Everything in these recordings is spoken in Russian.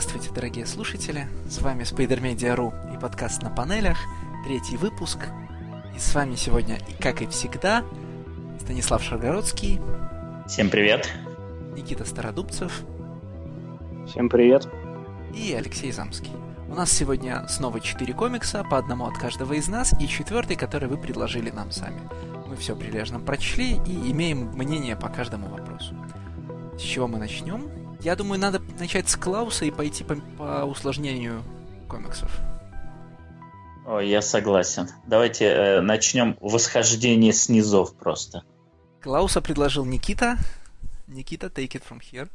Здравствуйте, дорогие слушатели! С вами SpiderMedia.ru и подкаст на панелях, третий выпуск. И с вами сегодня, как и всегда, Станислав Шаргородский. Всем привет! Никита Стародубцев. Всем привет! И Алексей Замский. У нас сегодня снова четыре комикса, по одному от каждого из нас, и четвертый, который вы предложили нам сами. Мы все прилежно прочли и имеем мнение по каждому вопросу. С чего мы начнем? Я думаю, надо начать с Клауса и пойти по, по усложнению комиксов. О, я согласен. Давайте э, начнем восхождение снизов просто. Клауса предложил Никита. Никита, take it from here.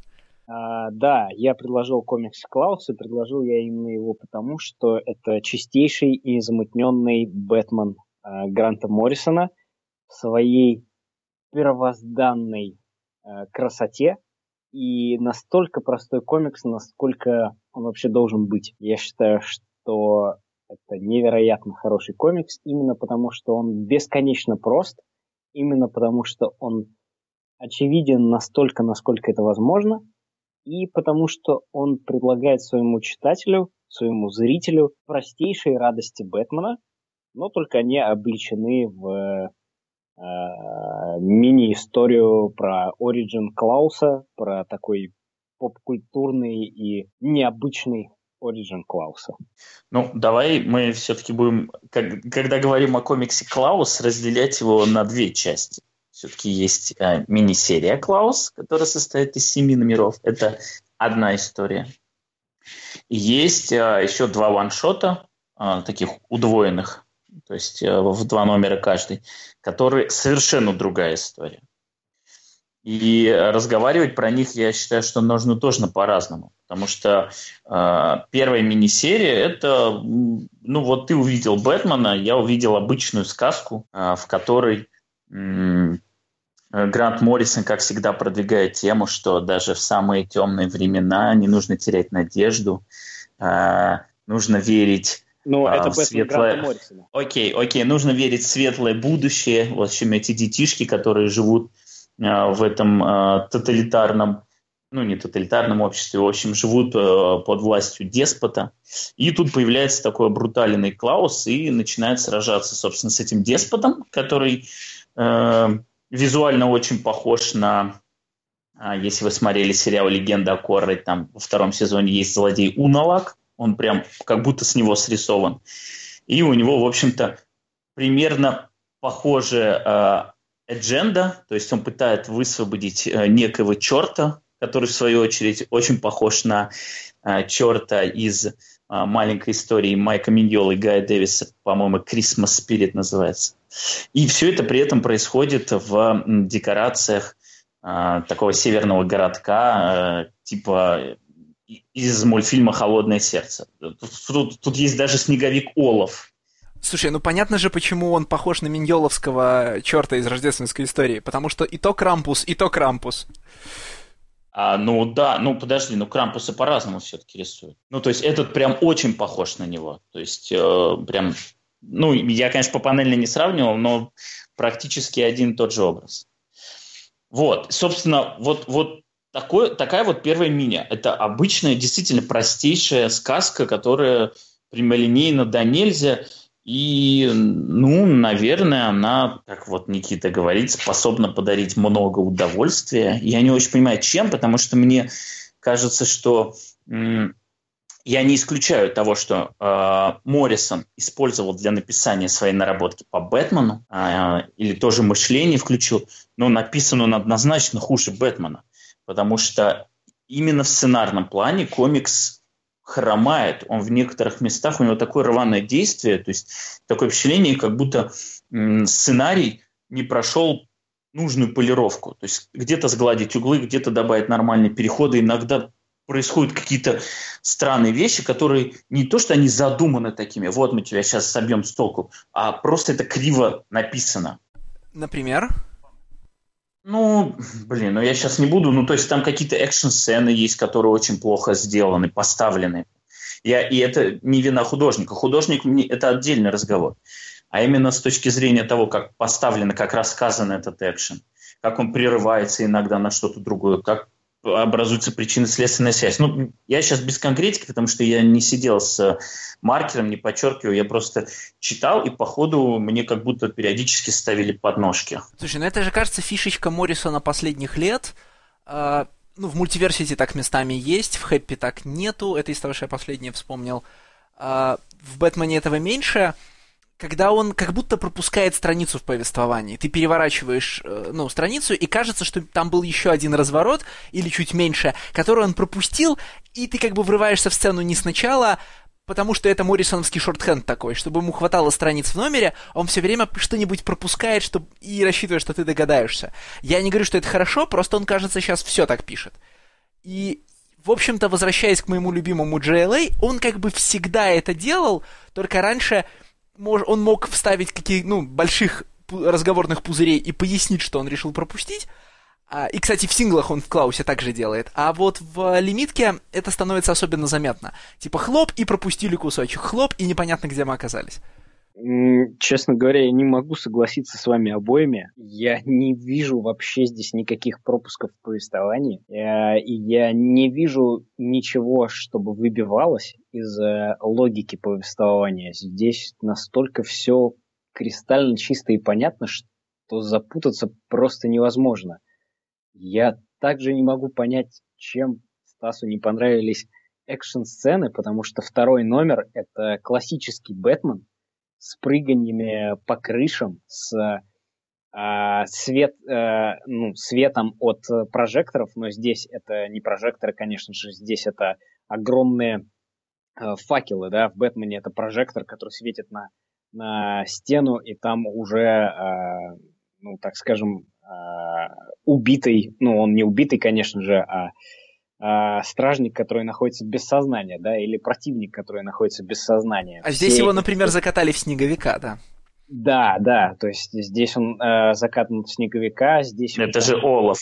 А, да, я предложил комикс Клауса, предложил я именно его потому, что это чистейший и замутненный Бэтмен а, Гранта Моррисона в своей первозданной а, красоте, и настолько простой комикс, насколько он вообще должен быть. Я считаю, что это невероятно хороший комикс, именно потому что он бесконечно прост, именно потому что он очевиден настолько, насколько это возможно, и потому что он предлагает своему читателю, своему зрителю простейшие радости Бэтмена, но только они обличены в мини-историю про Origin Клауса, про такой поп-культурный и необычный Origin Клауса. Ну, давай мы все-таки будем, как, когда говорим о комиксе Клаус, разделять его на две части. Все-таки есть э, мини-серия Клаус, которая состоит из семи номеров. Это одна история. Есть э, еще два ваншота, э, таких удвоенных то есть э, в два номера каждый, который совершенно другая история. И разговаривать про них, я считаю, что нужно тоже по-разному. Потому что э, первая мини-серия – это, ну вот ты увидел Бэтмена, я увидел обычную сказку, э, в которой э, Грант Моррисон, как всегда, продвигает тему, что даже в самые темные времена не нужно терять надежду, э, нужно верить ну, а, это светлое... Окей, окей, нужно верить в светлое будущее. В общем, эти детишки, которые живут а, в этом а, тоталитарном, ну, не тоталитарном обществе, в общем, живут а, под властью деспота. И тут появляется такой брутальный Клаус и начинает сражаться, собственно, с этим деспотом, который э, визуально очень похож на если вы смотрели сериал «Легенда о Корре», там во втором сезоне есть злодей Уналак, он прям как будто с него срисован. И у него, в общем-то, примерно похожая адженда, то есть он пытается высвободить э, некого черта, который, в свою очередь, очень похож на э, черта из э, маленькой истории Майка Миньола и Гая Дэвиса, по-моему, «Christmas Spirit» называется. И все это при этом происходит в декорациях такого северного городка, типа из мультфильма «Холодное сердце». Тут, тут есть даже снеговик Олов. Слушай, ну понятно же, почему он похож на Миньоловского черта из рождественской истории. Потому что и то Крампус, и то Крампус. А, ну да, ну подожди, ну Крампусы по-разному все-таки рисуют. Ну то есть этот прям очень похож на него. То есть э, прям, ну я, конечно, по панели не сравнивал, но практически один и тот же образ. Вот, собственно, вот, вот такой, такая вот первая мини. Это обычная, действительно простейшая сказка, которая прямолинейна до нельзя. И, ну, наверное, она, как вот Никита говорит, способна подарить много удовольствия. Я не очень понимаю, чем, потому что мне кажется, что я не исключаю того, что э, Моррисон использовал для написания своей наработки по Бэтмену, э, или тоже мышление включил, но написан он однозначно хуже Бэтмена потому что именно в сценарном плане комикс хромает. Он в некоторых местах, у него такое рваное действие, то есть такое впечатление, как будто сценарий не прошел нужную полировку. То есть где-то сгладить углы, где-то добавить нормальные переходы. Иногда происходят какие-то странные вещи, которые не то, что они задуманы такими, вот мы тебя сейчас собьем с толку, а просто это криво написано. Например? Ну, блин, ну я сейчас не буду. Ну, то есть там какие-то экшн-сцены есть, которые очень плохо сделаны, поставлены. Я, и это не вина художника. Художник – это отдельный разговор. А именно с точки зрения того, как поставлено, как рассказан этот экшен, как он прерывается иногда на что-то другое, как образуется причинно-следственная связь. Ну, я сейчас без конкретики, потому что я не сидел с маркером, не подчеркиваю, я просто читал, и по ходу мне как будто периодически ставили подножки. Слушай, ну это же, кажется, фишечка Моррисона последних лет. А, ну, в мультиверсити так местами есть, в Хэппи так нету, это из того, что я последнее вспомнил. А, в Бэтмене этого меньше когда он как будто пропускает страницу в повествовании. Ты переворачиваешь э, ну, страницу, и кажется, что там был еще один разворот, или чуть меньше, который он пропустил, и ты как бы врываешься в сцену не сначала, потому что это Моррисоновский шортхенд такой, чтобы ему хватало страниц в номере, он все время что-нибудь пропускает чтобы... и рассчитывает, что ты догадаешься. Я не говорю, что это хорошо, просто он, кажется, сейчас все так пишет. И, в общем-то, возвращаясь к моему любимому JLA, он как бы всегда это делал, только раньше он мог вставить какие, ну, больших разговорных пузырей и пояснить, что он решил пропустить. А, и, кстати, в синглах он в Клаусе также делает. А вот в лимитке это становится особенно заметно. Типа хлоп и пропустили кусочек, хлоп и непонятно, где мы оказались. Честно говоря, я не могу согласиться с вами обоими. Я не вижу вообще здесь никаких пропусков в повествовании. Э, и я не вижу ничего, чтобы выбивалось из логики повествования. Здесь настолько все кристально чисто и понятно, что запутаться просто невозможно. Я также не могу понять, чем Стасу не понравились экшн-сцены, потому что второй номер — это классический Бэтмен, с прыганиями по крышам, с э, свет, э, ну, светом от прожекторов, но здесь это не прожекторы, конечно же, здесь это огромные э, факелы, да, в Бэтмене это прожектор, который светит на, на стену, и там уже, э, ну, так скажем, убитый, ну, он не убитый, конечно же, а э, стражник, который находится без сознания, да, или противник, который находится без сознания. А здесь Все его, например, закатали в снеговика, да? Да, да, то есть здесь он э, закатан в снеговика, здесь... Это он... же Олаф,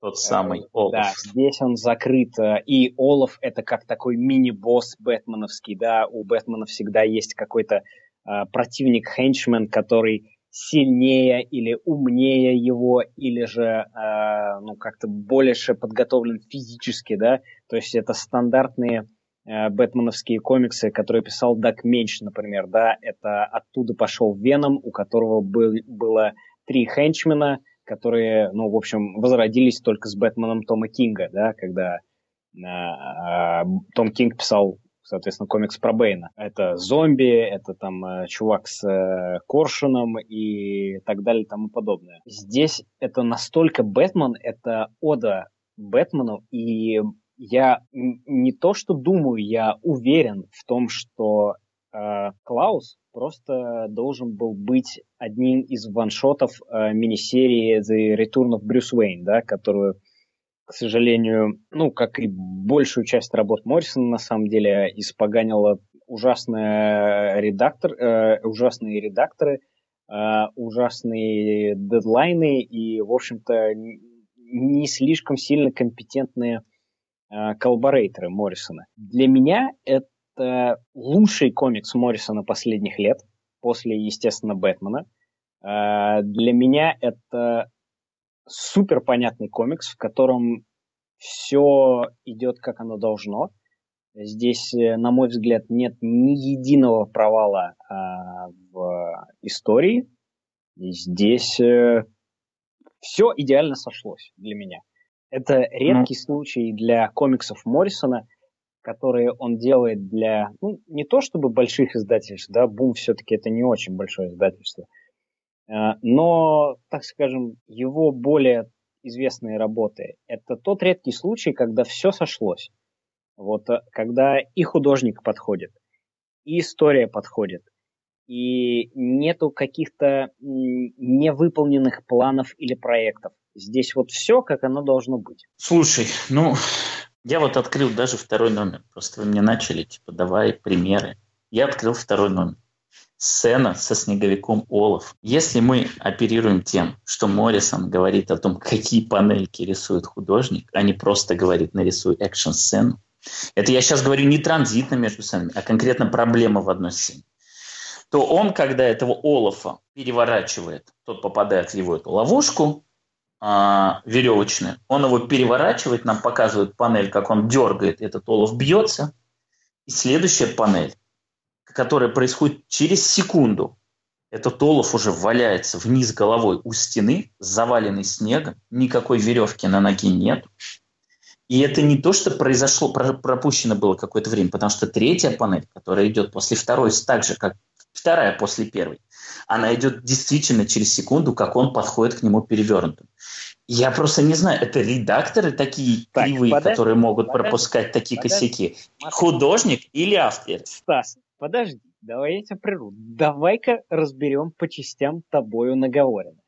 тот самый Олаф. Да, здесь он закрыт, э, и Олаф это как такой мини-босс бэтменовский, да, у Бэтмена всегда есть какой-то э, противник-хенчмен, который сильнее или умнее его, или же э, ну, как-то больше подготовлен физически, да, то есть это стандартные э, бэтменовские комиксы, которые писал Дак Менч, например, да, это оттуда пошел Веном, у которого был, было три хенчмена, которые, ну, в общем, возродились только с Бэтменом Тома Кинга, да, когда э, э, Том Кинг писал соответственно, комикс про Бэйна. Это зомби, это там э, чувак с э, коршуном и так далее и тому подобное. Здесь это настолько Бэтмен, это ода Бэтмену, и я не то что думаю, я уверен в том, что э, Клаус просто должен был быть одним из ваншотов э, мини-серии The Return of Bruce Wayne, да, которую к сожалению, ну, как и большую часть работ Моррисона, на самом деле, испоганила ужасный редактор, э, ужасные редакторы, э, ужасные дедлайны и, в общем-то, не слишком сильно компетентные э, коллаборейторы Моррисона. Для меня это лучший комикс Моррисона последних лет, после, естественно, Бэтмена. Э, для меня это супер понятный комикс, в котором все идет как оно должно. Здесь, э, на мой взгляд, нет ни единого провала а, в истории. И здесь э, все идеально сошлось для меня. Это редкий mm. случай для комиксов Моррисона, которые он делает для, ну, не то чтобы больших издательств, да, Бум все-таки это не очень большое издательство, Э, но, так скажем, его более известные работы – это тот редкий случай, когда все сошлось. Вот, э, когда и художник подходит, и история подходит, и нету каких-то невыполненных планов или проектов. Здесь вот все, как оно должно быть. Слушай, ну, я вот открыл даже второй номер. Просто вы мне начали, типа, давай примеры. Я открыл второй номер сцена со снеговиком Олаф. Если мы оперируем тем, что Моррисон говорит о том, какие панельки рисует художник, а не просто говорит «нарисуй экшн-сцену», это я сейчас говорю не транзитно между сценами, а конкретно проблема в одной сцене, то он, когда этого Олафа переворачивает, тот попадает в его эту ловушку, а, веревочный, он его переворачивает, нам показывает панель, как он дергает, этот олов бьется. И следующая панель, которая происходит через секунду, этот олов уже валяется вниз головой у стены, заваленный снегом, никакой веревки на ноге нет. И это не то, что произошло, пропущено было какое-то время, потому что третья панель, которая идет после второй, так же, как вторая после первой, она идет действительно через секунду, как он подходит к нему перевернутым. Я просто не знаю, это редакторы такие так, кривые, подожди, которые могут подожди, пропускать такие подожди, косяки? Художник или автор? Стас, подожди, давай я тебя прерву. Давай-ка разберем по частям тобою наговорено.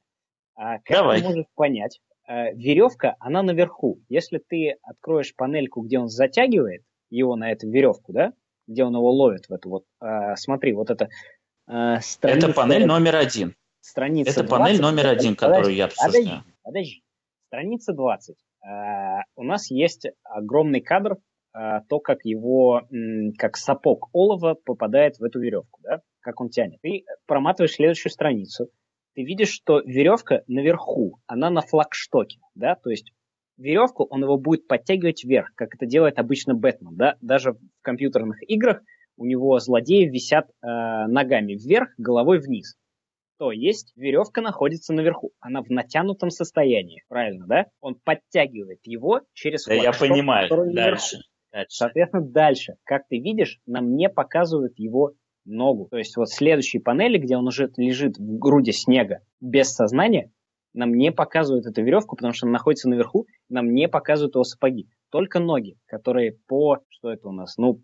А как давай. ты можешь понять, э, веревка, она наверху. Если ты откроешь панельку, где он затягивает его на эту веревку, да, где он его ловит в эту вот, э, смотри, вот это э, страница... Это панель номер один. Страница Это 20, панель номер один, которую я обсуждаю. Подожди, подожди. Страница 20. Э, у нас есть огромный кадр, то, как его, как сапог олова попадает в эту веревку, да, как он тянет. Ты проматываешь следующую страницу, ты видишь, что веревка наверху, она на флагштоке, да, то есть веревку он его будет подтягивать вверх, как это делает обычно Бэтмен, да, даже в компьютерных играх у него злодеи висят э, ногами вверх, головой вниз. То есть веревка находится наверху, она в натянутом состоянии, правильно, да? Он подтягивает его через да, я понимаю. Дальше, дальше. Соответственно, дальше, как ты видишь, нам не показывают его ногу. То есть вот в следующей панели, где он уже лежит в груди снега без сознания, нам не показывают эту веревку, потому что она находится наверху, нам не показывают его сапоги. Только ноги, которые по... Что это у нас? Ну,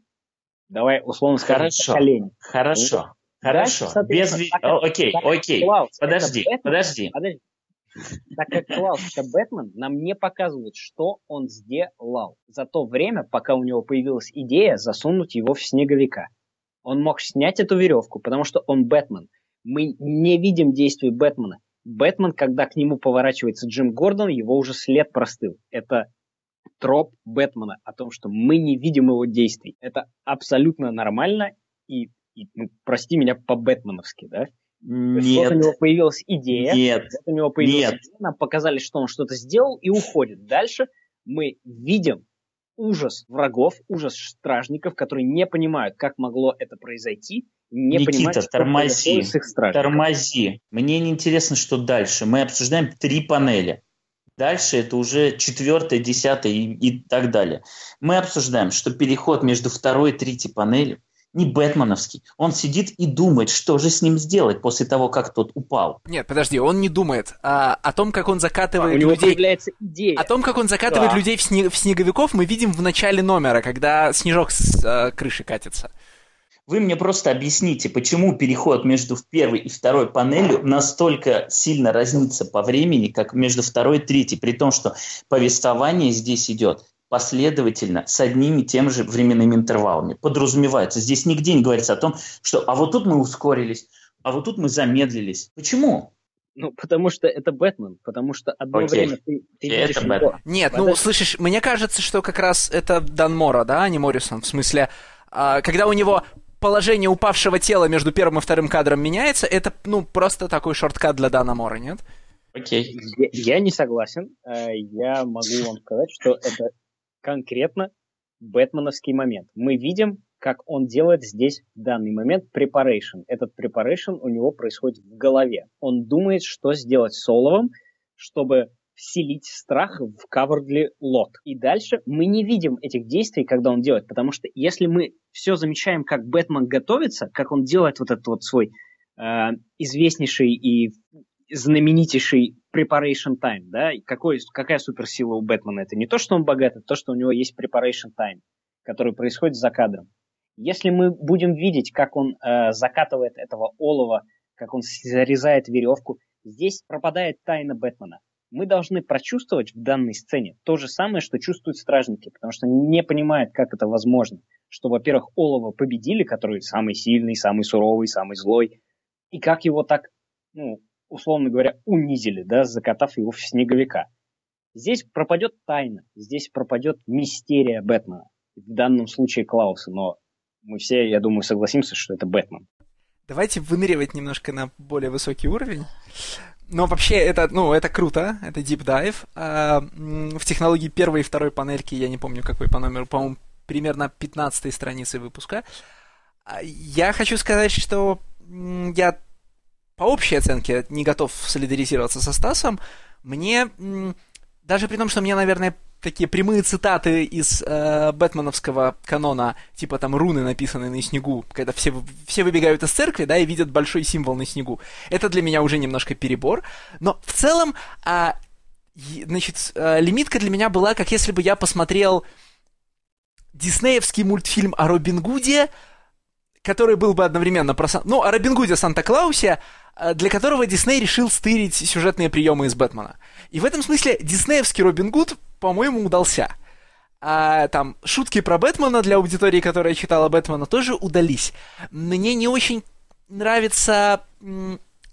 давай условно скажем, Хорошо. колени. Хорошо. Хорошо. Дальше, Без... Окей, окей. Подожди, Бэтмен, подожди. подожди. Так как Клаус это Бэтмен, нам не показывают, что он сделал за то время, пока у него появилась идея засунуть его в снеговика. Он мог снять эту веревку, потому что он Бэтмен. Мы не видим действий Бэтмена. Бэтмен, когда к нему поворачивается Джим Гордон, его уже след простыл. Это троп Бэтмена о том, что мы не видим его действий. Это абсолютно нормально, и, и ну, прости меня по-бэтменовски, да? Нет. Вот у него появилась идея. Нет. Вот у него появилась Нет. идея, нам показали, что он что-то сделал и уходит. Дальше мы видим ужас врагов, ужас стражников, которые не понимают, как могло это произойти, не Никита, понимают, тормози, тормози. Мне не интересно, что дальше. Мы обсуждаем три панели. Дальше это уже четвертая, десятая и, и так далее. Мы обсуждаем, что переход между второй и третьей панелью не бэтменовский. Он сидит и думает, что же с ним сделать после того, как тот упал. Нет, подожди, он не думает а, о том, как он закатывает а, у него людей. Появляется идея. О том, как он закатывает да. людей в, снег... в снеговиков, мы видим в начале номера, когда снежок с а, крыши катится. Вы мне просто объясните, почему переход между первой и второй панелью настолько сильно разнится по времени, как между второй и третьей, при том, что повествование здесь идет последовательно с одними и тем же временными интервалами. Подразумевается. Здесь нигде не говорится о том, что а вот тут мы ускорились, а вот тут мы замедлились. Почему? Ну, потому что это Бэтмен, потому что одно Окей. время ты, ты видишь это его... Нет, ну, слышишь, мне кажется, что как раз это Дан Мора, да, а не Моррисон, в смысле, а, когда у него положение упавшего тела между первым и вторым кадром меняется, это, ну, просто такой шорткат для Дана Мора, нет? Окей. Я, я не согласен. Э, я могу вам сказать, что это конкретно бэтменовский момент. Мы видим, как он делает здесь в данный момент preparation. Этот preparation у него происходит в голове. Он думает, что сделать с Соловом, чтобы вселить страх в Cowardly Lot. И дальше мы не видим этих действий, когда он делает, потому что если мы все замечаем, как Бэтмен готовится, как он делает вот этот вот свой э, известнейший и знаменитейший preparation time, да, какой, какая суперсила у Бэтмена? Это не то, что он богат, это то, что у него есть preparation time, который происходит за кадром. Если мы будем видеть, как он э, закатывает этого олова, как он зарезает веревку, здесь пропадает тайна Бэтмена. Мы должны прочувствовать в данной сцене то же самое, что чувствуют стражники, потому что не понимают, как это возможно. Что, во-первых, Олова победили, который самый сильный, самый суровый, самый злой, и как его так ну, условно говоря, унизили, да, закатав его в снеговика. Здесь пропадет тайна, здесь пропадет мистерия Бэтмена. В данном случае Клауса, но мы все, я думаю, согласимся, что это Бэтмен. Давайте выныривать немножко на более высокий уровень. Но вообще это, ну, это круто, это deep dive. А, в технологии первой и второй панельки, я не помню какой по номеру, по-моему, примерно 15 страницы выпуска. А, я хочу сказать, что я по общей оценке не готов солидаризироваться со Стасом. Мне, даже при том, что мне, наверное, такие прямые цитаты из э, бэтменовского канона, типа там руны, написанные на снегу, когда все, все выбегают из церкви, да, и видят большой символ на снегу. Это для меня уже немножко перебор. Но в целом, э, значит, э, лимитка для меня была, как если бы я посмотрел диснеевский мультфильм о Робин Гуде, который был бы одновременно про... Ну, о Робин Гуде Санта-Клаусе, для которого Дисней решил стырить сюжетные приемы из Бэтмена. И в этом смысле диснеевский Робин Гуд, по-моему, удался. А там шутки про Бэтмена для аудитории, которая читала Бэтмена, тоже удались. Мне не очень нравится,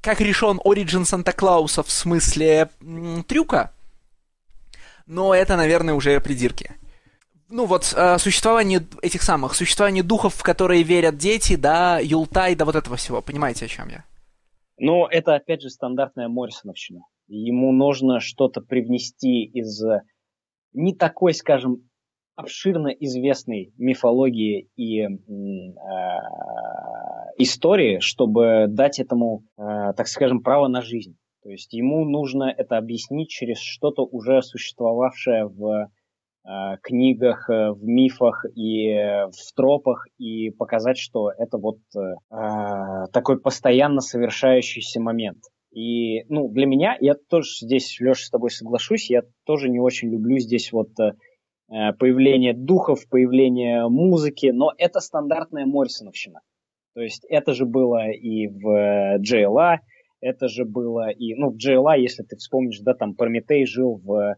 как решен Ориджин Санта-Клауса в смысле трюка, но это, наверное, уже придирки ну вот э, существование этих самых, существование духов, в которые верят дети, да, Юлтай, да вот этого всего, понимаете, о чем я? Ну, это опять же стандартная Моррисоновщина. Ему нужно что-то привнести из не такой, скажем, обширно известной мифологии и э, истории, чтобы дать этому, э, так скажем, право на жизнь. То есть ему нужно это объяснить через что-то уже существовавшее в Э, книгах, э, в мифах и э, в тропах и показать, что это вот э, такой постоянно совершающийся момент. И, ну, для меня, я тоже здесь, Леша, с тобой соглашусь, я тоже не очень люблю здесь вот э, появление духов, появление музыки, но это стандартная Моррисоновщина. То есть это же было и в JLA, это же было и, ну, в JLA, если ты вспомнишь, да, там Прометей жил в Э,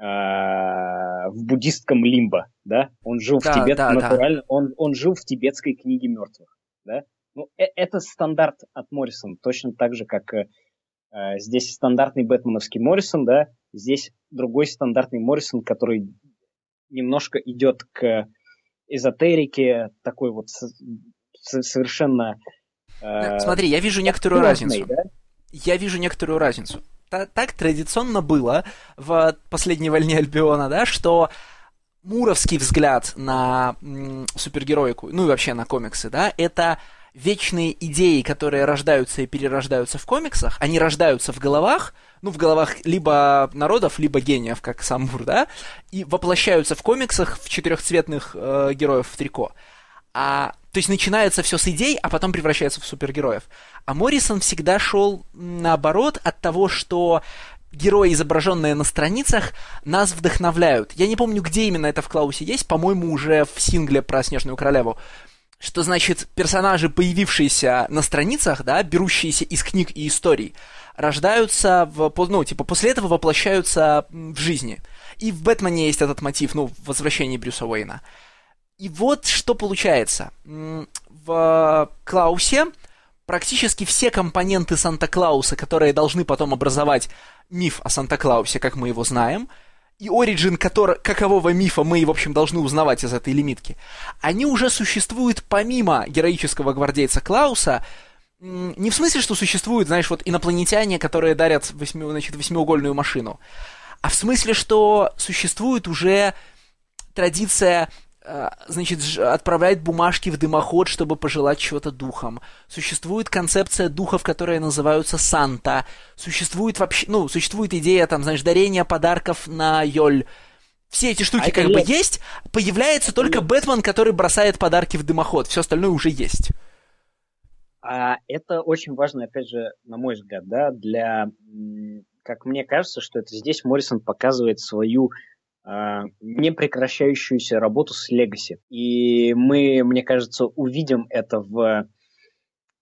в буддистском лимбо, да? Он жил да, в Тибет да, натурально, да. Он, он жил в тибетской книге мертвых, да? Ну, э это стандарт от Моррисона, точно так же, как э, э, здесь стандартный бэтменовский Моррисон, да? Здесь другой стандартный Моррисон, который немножко идет к эзотерике, такой вот совершенно... Э, Смотри, я вижу некоторую разницу. Да? Я вижу некоторую разницу так традиционно было в последней войне Альбиона, да, что муровский взгляд на м, супергероику, ну и вообще на комиксы, да, это вечные идеи, которые рождаются и перерождаются в комиксах, они рождаются в головах, ну, в головах либо народов, либо гениев, как сам Мур, да, и воплощаются в комиксах в четырехцветных э, героев в трико. А, то есть начинается все с идей, а потом превращается в супергероев. А Моррисон всегда шел наоборот от того, что герои, изображенные на страницах, нас вдохновляют. Я не помню, где именно это в Клаусе есть, по-моему, уже в сингле про Снежную Королеву. Что значит, персонажи, появившиеся на страницах, да, берущиеся из книг и историй, рождаются, в, ну, типа, после этого воплощаются в жизни. И в Бэтмене есть этот мотив, ну, в возвращении Брюса Уэйна. И вот что получается. В Клаусе практически все компоненты Санта-Клауса, которые должны потом образовать миф о Санта-Клаусе, как мы его знаем, и оригин который, какового мифа мы, в общем, должны узнавать из этой лимитки, они уже существуют помимо героического гвардейца Клауса, не в смысле, что существуют, знаешь, вот инопланетяне, которые дарят восьми, значит, восьмиугольную машину, а в смысле, что существует уже традиция значит, отправлять бумажки в дымоход, чтобы пожелать чего-то духом. Существует концепция духов, которые называются Санта. Существует вообще, ну, существует идея, там, знаешь, дарения подарков на Йоль. Все эти штуки а как бы есть. Появляется только Бэтмен, который бросает подарки в дымоход. Все остальное уже есть. А это очень важно, опять же, на мой взгляд, да, для, как мне кажется, что это здесь Моррисон показывает свою непрекращающуюся работу с Legacy. И мы, мне кажется, увидим это в э,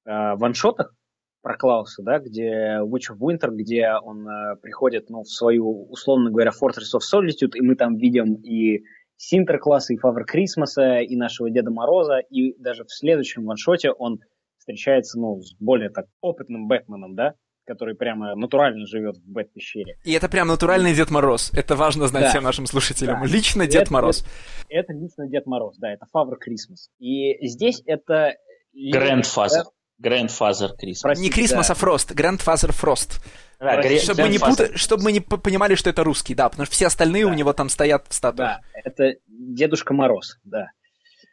ваншотах про Клауса, да, где Witch of Winter, где он э, приходит ну, в свою, условно говоря, Fortress of Solitude, и мы там видим и Синтеркласса, и Фавр Крисмаса, и нашего Деда Мороза, и даже в следующем ваншоте он встречается ну, с более так опытным Бэтменом, да, который прямо натурально живет в Бэт-пещере. И это прям натуральный Дед Мороз. Это важно знать да. всем нашим слушателям. Да. Лично Дед это, Мороз. Это, это лично Дед Мороз, да, это Фавр Крисмас. И здесь это... Грандфазер. Grandfather Christmas. Не Christmas, да. а Frost. Grandfather Frost. Да, чтобы, мы не пута- чтобы мы не понимали, что это русский, да, потому что все остальные Да. у него там стоят в статуях. Да, это Дедушка Мороз, да.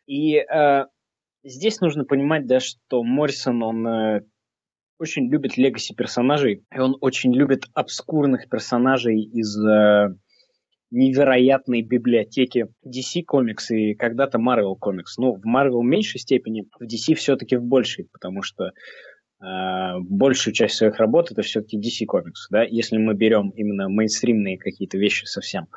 И э, здесь нужно понимать, да, что Моррисон, он э, очень любит легаси персонажей, и он очень любит обскурных персонажей из э, невероятной библиотеки DC Comics и когда-то Marvel Comics. Ну, в Marvel в меньшей степени, в DC все-таки в большей, потому что э, большую часть своих работ это все-таки DC Comics, да, если мы берем именно мейнстримные какие-то вещи совсем.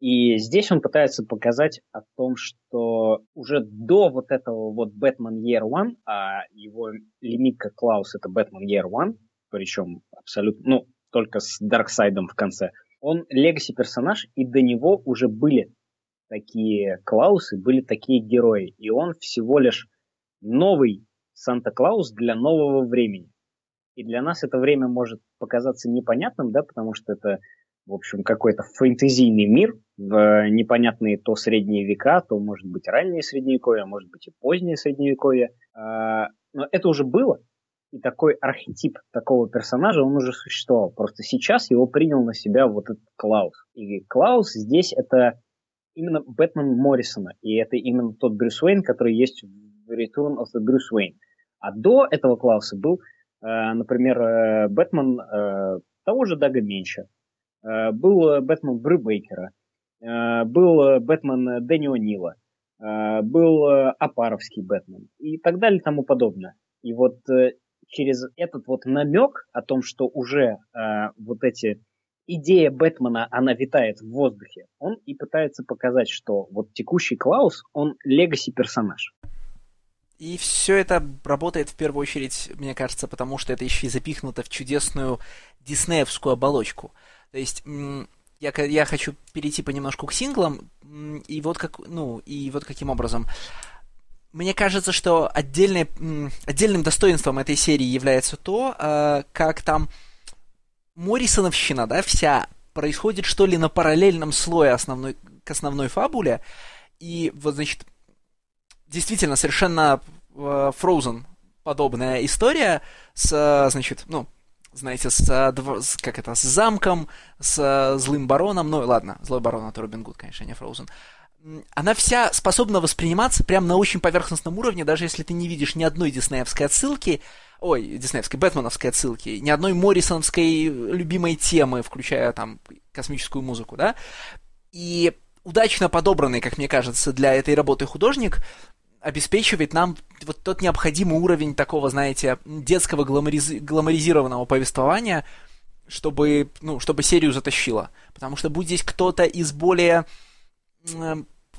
И здесь он пытается показать о том, что уже до вот этого вот Batman Year One, а его лимитка Клаус это Batman Year One, причем абсолютно, ну, только с Дарксайдом в конце, он легаси персонаж, и до него уже были такие Клаусы, были такие герои. И он всего лишь новый Санта-Клаус для нового времени. И для нас это время может показаться непонятным, да, потому что это, в общем, какой-то фэнтезийный мир в непонятные то средние века, то, может быть, раннее средневековье, а может быть и позднее средневековье. А, Но это уже было, и такой архетип такого персонажа, он уже существовал. Просто сейчас его принял на себя вот этот Клаус. И Клаус здесь это именно Бэтмен Моррисона, и это именно тот Брюс Уэйн, который есть в Return of the Bruce Wayne. А до этого Клауса был, э, например, э, Бэтмен э, того же Дага Менча, был э, Бэтмен Брю Бейкера, э, был э, Бэтмен Дэнни О'Нила, э, был э, Апаровский Бэтмен и так далее и тому подобное. И вот э, через этот вот намек о том, что уже э, вот эти идея Бэтмена, она витает в воздухе, он и пытается показать, что вот текущий Клаус, он легаси персонаж. И все это работает в первую очередь, мне кажется, потому что это еще и запихнуто в чудесную диснеевскую оболочку. То есть я, я хочу перейти понемножку к синглам, и вот как, ну, и вот каким образом. Мне кажется, что отдельное, отдельным достоинством этой серии является то, э, как там Моррисоновщина, да, вся происходит что ли на параллельном слое основной, к основной фабуле, и вот, значит, действительно совершенно э, Frozen подобная история с, э, значит, ну, знаете, с, э, с- как это, с замком, с э, злым бароном, ну, ладно, злой барон это Робин Гуд, конечно, не Frozen. М, Она вся способна восприниматься прям на очень поверхностном уровне, даже если ты не видишь ни одной диснеевской отсылки, ой, диснеевской, бэтменовской отсылки, ни одной Моррисоновской любимой темы, включая там космическую музыку, да, и удачно подобранный, как мне кажется, для этой работы художник обеспечивает нам вот тот необходимый уровень такого, знаете, детского гламориз- гламоризированного повествования, чтобы, ну, чтобы серию затащило. Потому что будь здесь кто-то из более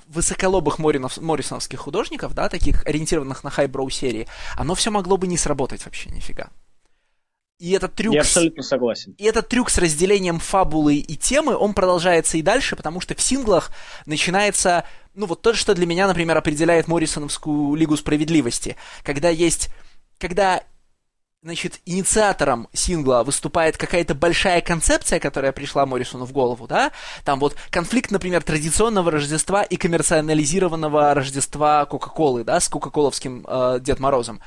высоколобых Моринов, моррисоновских художников, да, таких ориентированных на хайброу серии, оно все могло бы не сработать вообще нифига. И этот трюк... Я абсолютно согласен. и этот трюк с разделением фабулы и темы, он продолжается и дальше, потому что в синглах начинается, ну вот то, что для меня, например, определяет Моррисоновскую Лигу Справедливости. Когда есть, когда, значит, инициатором сингла выступает какая-то большая концепция, которая пришла Моррисону в голову, да, там вот конфликт, например, традиционного Рождества и коммерциализированного Рождества Кока-Колы, да, с Кока-Коловским э, Дед Морозом.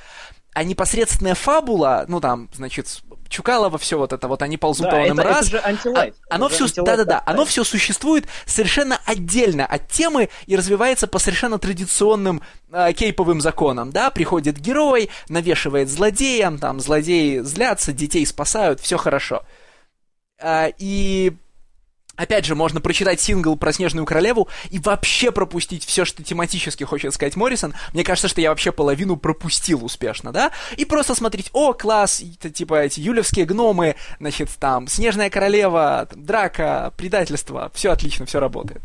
А непосредственная фабула, ну там, значит, Чукалова, все вот это, вот они ползут Да, полным это, раз. это же антилайт. А- оно все, да-да-да, оно все существует совершенно отдельно от темы и развивается по совершенно традиционным э, кейповым законам, да, приходит герой, навешивает злодеям, там, злодеи злятся, детей спасают, все хорошо. А, и Опять же, можно прочитать сингл про Снежную Королеву и вообще пропустить все, что тематически хочет сказать Моррисон. Мне кажется, что я вообще половину пропустил успешно, да? И просто смотреть, о, класс, это, типа эти юлевские гномы, значит, там, Снежная Королева, драка, предательство, все отлично, все работает.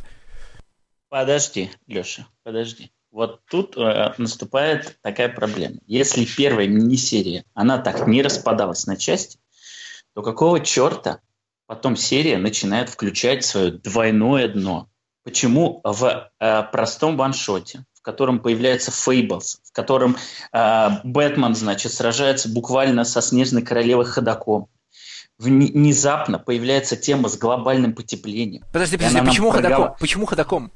Подожди, Леша, подожди. Вот тут э, наступает такая проблема. Если первая мини-серия, она так не распадалась на части, то какого черта потом серия начинает включать свое двойное дно? Почему в э, простом ваншоте, в котором появляется Фейблс, в котором э, Бэтмен, значит, сражается буквально со Снежной Королевой ходаком, вне- внезапно появляется тема с глобальным потеплением. Подожди, подожди, она почему прогала- ходаком? Почему ходаком?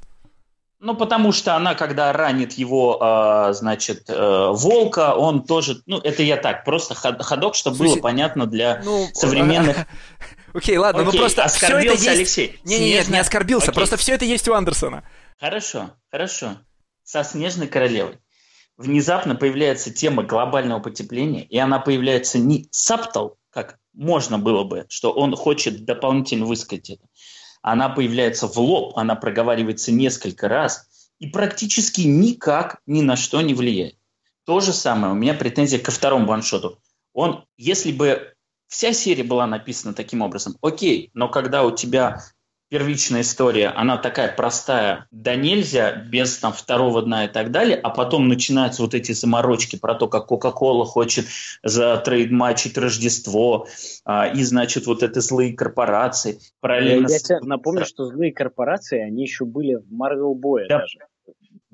Ну, потому что она, когда ранит его, э, значит, э, волка, он тоже... Ну, это я так, просто ходок, чтобы Слушай, было понятно для ну, современных... Окей, ладно, ну просто все это есть... Алексей. Не, не, нет, не оскорбился, Окей. просто все это есть у Андерсона. Хорошо, хорошо. Со Снежной Королевой внезапно появляется тема глобального потепления, и она появляется не саптал, как можно было бы, что он хочет дополнительно высказать это, она появляется в лоб, она проговаривается несколько раз и практически никак ни на что не влияет. То же самое, у меня претензия ко второму ваншоту. Он, если бы вся серия была написана таким образом, окей, но когда у тебя первичная история, она такая простая, да нельзя, без там второго дна и так далее, а потом начинаются вот эти заморочки про то, как Кока-Кола хочет затрейдмачить Рождество, а, и, значит, вот это злые корпорации. Параллельно Я, я тебе напомню, что злые корпорации, они еще были в Marvel Boy да, даже.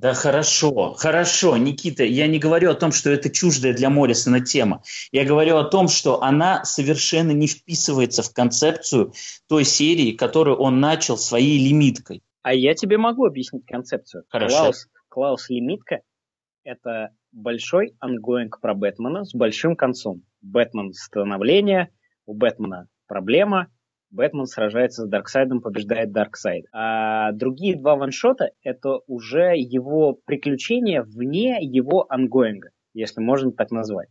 Да хорошо, хорошо, Никита, я не говорю о том, что это чуждая для Моррисона тема. Я говорю о том, что она совершенно не вписывается в концепцию той серии, которую он начал своей лимиткой. А я тебе могу объяснить концепцию. Хорошо. Клаус, Клаус Лимитка – это большой ongoing про Бэтмена с большим концом. Бэтмен становление, у Бэтмена проблема, Бэтмен сражается с Дарксайдом, побеждает Дарксайд. А другие два one-shot а — это уже его приключения вне его ongoing а, если можно так назвать.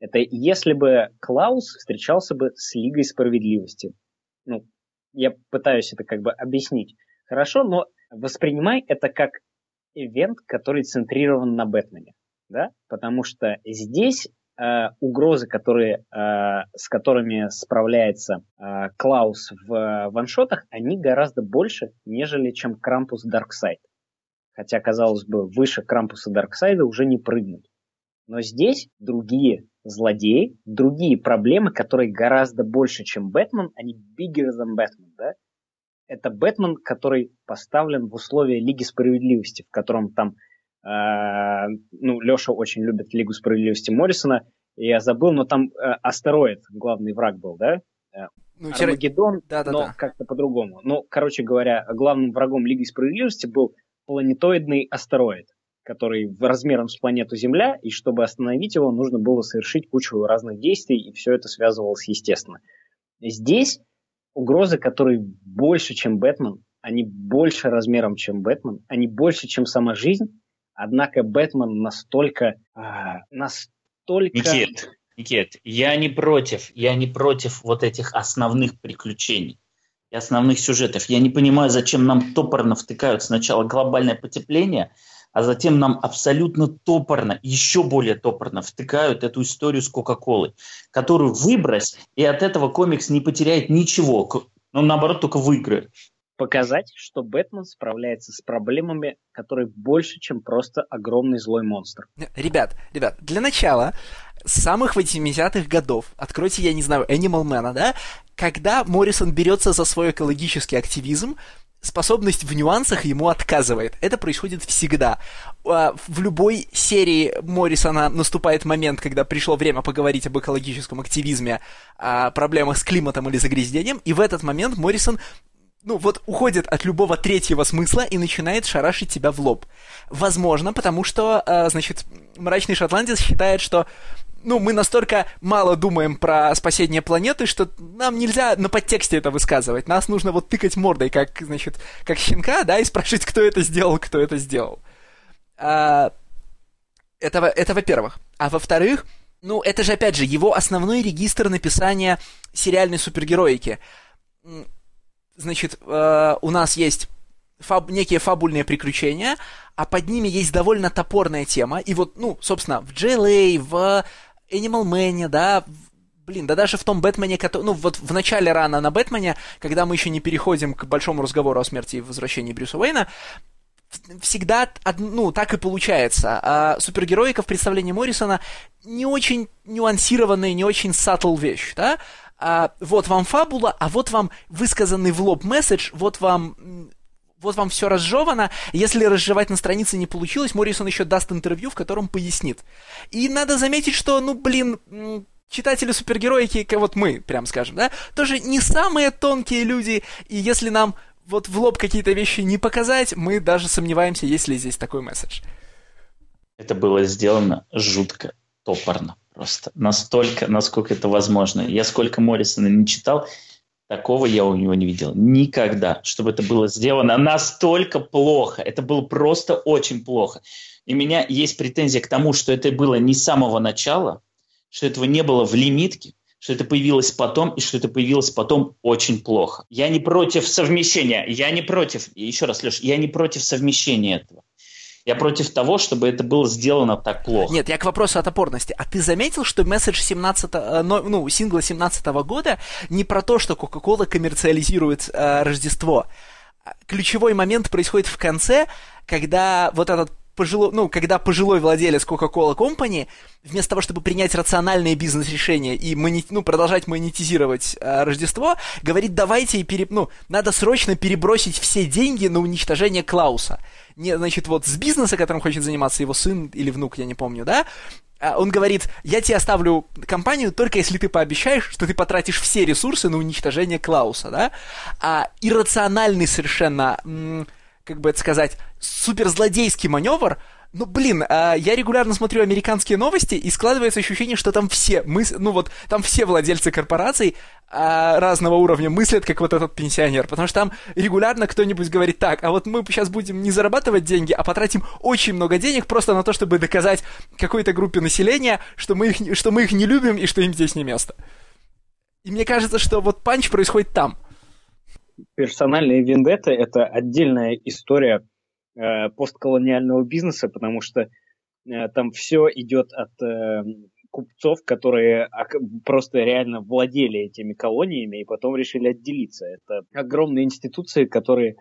Это если бы Клаус встречался бы с Лигой Справедливости. Ну, я пытаюсь это как бы объяснить. Хорошо, но воспринимай это как ивент, который центрирован на Бэтмене. Да? Потому что здесь э, угрозы, которые, э, с которыми справляется э, Клаус в ваншотах, они гораздо больше, нежели чем Крампус Дарксайд. Хотя, казалось бы, выше Крампуса Дарксайда уже не прыгнуть. Но здесь другие злодеи, другие проблемы, которые гораздо больше, чем Бэтмен, они bigger than Batman, да? Это Бэтмен, который поставлен в условия Лиги Справедливости, в котором там ну, Леша очень любит Лигу справедливости Моррисона, я забыл, но там э, астероид главный враг был, да? Э, ну, Армагеддон, да, да, но да. как-то по-другому. Ну, короче говоря, главным врагом Лиги справедливости был планетоидный астероид, который размером с планету Земля, и чтобы остановить его, нужно было совершить кучу разных действий, и все это связывалось естественно. Здесь угрозы, которые больше, чем Бэтмен, они больше размером, чем Бэтмен, они больше, чем сама жизнь, Однако Бэтмен настолько, а, настолько... Никит, Никит, я не против, я не против вот этих основных приключений и основных сюжетов. Я не понимаю, зачем нам топорно втыкают сначала глобальное потепление, а затем нам абсолютно топорно, еще более топорно втыкают эту историю с Кока-Колой, которую выбрось, и от этого комикс не потеряет ничего, но наоборот только выиграет показать, что Бэтмен справляется с проблемами, которые больше, чем просто огромный злой монстр. Ребят, ребят, для начала, с самых 80-х годов, откройте, я не знаю, Animal Man, да, когда Моррисон берется за свой экологический активизм, способность в нюансах ему отказывает. Это происходит всегда. А, в любой серии Моррисона наступает момент, когда пришло время поговорить об экологическом активизме, о проблемах с климатом или загрязнением, и в этот момент Моррисон ну вот уходит от любого третьего смысла и начинает шарашить тебя в лоб. Возможно, потому что, э, значит, мрачный шотландец считает, что ну, мы настолько мало думаем про спасение планеты, что нам нельзя на подтексте это высказывать. Нас нужно вот тыкать мордой, как, значит, как щенка, да, и спрашивать, кто это сделал, кто это сделал. А, это, это во-первых. А во-вторых, ну, это же, опять же, его основной регистр написания сериальной супергероики значит, э, у нас есть фаб, некие фабульные приключения, а под ними есть довольно топорная тема. И вот, ну, собственно, в JLA, в Animal Man, да, блин, да даже в том Бэтмене, который, ну, вот в начале рана на Бэтмене, когда мы еще не переходим к большому разговору о смерти и возвращении Брюса Уэйна, всегда, ну, так и получается. А супергероика в представлении Моррисона не очень нюансированная, не очень сатл вещь, да? А, вот вам фабула, а вот вам высказанный в лоб месседж, вот вам вот вам все разжевано. Если разжевать на странице не получилось, Моррисон еще даст интервью, в котором пояснит. И надо заметить, что, ну, блин, читатели супергероики, как вот мы, прям скажем, да, тоже не самые тонкие люди, и если нам вот в лоб какие-то вещи не показать, мы даже сомневаемся, есть ли здесь такой месседж. Это было сделано жутко, топорно просто. Настолько, насколько это возможно. Я сколько Моррисона не читал, такого я у него не видел. Никогда. Чтобы это было сделано настолько плохо. Это было просто очень плохо. И у меня есть претензия к тому, что это было не с самого начала, что этого не было в лимитке, что это появилось потом, и что это появилось потом очень плохо. Я не против совмещения, я не против, еще раз, Леш, я не против совмещения этого. Я против того, чтобы это было сделано так плохо. Нет, я к вопросу о топорности. А ты заметил, что месседж 17 э, ну, сингла 17 года не про то, что Coca-Cola коммерциализирует э, Рождество. Ключевой момент происходит в конце, когда вот этот пожилой, ну, когда пожилой владелец Coca-Cola Company, вместо того, чтобы принять рациональные бизнес-решения и мони, ну, продолжать монетизировать э, Рождество, говорит, давайте, пере, ну, надо срочно перебросить все деньги на уничтожение Клауса. Не, значит, вот с бизнеса, которым хочет заниматься его сын или внук, я не помню, да, а он говорит, я тебе оставлю компанию только если ты пообещаешь, что ты потратишь все ресурсы на уничтожение Клауса, да? А иррациональный совершенно как бы это сказать, суперзлодейский маневр, ну, блин, а, я регулярно смотрю американские новости, и складывается ощущение, что там все, мыс... ну вот, там все владельцы корпораций а, разного уровня мыслят, как вот этот пенсионер, потому что там регулярно кто-нибудь говорит так, а вот мы сейчас будем не зарабатывать деньги, а потратим очень много денег просто на то, чтобы доказать какой-то группе населения, что мы их, что мы их не любим и что им здесь не место. И мне кажется, что вот панч происходит там – персональные вендетты – это отдельная история э, постколониального бизнеса, потому что э, там все идет от э, купцов, которые просто реально владели этими колониями и потом решили отделиться. Это огромные институции, которые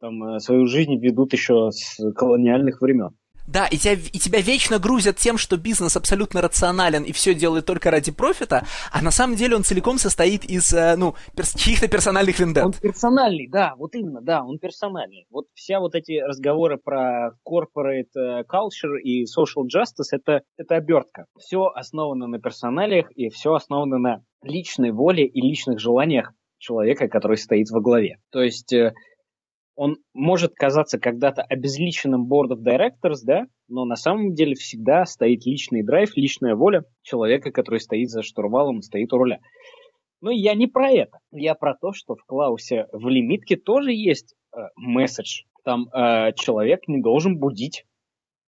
там свою жизнь ведут еще с колониальных времен. Да, и тебя, и тебя вечно грузят тем, что бизнес абсолютно рационален и все делает только ради профита, а на самом деле он целиком состоит из, э, ну, перс- чьих-то персональных вендет. Он персональный, да, вот именно, да, он персональный. Вот вся вот эти разговоры про corporate э, culture и social justice это, это обертка. Все основано на персоналиях и все основано на личной воле и личных желаниях человека, который стоит во главе. То есть э, он может казаться когда-то обезличенным board of directors, да, но на самом деле всегда стоит личный драйв, личная воля человека, который стоит за штурвалом, стоит у руля. Но я не про это. Я про то, что в Клаусе в лимитке тоже есть э, месседж. Там э, человек не должен будить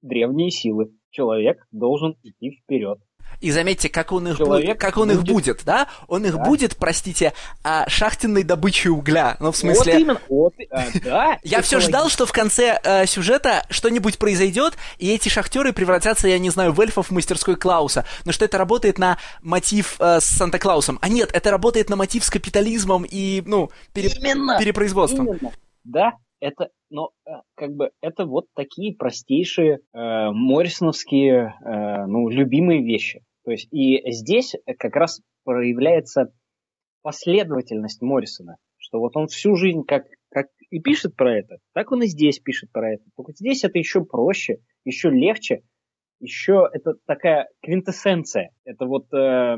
древние силы. Человек должен идти вперед. И заметьте, как он их, Человек как он будет... их будет, да? Он их да. будет, простите, а, шахтенной добычей угля. Ну, в смысле... Вот именно, вот, а, да. Я все ждал, что в конце э, сюжета что-нибудь произойдет, и эти шахтеры превратятся, я не знаю, в эльфов в мастерской Клауса. Но что это работает на мотив э, с Санта-Клаусом. А нет, это работает на мотив с капитализмом и, ну, пере... именно, перепроизводством. Именно. Да, это, но э, как бы это вот такие простейшие э, моррисоновские, э, ну, любимые вещи. То есть и здесь как раз проявляется последовательность Моррисона, что вот он всю жизнь как, как и пишет про это, так он и здесь пишет про это. Только здесь это еще проще, еще легче, еще это такая квинтэссенция. Это вот, э,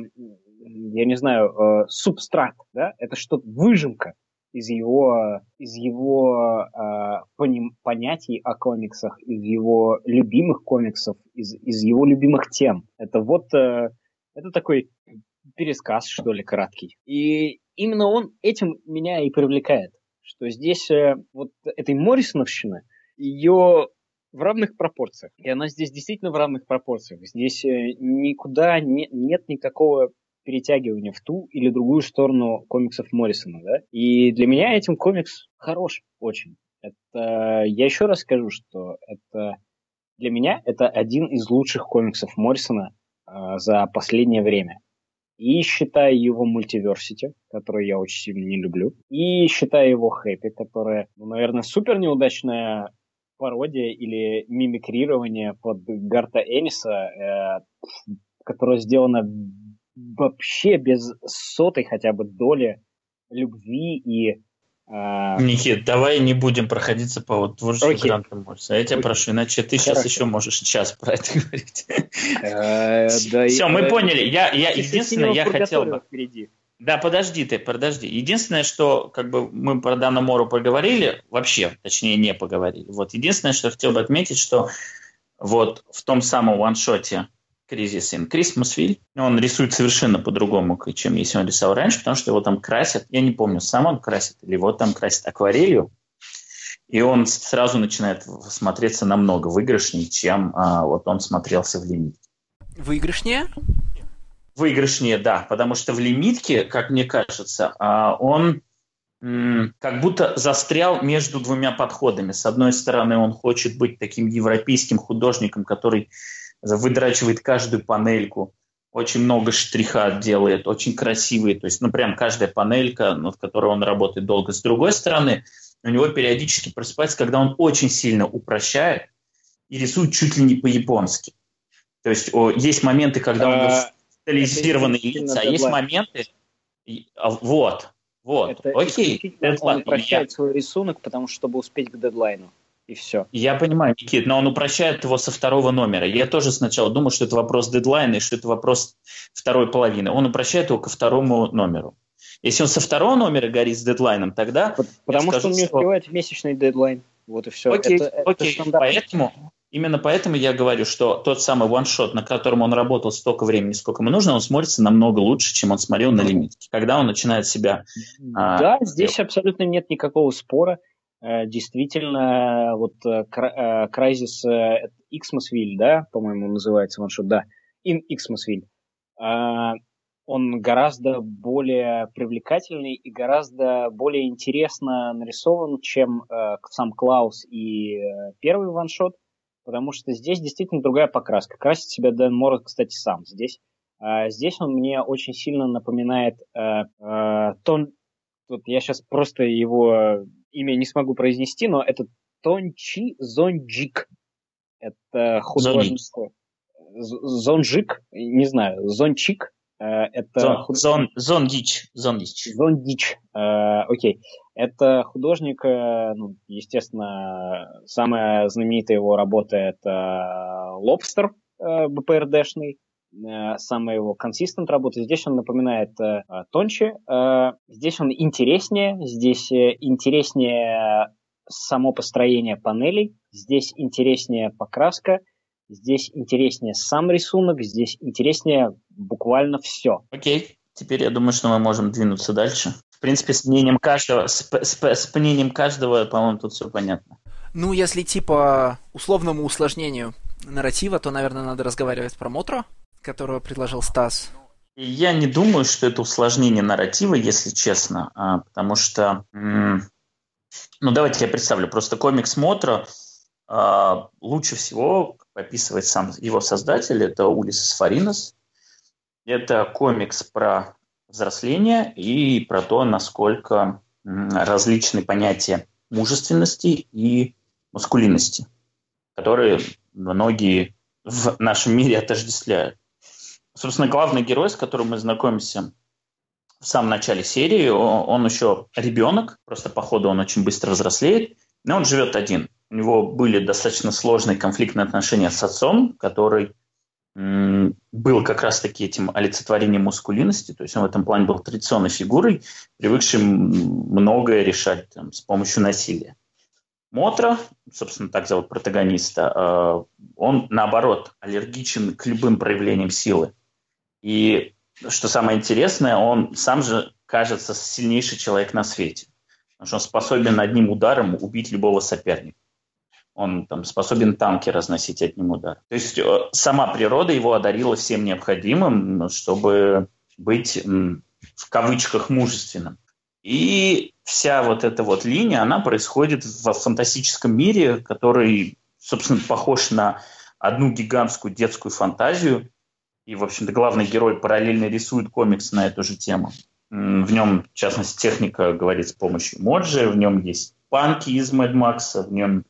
я не знаю, э, субстрат, да? Это что-то, выжимка из его, из его э, поним, понятий о комиксах, из его любимых комиксов, из, из его любимых тем. Это вот э, это такой пересказ, что ли, краткий. И именно он этим меня и привлекает, что здесь э, вот этой Моррисоновщины, ее в равных пропорциях. И она здесь действительно в равных пропорциях. Здесь э, никуда не, нет никакого перетягивание в ту или другую сторону комиксов Моррисона, да. И для меня этим комикс хорош очень. Это, я еще раз скажу, что это для меня это один из лучших комиксов Моррисона э, за последнее время. И считая его мультиверсити, который я очень сильно не люблю, и считая его хэппи, которая, ну, наверное, супер неудачная пародия или мимикрирование под Гарта Эниса, э, которое сделано вообще без сотой хотя бы доли любви и а... Никит, давай не будем проходиться по вот творчеству okay. Гранта Морриса. Я тебя okay. прошу, иначе ты Хорошо. сейчас еще можешь час про это говорить. Э, Все, мы поняли. Я, я единственное, я хотел бы... Да, подожди ты, подожди. Единственное, что как бы мы про Дана Мору поговорили, вообще, точнее, не поговорили. Вот единственное, что хотел бы отметить, что вот в том самом ваншоте Кризис in Christmasville. Он рисует совершенно по-другому, чем если он рисовал раньше, потому что его там красят. Я не помню, сам он красит или его там красят акварелью. И он сразу начинает смотреться намного выигрышнее, чем а, вот он смотрелся в лимитке. Выигрышнее? Выигрышнее, да, потому что в лимитке, как мне кажется, а, он как будто застрял между двумя подходами. С одной стороны, он хочет быть таким европейским художником, который выдрачивает каждую панельку, очень много штриха делает, очень красивые, то есть, ну, прям каждая панелька, над которой он работает долго. С другой стороны, у него периодически просыпается, когда он очень сильно упрощает и рисует чуть ли не по-японски. То есть о, есть моменты, когда у него а, стилизированные лица, а есть моменты... А, вот, вот, это окей. Он упрощает свой рисунок, потому что чтобы успеть к дедлайну и все. Я понимаю, Никит, но он упрощает его со второго номера. Я тоже сначала думал, что это вопрос дедлайна и что это вопрос второй половины. Он упрощает его ко второму номеру. Если он со второго номера горит с дедлайном, тогда... Потому скажу, что он не успевает что... месячный дедлайн. Вот и все. Окей, это, окей. Это поэтому, именно поэтому я говорю, что тот самый ваншот, на котором он работал столько времени, сколько ему нужно, он смотрится намного лучше, чем он смотрел на лимитке. Когда он начинает себя... Да, а, здесь делать. абсолютно нет никакого спора. Э, действительно, вот Crysis э, э, Xmasville, да, по-моему, называется ваншот, да, In Xmasville, он гораздо более привлекательный и гораздо более интересно нарисован, чем сам Клаус и первый ваншот, потому что здесь действительно другая покраска. Красит себя Дэн Моррис, кстати, сам здесь. Здесь он мне очень сильно напоминает тон... Вот я сейчас просто его имя не смогу произнести, но это Тончи Зонджик. Это художник. Зонджик, не знаю, Зончик. Э, это Зон, худ... зон, зондич, зондич. Зондич, э, окей. Это художник, э, ну, естественно, самая знаменитая его работа это Лобстер БПРДшный. Э, самая его консистент работа. Здесь он напоминает э, тоньше, э, здесь он интереснее, здесь интереснее само построение панелей, здесь интереснее покраска, здесь интереснее сам рисунок, здесь интереснее буквально все. Окей, теперь я думаю, что мы можем двинуться дальше. В принципе, с мнением каждого, с, с, с мнением каждого, по-моему, тут все понятно. Ну, если типа условному усложнению нарратива, то, наверное, надо разговаривать про Мотро которого предложил Стас? Я не думаю, что это усложнение нарратива, если честно, а, потому что, ну давайте я представлю, просто комикс Мотро а, лучше всего описывает сам его создатель, это Улисес Фаринос. Это комикс про взросление и про то, насколько различны понятия мужественности и маскулинности, которые многие в нашем мире отождествляют. Собственно, главный герой, с которым мы знакомимся в самом начале серии, он еще ребенок, просто по ходу он очень быстро взрослеет, но он живет один. У него были достаточно сложные конфликтные отношения с отцом, который был как раз-таки этим олицетворением мускулинности, то есть он в этом плане был традиционной фигурой, привыкшим многое решать там, с помощью насилия. Мотра, собственно, так зовут протагониста, э, он, наоборот, аллергичен к любым проявлениям силы. И что самое интересное, он сам же кажется сильнейший человек на свете. Потому что он способен одним ударом убить любого соперника. Он там, способен танки разносить одним ударом. То есть э, сама природа его одарила всем необходимым, чтобы быть в кавычках мужественным. И вся вот эта вот линия, она происходит в фантастическом мире, который, собственно, похож на одну гигантскую детскую фантазию, и, в общем-то, главный герой параллельно рисует комикс на эту же тему. В нем, в частности, техника говорит с помощью моджи, в нем есть панки из Мэд Макса, в нем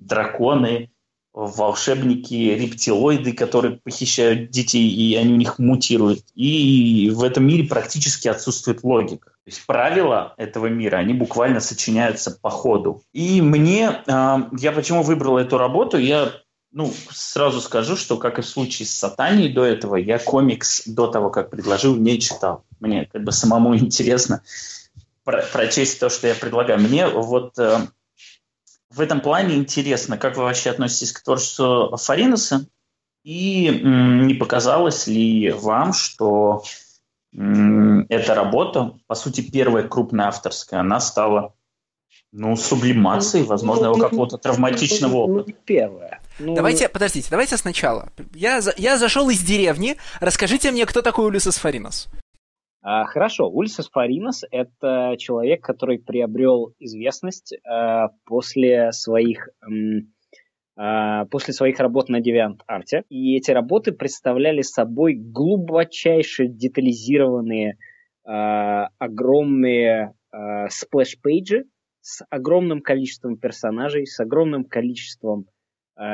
драконы, волшебники, рептилоиды, которые похищают детей, и они у них мутируют. И в этом мире практически отсутствует логика. То есть правила этого мира, они буквально сочиняются по ходу. И мне, а, я почему выбрал эту работу, я ну, сразу скажу, что, как и в случае с Сатанией до этого, я комикс до того, как предложил, не читал. Мне как бы самому интересно про прочесть то, что я предлагаю. Мне вот э, в этом плане интересно, как вы вообще относитесь к творчеству Фариноса, и м, не показалось ли вам, что м, эта работа, по сути, первая крупная авторская, она стала ну, сублимацией, возможно, его какого-то травматичного опыта. Первое. Ну, давайте, подождите, давайте сначала. Я, я зашел из деревни. Расскажите мне, кто такой Улисес Фаринос? А, хорошо, Ульсис Фаринос – это человек, который приобрел известность а, после своих а, после своих работ на DeviantArt. И эти работы представляли собой глубочайше детализированные а, огромные а, splash page и с огромным количеством персонажей, с огромным количеством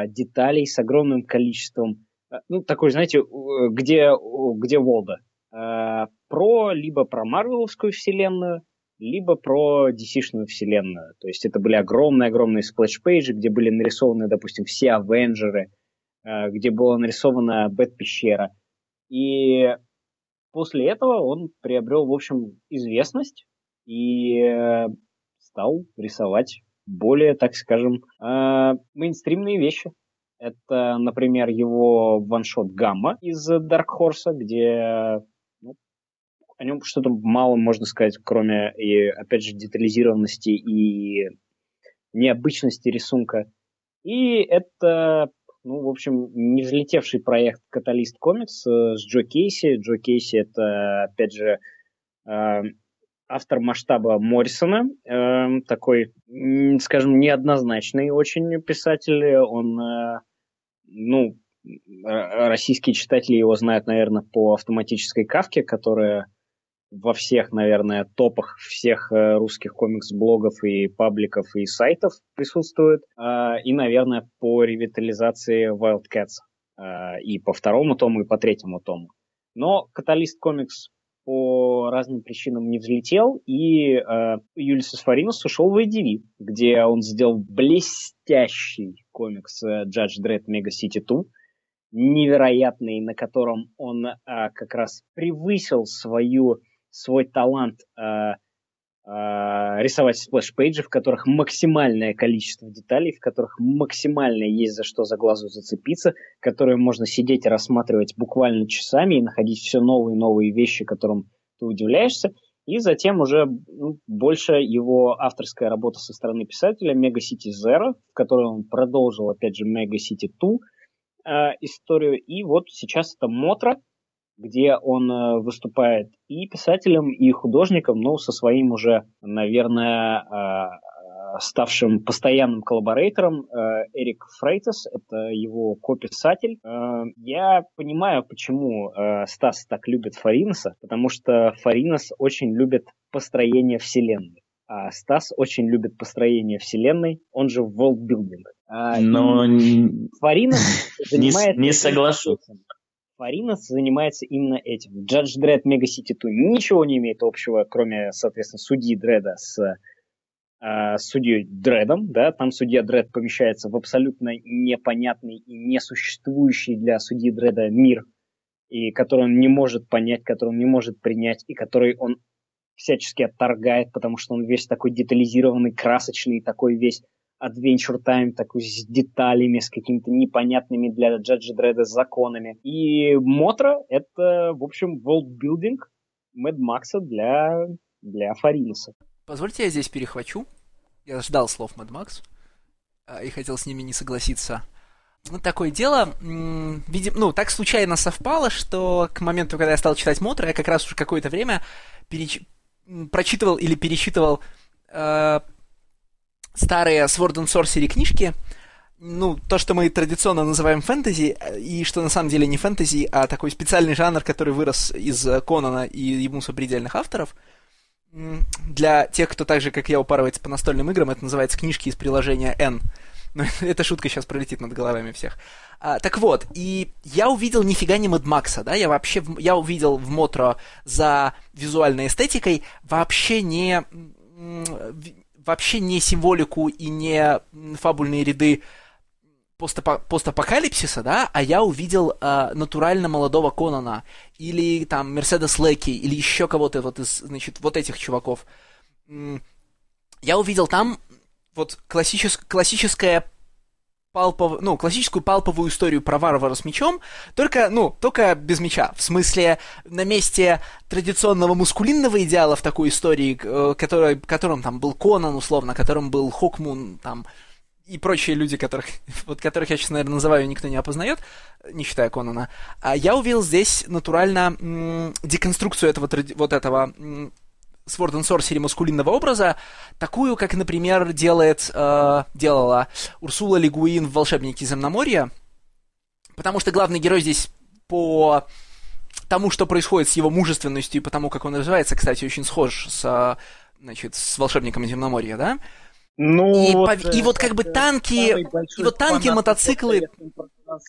деталей, с огромным количеством, а, ну, такой, знаете, где, где Волдо. А, про либо про Марвеловскую вселенную, либо про DC-шную вселенную. То есть это были огромные-огромные splash page и, где были нарисованы, допустим, все Avenger ы, а, где была нарисована Бэт-пещера. И после этого он приобрел, в общем, известность и э, стал рисовать более, так скажем, э, мейнстримные вещи. Это, например, его ваншот Гамма из Dark Horse, где о нем что-то мало можно сказать, кроме, и, опять же, детализированности и необычности рисунка. И это, ну, в общем, не взлетевший проект Каталист Комикс с Джо Кейси. Джо Кейси это, опять же, э, автор масштаба Моррисона, э, такой, скажем, неоднозначный очень писатель. Он, ну, российские читатели его знают, наверное, по автоматической кавке, которая во всех, наверное, топах всех э, русских комикс-блогов и пабликов и сайтов присутствует. А, и, наверное, по ревитализации Wildcats. И по второму тому, и по третьему тому. Но Catalyst Comix по разным причинам не взлетел, и э, Юлисес Фаринас ушел в IDW, где он сделал блестящий комикс э, Judge Dredd Mega City 2, невероятный, на котором он э, как раз превысил свою свой талант э, рисовать splash page и, в которых максимальное количество деталей, в которых максимально есть за что за глазу зацепиться, которые можно сидеть и рассматривать буквально часами и находить все новые и новые вещи, которым ты удивляешься. И затем уже ну, больше его авторская работа со стороны писателя Mega City Zero, в которой он продолжил, опять же, Mega City 2 э, историю. И вот сейчас это Мотра, где он э, выступает и писателем, и художником, ну, со своим уже, наверное, э, ставшим постоянным коллаборейтором э, Эрик Фрейтес, это его кописатель. Я понимаю, почему Стас так любит Фариноса, потому что Фаринос очень любит построение вселенной. А Стас очень любит построение вселенной, он же worldbuilding. Но Фаринос занимается... Не, не соглашусь. Фаринос занимается именно этим. Джадж Дред Мега Сити 2 ничего не имеет общего, кроме, соответственно, судьи Дреда с э, судьей Дредом. Да? Там судья Дред помещается в абсолютно непонятный и несуществующий для судьи Дреда мир, и который он не может понять, который он не может принять, и который он всячески отторгает, потому что он весь такой детализированный, красочный, такой весь Adventure Time, такой с деталями, с какими-то непонятными для Джаджи Дреда законами. И Мотра — это, в общем, worldbuilding Мэд Макса для, для Фариноса. Позвольте я здесь перехвачу. Я ждал слов Мэд Макс а, и хотел с ними не согласиться. Ну, такое дело, видимо, ну, так случайно совпало, что к моменту, когда я стал читать Мотра, я как раз уже какое-то время переч... прочитывал или перечитывал э, старые Sword and Sorcery книжки, ну, то, что мы традиционно называем фэнтези, и что на самом деле не фэнтези, а такой специальный жанр, который вырос из Конана и ему сопредельных авторов. Для тех, кто так же, как я, упарывается по настольным играм, это называется книжки из приложения N. Но эта шутка сейчас пролетит над головами всех. А, так вот, и я увидел нифига не Мэд Макса, да, я вообще, я увидел в Мотро за визуальной эстетикой вообще не вообще не символику и не фабульные ряды постапо- постапокалипсиса, да, а я увидел э, натурально молодого Конана, или там Мерседес Леки, или еще кого-то вот из, значит, вот этих чуваков. Я увидел там вот классичес- классическое палпов, ну, классическую палповую историю про варвара с мечом, только, ну, только без меча. В смысле, на месте традиционного мускулинного идеала в такой истории, э, который, которым там был Конан, условно, которым был Хокмун, там, и прочие люди, которых, вот которых я сейчас, наверное, называю, никто не опознает, не считая Конана, а я увидел здесь натурально м- деконструкцию этого, вот этого м- Sword and Sorcery маскулинного образа, такую, как, например, делает, э, делала Урсула Лигуин в «Волшебнике Земноморья», потому что главный герой здесь по тому, что происходит с его мужественностью и потому, как он развивается, кстати, очень схож с, значит, с «Волшебником Земноморья», да? Ну, и, вот, по, и вот как бы танки, и вот танки, мотоциклы...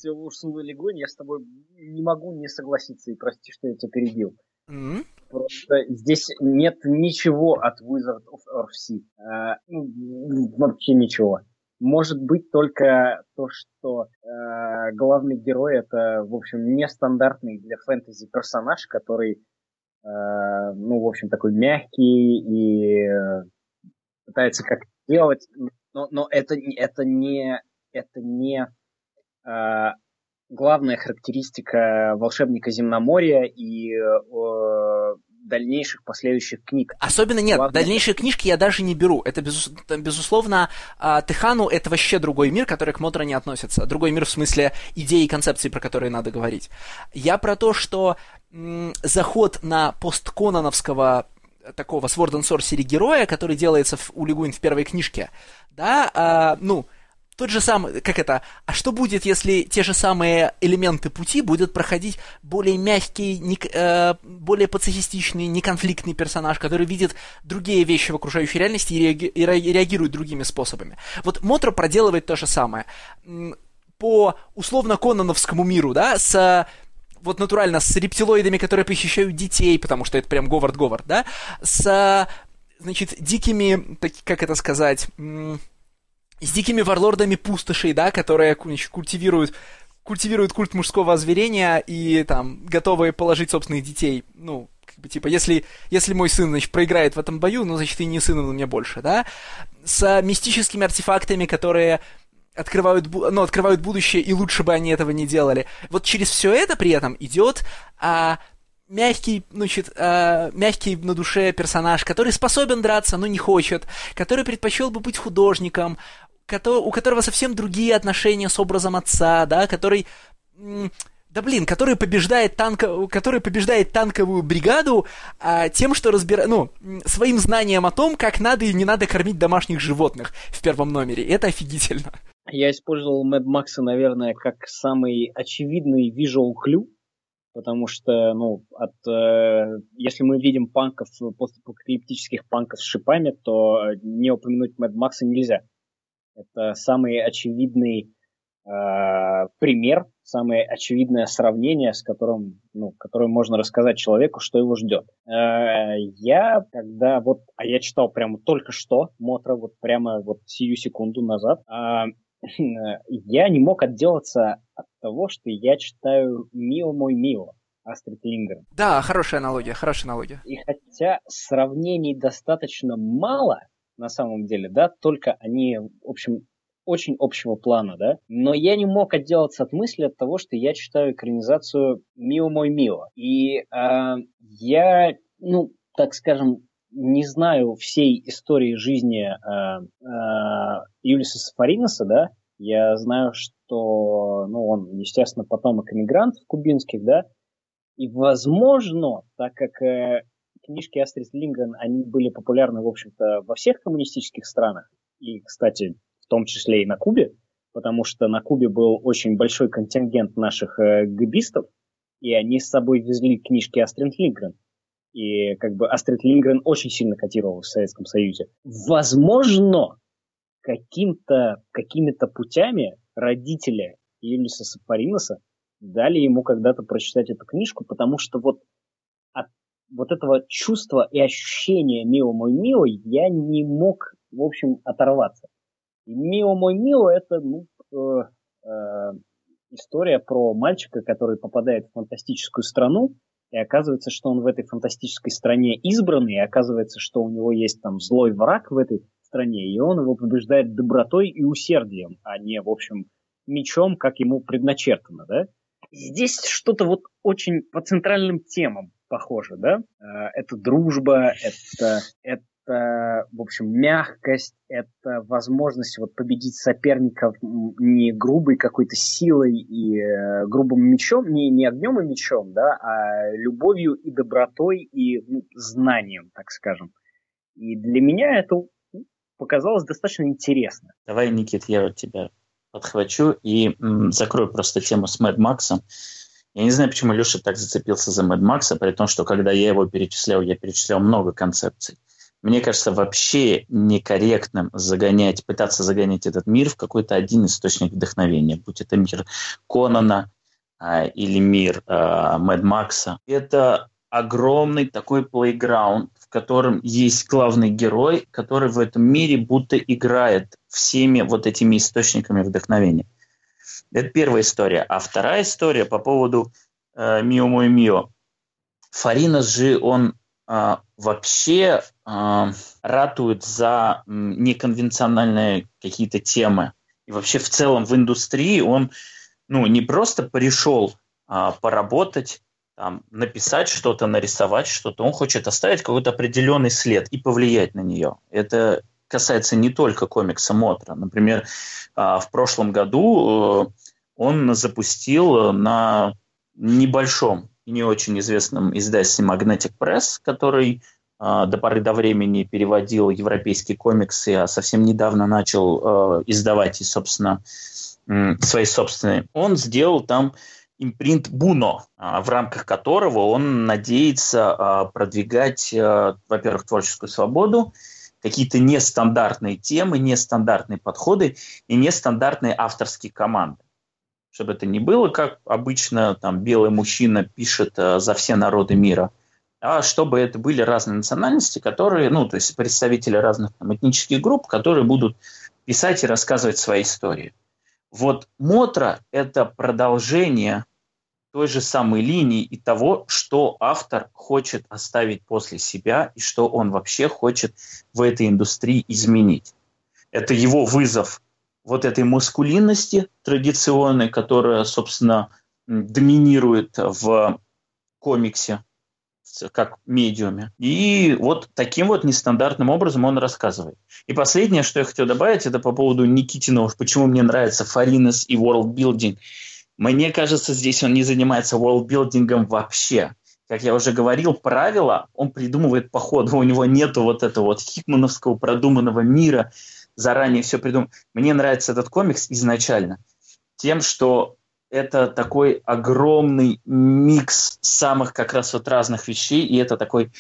Урсулы Лигуин, я с тобой не могу не согласиться, и прости, что я тебя перебил. Mm-hmm. Просто здесь нет ничего от Wizard of Earthsea. Э, ну, вообще ничего. Может быть только то, что э, главный герой это, в общем, нестандартный для фэнтези персонаж, который, э, ну, в общем, такой мягкий и э, пытается как делать, но, но это, это не, это не э, главная характеристика волшебника земноморья и э, дальнейших последующих книг. Особенно нет, Главное... дальнейшие книжки я даже не беру. Это, безус... безусловно, э, Техану это вообще другой мир, который к Мотро не относится. Другой мир в смысле идеи и концепции, про которые надо говорить. Я про то, что м- заход на посткононовского такого Sword and Sorcery героя, который делается в, у Лигуин в первой книжке, да, а, ну, тот же самый, как это, а что будет, если те же самые элементы пути будут проходить более мягкий, не, э, более пацифистичный, неконфликтный персонаж, который видит другие вещи в окружающей реальности и, реаги, и реагирует другими способами. Вот Мотро проделывает то же самое. По условно-кононовскому миру, да, с вот натурально с рептилоидами, которые похищают детей, потому что это прям Говард Говард, да, с, значит, дикими, так, как это сказать, с дикими варлордами пустошей, да, которые культивируют культивируют культ мужского озверения и там готовы положить собственных детей, ну, как бы, типа, если, если мой сын, значит, проиграет в этом бою, ну, значит, и не сын он мне больше, да, с мистическими артефактами, которые открывают, ну, открывают будущее, и лучше бы они этого не делали. Вот через все это при этом идет а, мягкий, значит, э, мягкий на душе персонаж, который способен драться, но не хочет, который предпочел бы быть художником, у которого совсем другие отношения с образом отца, да, который... Да блин, который побеждает, танко, который побеждает танковую бригаду а, тем, что разбирает, ну, своим знанием о том, как надо и не надо кормить домашних животных в первом номере. Это офигительно. Я использовал Mad Max, наверное, как самый очевидный visual clue, потому что, ну, от, э, если мы видим панков, постапокалиптических панков с шипами, то не упомянуть Mad Max нельзя. Это самый очевидный э, пример, самое очевидное сравнение, с которым, ну, которым можно рассказать человеку, что его ждет. Э, я когда вот, а я читал прямо только что Мотра, вот прямо вот сию секунду назад, э, я не мог отделаться от того, что я читаю «Мио мой Мио» Астрид Лингрен. Да, хорошая аналогия, хорошая аналогия. И хотя сравнений достаточно мало, на самом деле, да, только они, в общем, очень общего плана, да, но я не мог отделаться от мысли от того, что я читаю экранизацию «Мио мой Мио». И э, я, ну, так скажем, не знаю всей истории жизни э, э, Юлиса Сафариноса, да, я знаю, что, ну, он, естественно, потомок иммигрантов кубинских, да, и, возможно, так как э, книжки Астрид Лингрен, они были популярны, в общем-то, во всех коммунистических странах. И, кстати, в том числе и на Кубе, потому что на Кубе был очень большой контингент наших э, гбистов, и они с собой везли книжки Астрид Лингрен. И как бы Астрид Лингрен очень сильно котировал в Советском Союзе. Возможно, каким-то, какими-то путями родители Юлиса Сапариноса дали ему когда-то прочитать эту книжку, потому что вот вот этого чувства и ощущения «Мио мой Мио» я не мог, в общем, оторваться. И «Мио мой Мио» это, ну, э, э, история про мальчика, который попадает в фантастическую страну, и оказывается, что он в этой фантастической стране избранный, и оказывается, что у него есть там злой враг в этой стране, и он его побеждает добротой и усердием, а не, в общем, мечом, как ему предначертано, да? Здесь что-то вот очень по центральным темам похоже, да? Э, это дружба, это, это в общем, мягкость, это возможность вот победить соперников не грубой какой-то силой и э, грубым мечом, не, не огнем и мечом, да, а любовью и добротой и ну, знанием, так скажем. И для меня это показалось достаточно интересно. Давай, Никит, я тебя подхвачу и м, закрою просто тему с Мэд Максом. Я не знаю, почему Леша так зацепился за Мэд Макса, при том, что когда я его перечислял, я перечислял много концепций. Мне кажется, вообще некорректным загонять, пытаться загонять этот мир в какой-то один источник вдохновения, будь это мир Конана а, или мир а, Мэд Макса. Это огромный такой плейграунд, в котором есть главный герой, который в этом мире будто играет всеми вот этими источниками вдохновения. Это первая история. А вторая история по поводу э, «Мио мой Мио». Фаринас же, он э, вообще э, ратует за неконвенциональные какие-то темы. И вообще в целом в индустрии он ну, не просто пришел э, поработать, там, написать что-то, нарисовать что-то, он хочет оставить какой-то определенный след и повлиять на нее. Это касается не только комикса Мотра. Например, а, в прошлом году э, он запустил на небольшом и не очень известном издательстве Magnetic Press, который а, до поры до времени переводил европейские комиксы, а совсем недавно начал э, издавать и, собственно, свои собственные. Он сделал там импринт Буно, а, в рамках которого он надеется а, продвигать, а, во-первых, творческую свободу, какие-то нестандартные темы, нестандартные подходы и нестандартные авторские команды. Чтобы это не было, как обычно там белый мужчина пишет за все народы мира, а чтобы это были разные национальности, которые, ну, то есть представители разных там, этнических групп, которые будут писать и рассказывать свои истории. Вот Мотра – это продолжение той же самой линии и того, что автор хочет оставить после себя и что он вообще хочет в этой индустрии изменить. Это его вызов вот этой маскулинности традиционной, которая, собственно, доминирует в комиксе как медиуме. И вот таким вот нестандартным образом он рассказывает. И последнее, что я хотел добавить, это по поводу Никитинова, почему мне нравится Фаринес и World Building. Мне кажется, здесь он не занимается worldbuilding вообще. Как я уже говорил, правила он придумывает по ходу. У него нету вот этого вот хикмановского продуманного мира, заранее все придумал. Мне нравится этот комикс изначально тем, что это такой огромный микс самых как раз вот разных вещей, и это такой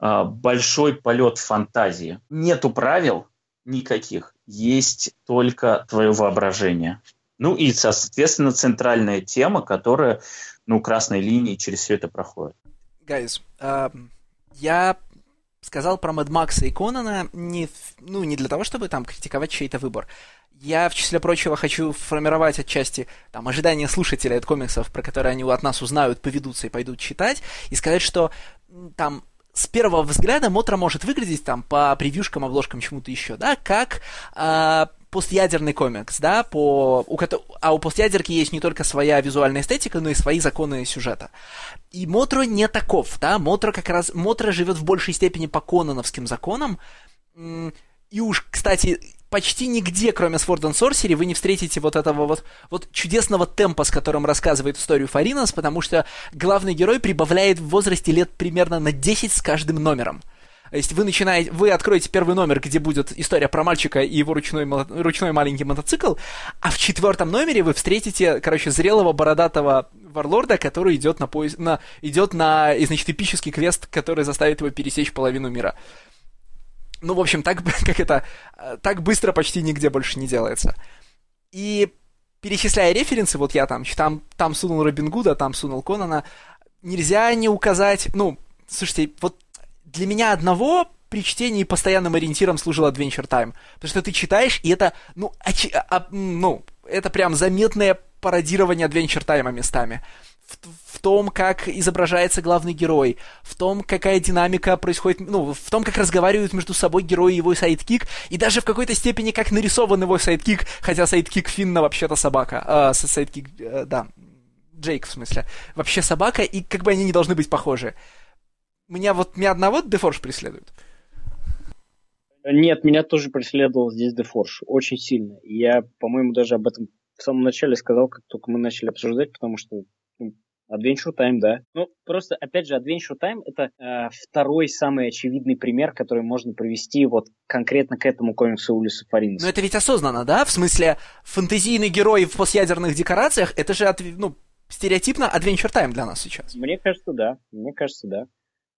э, большой полет фантазии. Нету правил никаких, есть только твое воображение. Ну и, соответственно, центральная тема, которая, ну, красной линией через все это проходит. Guys, uh, я сказал про Мэд Макса и Конана не, ну, не для того, чтобы там критиковать чей-то выбор. Я, в числе прочего, хочу формировать отчасти там, ожидания слушателей от комиксов, про которые они от нас узнают, поведутся и пойдут читать, и сказать, что там с первого взгляда Мотра может выглядеть там по превьюшкам, обложкам, чему-то еще, да, как э, постядерный комикс, да, по, у, а у постядерки есть не только своя визуальная эстетика, но и свои законы сюжета. И Мотро не таков, да, Мотро как раз, Мотро живет в большей степени по кононовским законам, и уж, кстати, почти нигде, кроме Sword and Sorcery, вы не встретите вот этого вот, вот чудесного темпа, с которым рассказывает историю Фаринас, потому что главный герой прибавляет в возрасте лет примерно на 10 с каждым номером. То есть вы начинаете, вы откроете первый номер, где будет история про мальчика и его ручной, ручной маленький мотоцикл, а в четвертом номере вы встретите, короче, зрелого бородатого варлорда, который идет на поезд, на, идет на, значит, эпический квест, который заставит его пересечь половину мира. Ну, в общем, так, как это, так быстро почти нигде больше не делается. И перечисляя референсы, вот я там, там, там сунул Робин Гуда, там сунул Конана, нельзя не указать, ну, слушайте, вот для меня одного при чтении постоянным ориентиром служил Adventure Time. Потому что ты читаешь, и это, ну, очи, а, а ну это прям заметное пародирование Adventure Time местами. В, в том, как изображается главный герой, в том, какая динамика происходит, ну, в том, как разговаривают между собой герой и его sidekick, и даже в какой-то степени, как нарисован его sidekick, хотя sidekick Финна вообще-то собака. Э, sidekick, э, да, Джейк, в смысле. Вообще собака, и как бы они не должны быть похожи. Меня вот, меня одного Дефорж преследует. Нет, меня тоже преследовал здесь Дефорж. Очень сильно. Я, по-моему, даже об этом в самом начале сказал, как только мы начали обсуждать, потому что ну, Adventure Time, да. Ну, просто, опять же, Adventure Time — это э, второй самый очевидный пример, который можно привести вот конкретно к этому комиксу Улиса Фаринеса. Но это ведь осознанно, да? В смысле, фантазийный герой в постъядерных декорациях — это же, ну, стереотипно Adventure Time для нас сейчас. Мне кажется, да. Мне кажется, да.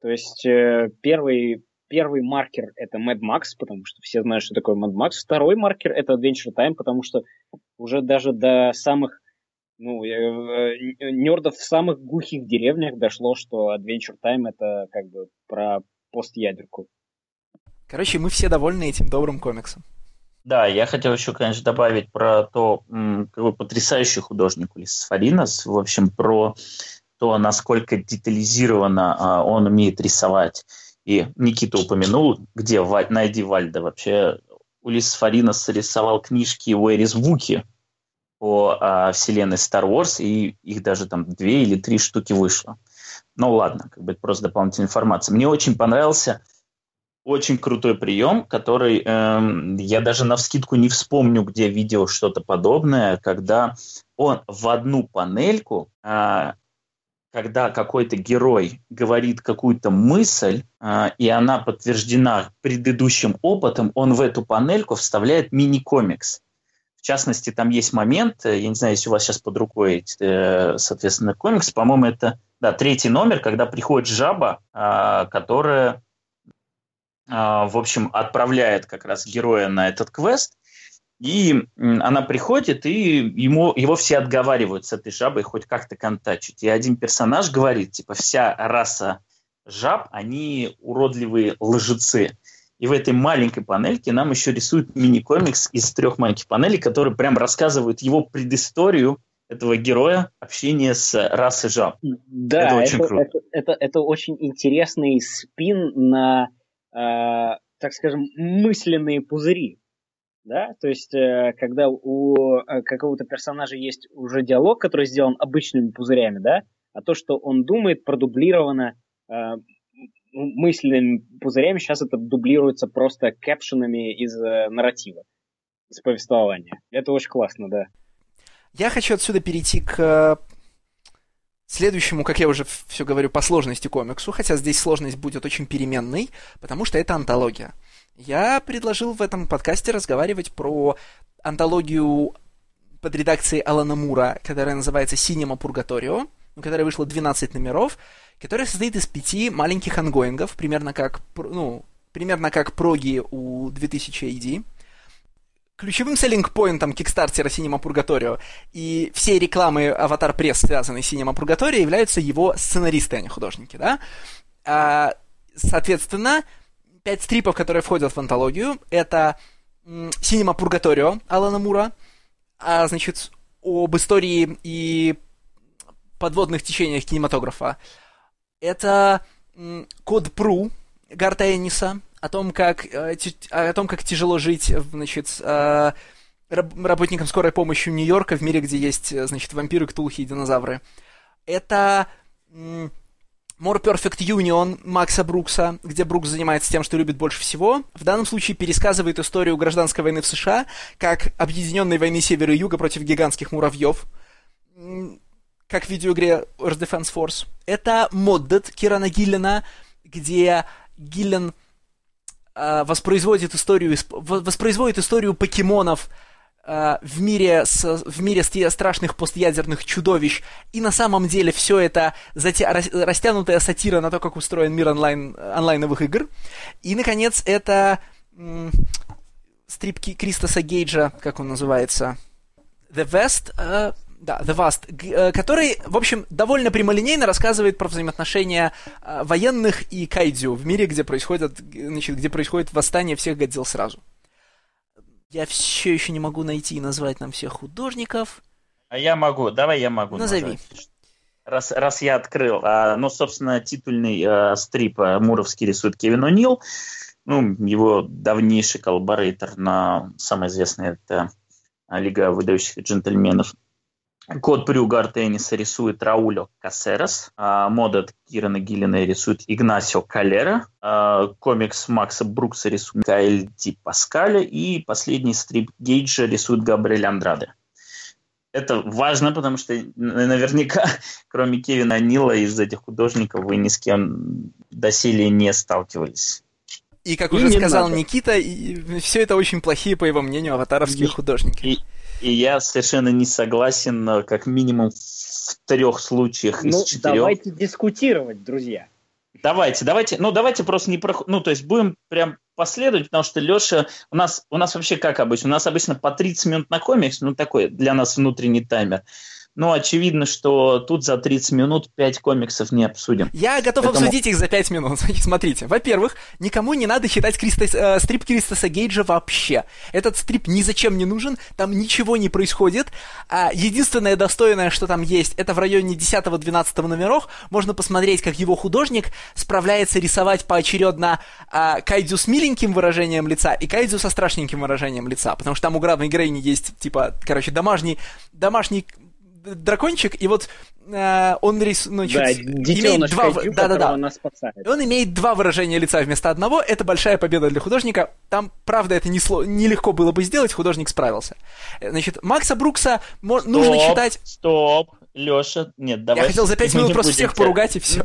То есть э, первый, первый маркер это Mad Max, потому что все знают, что такое Mad Max. Второй маркер это Adventure Time, потому что уже даже до самых ну, э, э, нердов в самых глухих деревнях дошло, что Adventure Time это как бы про постядерку. Короче, мы все довольны этим добрым комиксом. Да, я хотел еще, конечно, добавить про то, какой потрясающий художник Улис Фаринас, в общем, про то, насколько детализированно а, он умеет рисовать. И Никита упомянул, где найди Вальда. Вообще Улис Фаринас рисовал книжки Уэрис Вуки по а, вселенной Star Wars, и их даже там две или три штуки вышло. Ну ладно, как бы это просто дополнительная информация. Мне очень понравился очень крутой прием, который э, я даже на вскидку не вспомню, где видел что-то подобное, когда он в одну панельку э, когда какой-то герой говорит какую-то мысль, э, и она подтверждена предыдущим опытом, он в эту панельку вставляет мини-комикс. В частности, там есть момент, э, я не знаю, если у вас сейчас под рукой, э, соответственно, комикс, по-моему, это да, третий номер, когда приходит жаба, э, которая, э, в общем, отправляет как раз героя на этот квест, и она приходит, и ему, его все отговаривают с этой жабой хоть как-то контачить. И один персонаж говорит, типа, вся раса жаб, они уродливые лжецы. И в этой маленькой панельке нам еще рисуют мини-комикс из трех маленьких панелей, которые прям рассказывают его предысторию этого героя общения с расой жаб. Да, это очень это, круто. Это, это, это очень интересный спин на, э, так скажем, мысленные пузыри да, то есть э, когда у э, какого-то персонажа есть уже диалог, который сделан обычными пузырями, да, а то, что он думает, продублировано э, мысленными пузырями, сейчас это дублируется просто кэпшенами из нарратива, из повествования. Это очень классно, да. Я хочу отсюда перейти к следующему, как я уже все говорю, по сложности комиксу, хотя здесь сложность будет очень переменной, потому что это антология. Я предложил в этом подкасте разговаривать про антологию под редакцией Алана Мура, которая называется «Синема Пургаторио», которая вышла 12 номеров, которая состоит из пяти маленьких ongoing ов, примерно как, ну, примерно как prog и у 2000 AD. Ключевым selling point ом кикстартера Cinema Purgatorio и всей рекламы Avatar Press, связанной с Cinema Purgatorio, являются его сценаристы, а не художники, да? А, соответственно, пять strip ов, которые входят в антологию, это «Cinema Purgatorio» Алана Мура, а, значит, об истории и подводных течениях кинематографа. Это «Код Пру» Гарта Энниса, о том, как, э, о том, как тяжело жить, значит, э, работникам скорой помощи Нью-Йорка в мире, где есть, значит, вампиры, ктулхи и динозавры. Это More Perfect Union Макса Брукса, где Брукс занимается тем, что любит больше всего, в данном случае пересказывает историю гражданской войны в США как объединенной войны Севера и Юга против гигантских муравьев, как в видеоигре Earth Defense Force. Это Моддед Кирана Гиллена, где Гиллен э, воспроизводит историю, воспроизводит историю покемонов в мире, с, в мире страшных постъядерных чудовищ, и на самом деле все это затя... растянутая сатира на то, как устроен мир онлайн... онлайновых игр. И, наконец, это м- стрипки Кристоса Гейджа, как он называется, The West, э, Да, The Vast, э, который, в общем, довольно прямолинейно рассказывает про взаимоотношения э, военных и кайдзю в мире, где происходит, значит, где происходит восстание всех Годзилл сразу. Я все еще не могу найти и назвать нам всех художников. А я могу, давай я могу. Назови. Назвать. Раз, раз я открыл. А, ну, собственно, титульный а, стрип а, Муровский рисует Кевин О'Нил. Ну, его давнейший коллаборейтор на самое известное это Лига выдающихся джентльменов. Код Брюгар тенниса рисует Раулio Кассерас, а, модет Кирана Гиллина рисует Игнасио Калера, а, комикс Макса Брукса рисует Каэль Ди Паскаля и последний стрип Гейджа рисует Габриэль Андраде. Это важно, потому что наверняка, кроме Кевина Нила, из этих художников вы ни с кем доселе не сталкивались. И, как и уже сказал надо. Никита, и все это очень плохие, по его мнению, аватаровские и, художники. И, и я совершенно не согласен, э, как минимум в трех случаях ну, из четырех. Давайте дискутировать, друзья. Давайте, давайте, ну давайте просто не про, ну то есть будем прям последовать, потому что Леша, у нас, у нас вообще как обычно, у нас обычно по 30 минут на комикс, ну такой для нас внутренний таймер. Но очевидно, что тут за 30 минут 5 комиксов не обсудим. Я готов Поэтому... обсудить их за 5 минут. Смотрите, во-первых, никому не надо читать Кристос, э, стрип Кристоса Гейджа вообще. Этот стрип ни зачем не нужен, там ничего не происходит. А единственное достойное, что там есть, это в районе 10-12 номеров. Можно посмотреть, как его художник справляется рисовать поочередно а, Кайдзю с миленьким выражением лица и Кайдзю со страшненьким выражением лица. Потому что там у главной героини есть, типа, короче, домашний, домашний дракончик, и вот э, он рис, ну, да, имеет два, Кайдю, да, да, да. Нас спасает. Он имеет два выражения лица вместо одного. Это большая победа для художника. Там, правда, это не сло, нелегко было бы сделать, художник справился. Значит, Макса Брукса стоп, нужно читать. Стоп, Леша, нет, давай. Я хотел за пять минут просто всех поругать и все.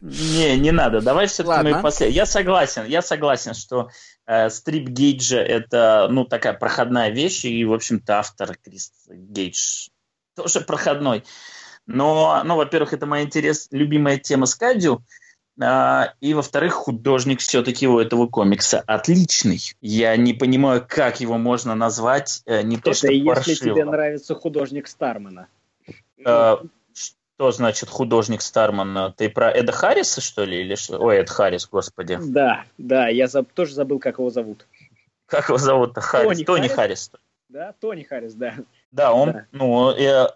Не, не надо. Давай все-таки мы после. Я согласен, я согласен, что э, стрип Гейджа это, ну, такая проходная вещь, и, в общем-то, автор Крис Гейдж тоже проходной. Но, ну, во-первых, это моя интерес, любимая тема Скадио. А, и, во-вторых, художник все-таки у этого комикса отличный. Я не понимаю, как его можно назвать э, не то, это что если паршиво. тебе нравится художник Стармана. А, что значит художник Стармана? Ты про Эда Харриса, что ли? Или что? Ой, Эд Харрис, господи. Да, да, я заб... тоже забыл, как его зовут. Как его зовут-то? Харрис. Тони, Тони Харрис? Харрис. Да, Тони Харрис, да. Да, он, да. ну, э,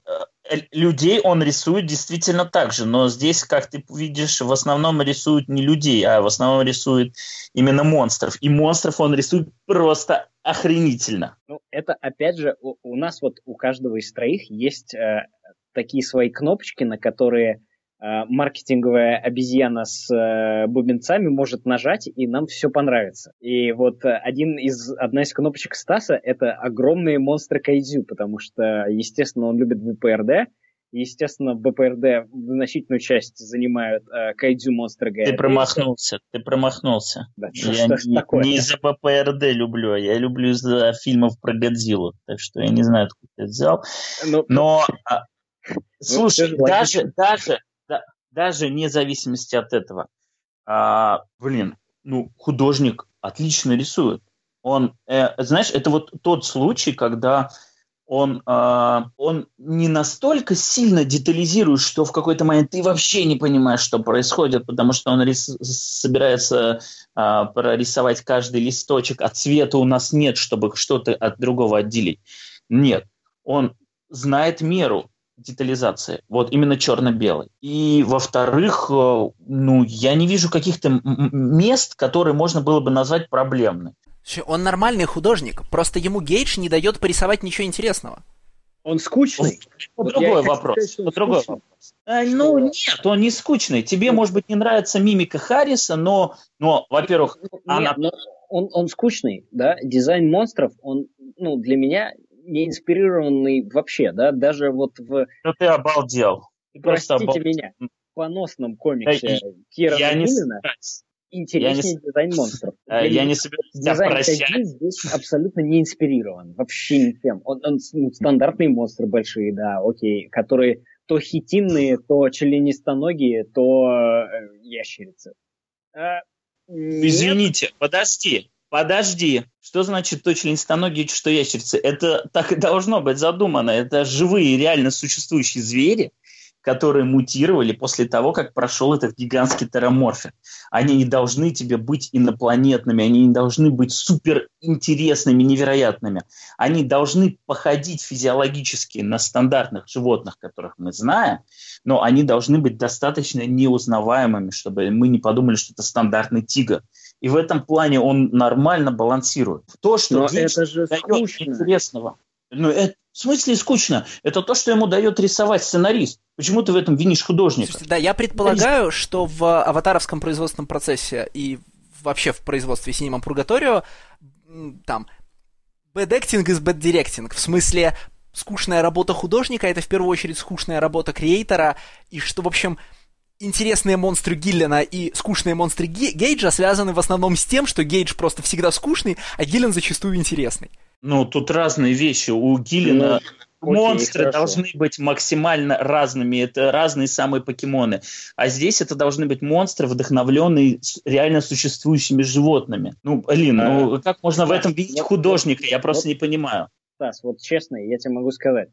э, людей он рисует действительно так же, но здесь, как ты видишь, в основном рисует не людей, а в основном рисует именно монстров. И монстров он рисует просто охренительно. Ну, это, опять же, у, у нас вот у каждого из троих есть э, такие свои кнопочки, на которые маркетинговая обезьяна с э, бубенцами может нажать, и нам все понравится. И вот э, один из, одна из кнопочек Стаса — это огромные монстры Кайдзю, потому что, естественно, он любит БПРД, Естественно, в БПРД значительную часть занимают э, Кайдзю монстры Ты промахнулся, ты промахнулся. Да, что, я что не, такое? не из-за БПРД люблю, а я люблю из-за фильмов про Годзиллу. Так что я не знаю, откуда ты взял. Ну, Но, а, ну, слушай, даже, даже, даже вне зависимости от этого. А, блин, ну, художник отлично рисует. Он, э, знаешь, это вот тот случай, когда он, э, он не настолько сильно детализирует, что в какой-то момент ты вообще не понимаешь, что происходит, потому что он рис, собирается э, прорисовать каждый листочек, а цвета у нас нет, чтобы что-то от другого отделить. Нет, он знает меру, детализации. Вот именно черно-белый. И, во-вторых, э, ну, я не вижу каких-то мест, которые можно было бы назвать проблемными. Он нормальный художник, просто ему Гейдж не дает порисовать ничего интересного. Он скучный. Вот другой вопрос. Сказать, другой вопрос. А, ну нет, он не скучный. Тебе, может быть, не нравится мимика Харриса, но, но во-первых, нет, она... он, он скучный, да. Дизайн монстров, он, ну, для меня не инспирированный вообще, да, даже вот в... Ну ты обалдел. Ты Простите обалдел. меня, в поносном комиксе да, Кира я Миллина интереснее не... дизайн монстров. А, я не собираюсь Дизайн прощать. здесь абсолютно не инспирирован, вообще ничем. Он, он ну, стандартные монстры большие, да, окей, которые то хитинные, то членистоногие, то э, ящерицы. А, Извините, подожди. Подожди, что значит то членистоногие, что ящерицы? Это так и должно быть задумано. Это живые, реально существующие звери, которые мутировали после того, как прошел этот гигантский тераморфин. Они не должны тебе быть инопланетными, они не должны быть супер интересными, невероятными. Они должны походить физиологически на стандартных животных, которых мы знаем, но они должны быть достаточно неузнаваемыми, чтобы мы не подумали, что это стандартный тигр. И в этом плане он нормально балансирует. То, что Но это же скучно. интересного. Ну, это, в смысле скучно? Это то, что ему дает рисовать сценарист. Почему ты в этом винишь художника? Слушайте, да, я предполагаю, что в аватаровском производственном процессе и вообще в производстве Cinema Purgatorio там bad acting is bad directing. В смысле, скучная работа художника это в первую очередь скучная работа креатора, и что, в общем, интересные монстры Гиллена и скучные монстры Гейджа связаны в основном с тем, что Гейдж просто всегда скучный, а Гиллен зачастую интересный. Ну, тут разные вещи. У Гиллина ну, монстры окей, должны быть максимально разными. Это разные самые покемоны. А здесь это должны быть монстры, вдохновленные реально существующими животными. Ну, блин, а, ну как можно в этом видеть художника? Я просто не понимаю. Стас, вот честно, я тебе могу сказать,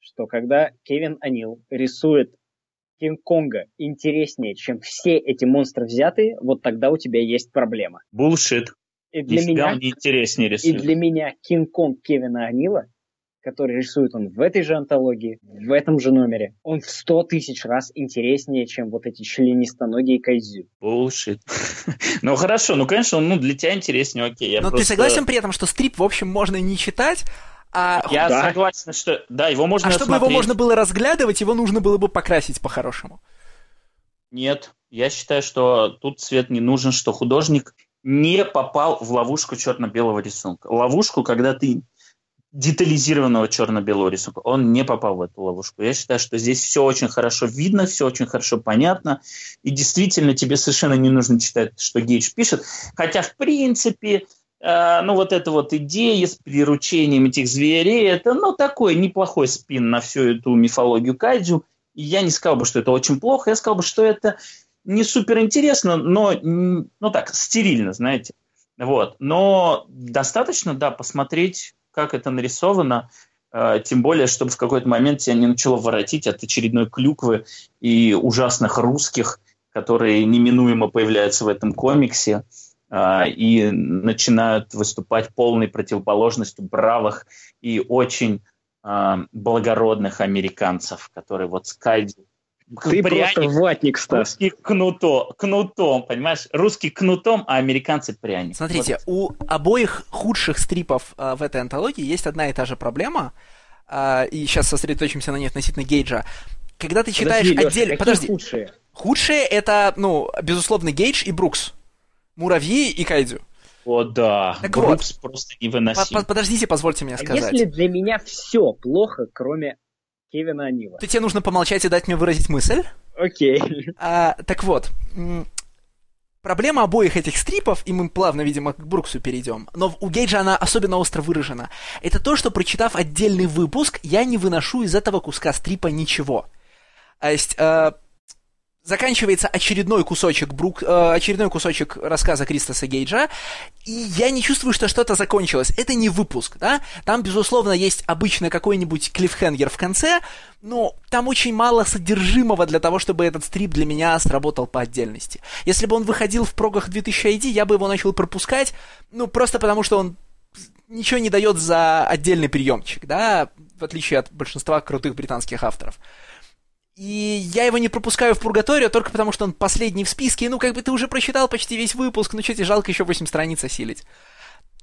что когда Кевин Анил рисует Кинг-Конга интереснее, чем все эти монстры взятые, вот тогда у тебя есть проблема. Булшит. И для меня, не интереснее рисует. И для меня Кинг-Конг Кевина Анила, который рисует он в этой же антологии, в этом же номере, он в сто тысяч раз интереснее, чем вот эти членистоногие кайзю. Булшит. ну хорошо, ну конечно, ну для тебя интереснее, окей. Но ты согласен при этом, что стрип, в общем, можно не читать, а, Я да. согласен, что да, его можно А чтобы смотреть. его можно было разглядывать, его нужно было бы покрасить по-хорошему. Нет, я считаю, что тут цвет не нужен, что художник не попал в ловушку черно-белого рисунка. Ловушку, когда ты детализированного черно-белого рисунка. Он не попал в эту ловушку. Я считаю, что здесь все очень хорошо видно, все очень хорошо понятно. И действительно, тебе совершенно не нужно читать, что Гейдж пишет. Хотя, в принципе, ну, вот эта вот идея с приручением этих зверей, это, ну, такой неплохой спин на всю эту мифологию кайджу. И я не сказал бы, что это очень плохо, я сказал бы, что это не супер интересно, но, ну так, стерильно, знаете. Вот. Но достаточно, да, посмотреть, как это нарисовано, э, тем более, чтобы в какой-то момент тебя не начало воротить от очередной клюквы и ужасных русских, которые неминуемо появляются в этом комиксе э, и начинают выступать полной противоположностью бравых и очень э, благородных американцев, которые вот скальдят ты пряник, просто ватник, Стас. Русский кнуто, кнутом, понимаешь? Русский кнутом, а американцы пряник. Смотрите, вот. у обоих худших стрипов а, в этой антологии есть одна и та же проблема, а, и сейчас сосредоточимся на ней относительно Гейджа. Когда ты читаешь отдельно... Подожди. худшие? Худшие это, ну, безусловно, Гейдж и Брукс. Муравьи и Кайдзю. О, да. Так Брукс вот, просто невыносим. Подождите, позвольте мне сказать. А если для меня все плохо, кроме Кевина Анила. Ты тебе нужно помолчать и дать мне выразить мысль? Окей. А, так вот, проблема обоих этих стрипов, и мы плавно, видимо, к Бруксу перейдем, но у Гейджа она особенно остро выражена, это то, что, прочитав отдельный выпуск, я не выношу из этого куска стрипа ничего. То есть, э, заканчивается очередной кусочек, Брук, э, очередной кусочек рассказа Кристоса Гейджа, и я не чувствую, что что-то закончилось. Это не выпуск, да? Там, безусловно, есть обычно какой-нибудь клиффхенгер в конце, но там очень мало содержимого для того, чтобы этот стрип для меня сработал по отдельности. Если бы он выходил в прогах 2000 ID, я бы его начал пропускать, ну, просто потому что он ничего не дает за отдельный приемчик, да, в отличие от большинства крутых британских авторов. И я его не пропускаю в Пургаторию только потому, что он последний в списке. Ну, как бы ты уже прочитал почти весь выпуск, ну что тебе жалко еще 8 страниц осилить.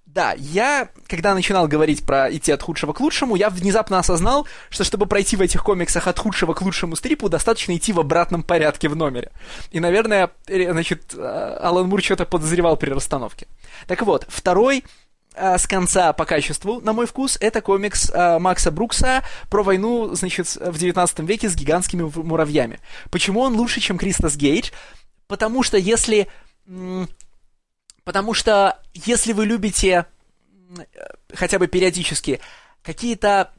Да, я, когда начинал говорить про идти от худшего к лучшему, я внезапно осознал, что чтобы пройти в этих комиксах от худшего к лучшему стрипу, достаточно идти в обратном порядке в номере. И, наверное, э, значит, э, Алан Мур что-то подозревал при расстановке. Так вот, второй с конца по качеству, на мой вкус, это комикс а, Макса Брукса про войну, значит, в 19 веке с гигантскими муравьями. Почему он лучше, чем Кристос Гейдж? Потому что если... Потому что если вы любите хотя бы периодически какие-то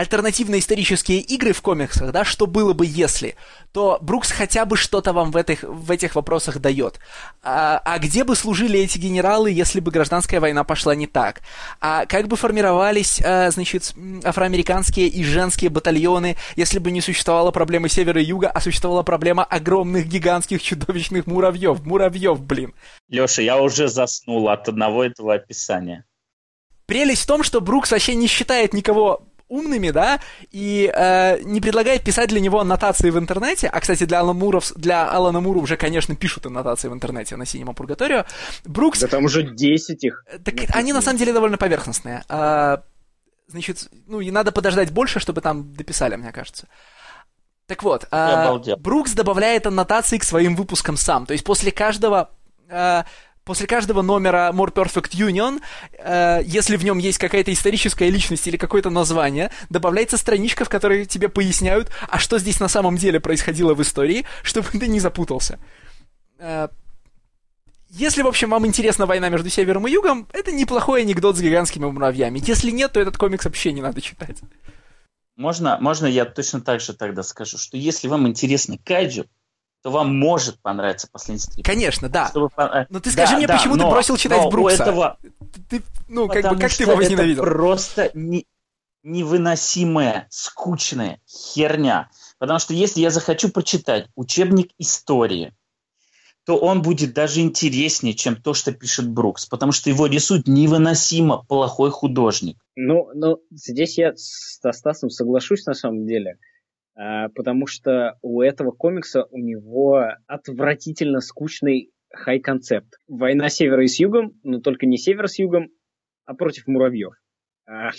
альтернативные исторические игры в комиксах, да, что было бы если, то Брукс хотя бы что-то вам в этих, в этих вопросах дает. А, а где бы служили эти генералы, если бы гражданская война пошла не так? А как бы формировались, а, значит, афроамериканские и женские батальоны, если бы не существовала проблема севера и юга, а существовала проблема огромных, гигантских, чудовищных муравьев? Муравьев, блин. Леша, я уже заснул от одного этого описания. Прелесть в том, что Брукс вообще не считает никого умными, да, и э, не предлагает писать для него аннотации в интернете. А, кстати, для Алана, Муров, для Алана Мура уже, конечно, пишут аннотации в интернете на Синема Пургаторио. Брукс... Да там уже 10 их. Э, так написано. они, на самом деле, довольно поверхностные. А, значит, ну, и надо подождать больше, чтобы там дописали, мне кажется. Так вот, а, Брукс добавляет аннотации к своим выпускам сам. То есть после каждого... А, после каждого номера More Perfect Union, э, если в нем есть какая-то историческая личность или какое-то название, добавляется страничка, в которой тебе поясняют, а что здесь на самом деле происходило в истории, чтобы ты не запутался. Э, если, в общем, вам интересна война между Севером и Югом, это неплохой анекдот с гигантскими муравьями. Если нет, то этот комикс вообще не надо читать. Можно, можно я точно так же тогда скажу, что если вам интересно кайджу, то вам может понравиться последний стрип. Конечно, да. Чтобы... Э, но ты скажи да, мне, да, почему но, ты бросил читать но Брукса? этого... Ты, ну, как бы, как ты его возненавидел? Это просто не, невыносимая, скучная херня. Потому что если я захочу прочитать учебник истории, то он будет даже интереснее, чем то, что пишет Брукс, потому что его рисует невыносимо плохой художник. Ну, ну здесь я с Стасом соглашусь на самом деле. А, потому что у этого комикса у него отвратительно скучный хай-концепт. Война севера и с югом, но только не север с югом, а против муравьев. А,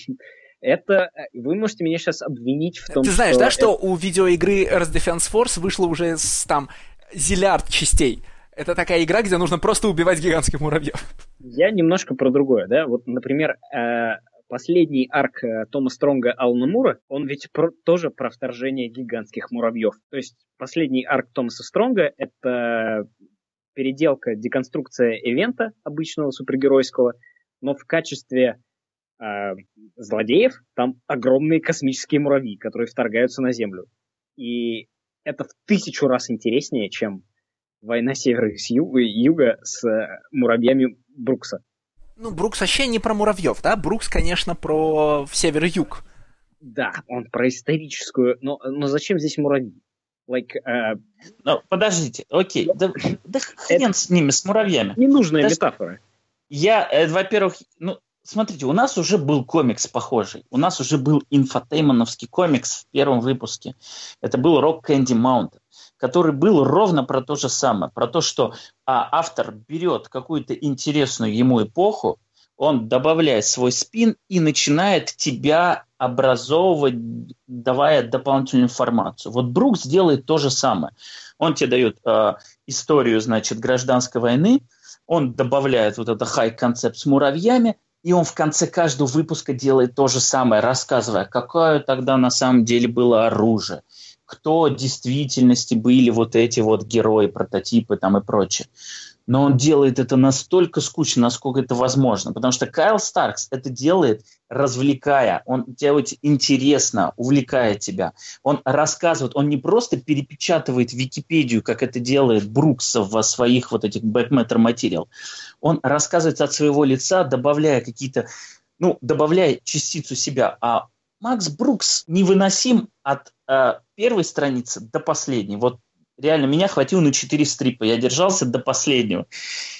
это вы можете меня сейчас обвинить в том, Ты знаешь, что да, что это... у видеоигры Earth Defense Force вышло уже с, там зиллиард частей. Это такая игра, где нужно просто убивать гигантских муравьев. Я немножко про другое, да. Вот, например, э, последний арк э, Тома Стронга Алана Мура, он ведь про, тоже про вторжение гигантских муравьев. То есть последний арк Томаса Стронга — это переделка, деконструкция ивента обычного супергеройского, но в качестве э, злодеев там огромные космические муравьи, которые вторгаются на Землю. И это в тысячу раз интереснее, чем война севера и юга с э, муравьями Брукса. Ну, Брукс вообще не про муравьев, да? Брукс, конечно, про север-юг. Да, он про историческую, но, но зачем здесь муравьи? Like, uh... Ну, подождите, окей, да, да хрен это... с ними, с муравьями. Ненужная Даже... метафора. Я, э, во-первых, ну, смотрите, у нас уже был комикс похожий. У нас уже был инфотеймоновский комикс в первом выпуске. Это был Rock Candy Mountain который был ровно про то же самое, про то, что а, автор берет какую-то интересную ему эпоху, он добавляет свой спин и начинает тебя образовывать, давая дополнительную информацию. Вот Брукс делает то же самое. Он тебе дает э, историю, значит, гражданской войны, он добавляет вот это хай-концепт с муравьями, и он в конце каждого выпуска делает то же самое, рассказывая, какое тогда на самом деле было оружие, кто в действительности были вот эти вот герои, прототипы там и прочее. Но он делает это настолько скучно, насколько это возможно. Потому что Кайл Старкс это делает, развлекая. Он делает интересно, увлекая тебя. Он рассказывает, он не просто перепечатывает Википедию, как это делает Брукс в своих вот этих backmatter материал. Он рассказывает от своего лица, добавляя какие-то ну, добавляя частицу себя, а Макс Брукс невыносим от э, первой страницы до последней. Вот реально меня хватило на 4 стрипа. Я держался до последнего.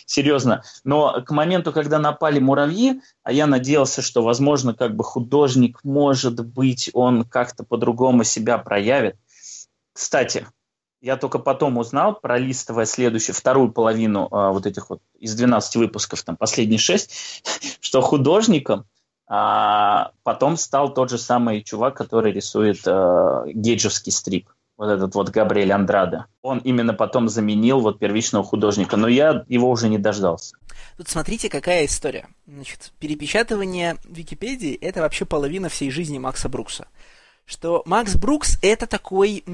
Серьезно. Но к моменту, когда напали муравьи, а я надеялся, что, возможно, как бы художник, может быть, он как-то по-другому себя проявит. Кстати, я только потом узнал, пролистывая следующую, вторую половину э, вот этих вот из 12 выпусков, там последние 6, что художником а потом стал тот же самый чувак, который рисует э, гейджевский стрип. Вот этот вот Габриэль Андраде. Он именно потом заменил вот первичного художника, но я его уже не дождался. Тут смотрите, какая история. Значит, перепечатывание Википедии – это вообще половина всей жизни Макса Брукса. Что Макс Брукс – это такой...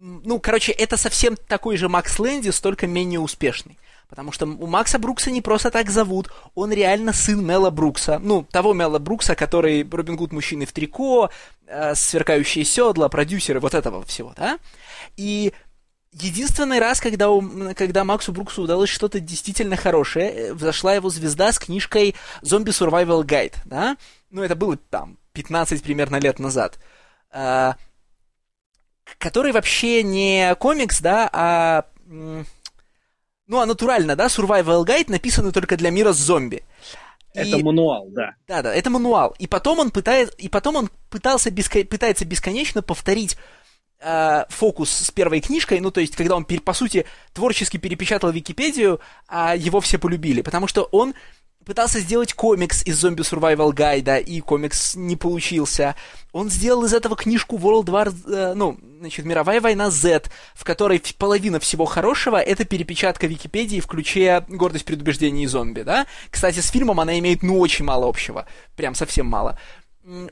ну, короче, это совсем такой же Макс Лэндис, только менее успешный. Потому что у Макса Брукса не просто так зовут, он реально сын Мела Брукса. Ну, того Мела Брукса, который Робин Гуд мужчины в трико, э, сверкающие седла, продюсеры, вот этого всего, да? И единственный раз, когда, у, когда Максу Бруксу удалось что-то действительно хорошее, э, взошла его звезда с книжкой «Zombie Survival Guide», да? Ну, это было там 15 примерно лет назад. Э, который вообще не комикс, да, а ну, а натурально, да, survival guide написанный только для мира с зомби. Это и... мануал, да. Да, да, это мануал. И потом он пытает, и потом он пытался беско... пытается бесконечно повторить э, фокус с первой книжкой, ну, то есть, когда он, по сути, творчески перепечатал Википедию, а его все полюбили, потому что он пытался сделать комикс из зомби survival гайда, и комикс не получился. Он сделал из этого книжку World War, э, ну, значит, Мировая война Z, в которой половина всего хорошего — это перепечатка Википедии в ключе «Гордость, предубеждение и зомби», да? Кстати, с фильмом она имеет, ну, очень мало общего. Прям совсем мало.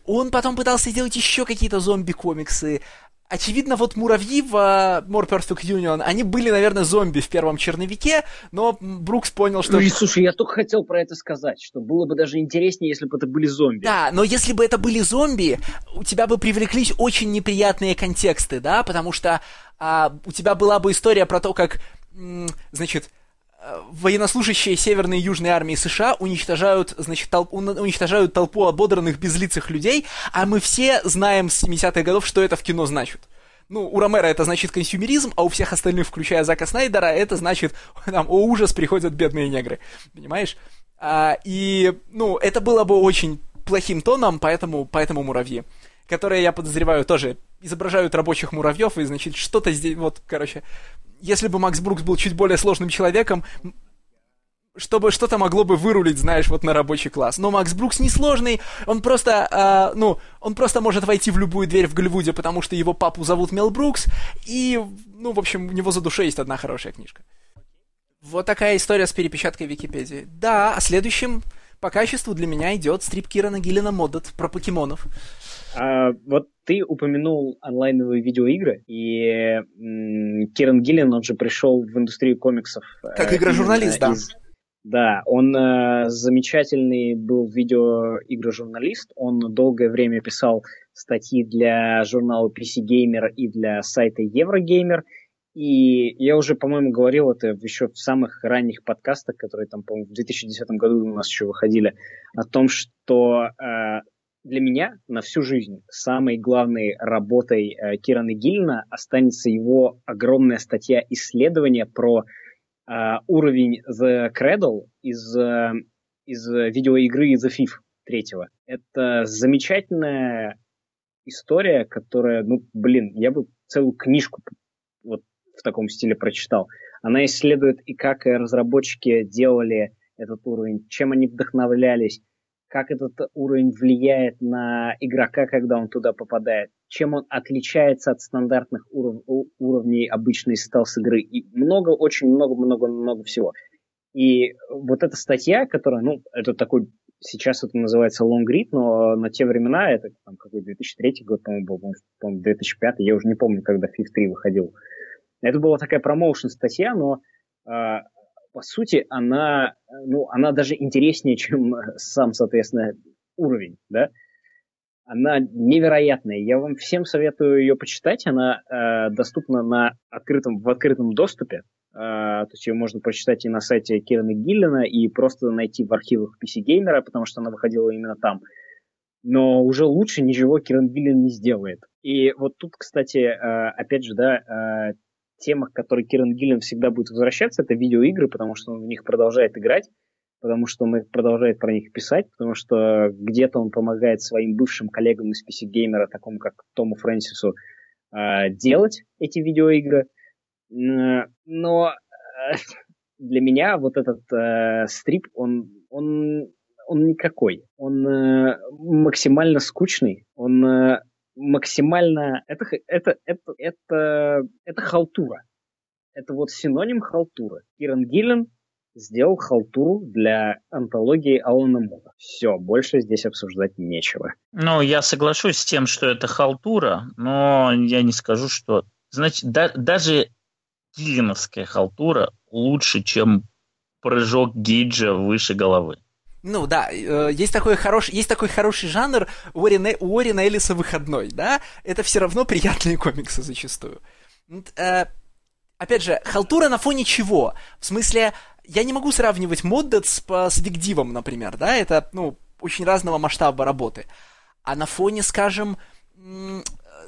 Он потом пытался сделать еще какие-то зомби-комиксы, Очевидно, вот муравьи в uh, More Perfect Union, они были, наверное, зомби в первом черновике, но Брукс понял, что... Ну и слушай, я только хотел про это сказать, что было бы даже интереснее, если бы это были зомби. Да, но если бы это были зомби, у тебя бы привлеклись очень неприятные контексты, да, потому что uh, у тебя была бы история про то, как, значит, военнослужащие Северной и Южной армии США уничтожают, значит, толп, уничтожают толпу ободранных безлицых людей, а мы все знаем с 70-х годов, что это в кино значит. Ну, у Ромера это значит консюмеризм, а у всех остальных, включая Зака Снайдера, это значит, там, о ужас, приходят бедные негры. Понимаешь? А, и, ну, это было бы очень плохим тоном, поэтому, поэтому муравьи которые, я подозреваю, тоже изображают рабочих муравьев, и, значит, что-то здесь, вот, короче, если бы Макс Брукс был чуть более сложным человеком, чтобы что-то могло бы вырулить, знаешь, вот на рабочий класс. Но Макс Брукс не сложный, он просто, э, ну, он просто может войти в любую дверь в Голливуде, потому что его папу зовут Мел Брукс, и, ну, в общем, у него за душой есть одна хорошая книжка. Вот такая история с перепечаткой Википедии. Да, а следующим по качеству для меня идет стрип Кирана Гиллина Моддат про покемонов. А, вот ты упомянул онлайновые видеоигры, и м, Киран Гиллин, он же пришел в индустрию комиксов. Как э, игра-журналист, да. Из... Да, он э, замечательный был видеоигрожурналист. Он долгое время писал статьи для журнала PC Gamer и для сайта Eurogamer. И я уже, по-моему, говорил это еще в самых ранних подкастах, которые там, по-моему, в 2010 году у нас еще выходили, о том, что э, для меня на всю жизнь самой главной работой э, Кирана Гиллина останется его огромная статья исследования про э, уровень The Cradle из, э, из видеоигры The Thief третьего. Это замечательная история, которая, ну, блин, я бы целую книжку в таком стиле прочитал. Она исследует и как разработчики делали этот уровень, чем они вдохновлялись, как этот уровень влияет на игрока, когда он туда попадает, чем он отличается от стандартных уров- уровней обычной стелс-игры. И много, очень много-много-много всего. И вот эта статья, которая, ну, это такой, сейчас это называется long read, но на те времена, это там какой 2003 год, по-моему, был, по-моему, 2005, я уже не помню, когда FIFA 3 выходил. Это была такая промоушен статья, но а, по сути, она, ну, она даже интереснее, чем сам, соответственно, уровень, да. Она невероятная. Я вам всем советую ее почитать. Она э, доступна на открытом, в открытом доступе. Э, то есть ее можно прочитать и на сайте Кирана Гиллина, и просто найти в архивах PC Gamer, потому что она выходила именно там. Но уже лучше ничего Киран Гиллин не сделает. И вот тут, кстати, э, опять же, да, э, тема, к которой Киран Гиллин всегда будет возвращаться, это видеоигры, потому что он в них продолжает играть, потому что он продолжает про них писать, потому что где-то он помогает своим бывшим коллегам из PC Gamer, такому как Тому Фрэнсису, э, делать эти видеоигры. Но э, для меня вот этот э, стрип, он, он, он никакой. Он максимально скучный, он максимально... Это, это, это, это, это халтура. Это вот синоним халтуры. Киран Гиллен сделал халтуру для антологии Алана Мура. Все, больше здесь обсуждать нечего. Ну, я соглашусь с тем, что это халтура, но я не скажу, что... Значит, да, даже гиллиновская халтура лучше, чем прыжок Гиджа выше головы. Ну да, э, есть такой хороший, есть такой хороший жанр у Уоррена, у Уоррена Эллиса выходной, да? Это все равно приятные комиксы зачастую. Э, опять же, халтура на фоне чего? В смысле, я не могу сравнивать Моддет с, с Викдивом, например, да? Это, ну, очень разного масштаба работы. А на фоне, скажем,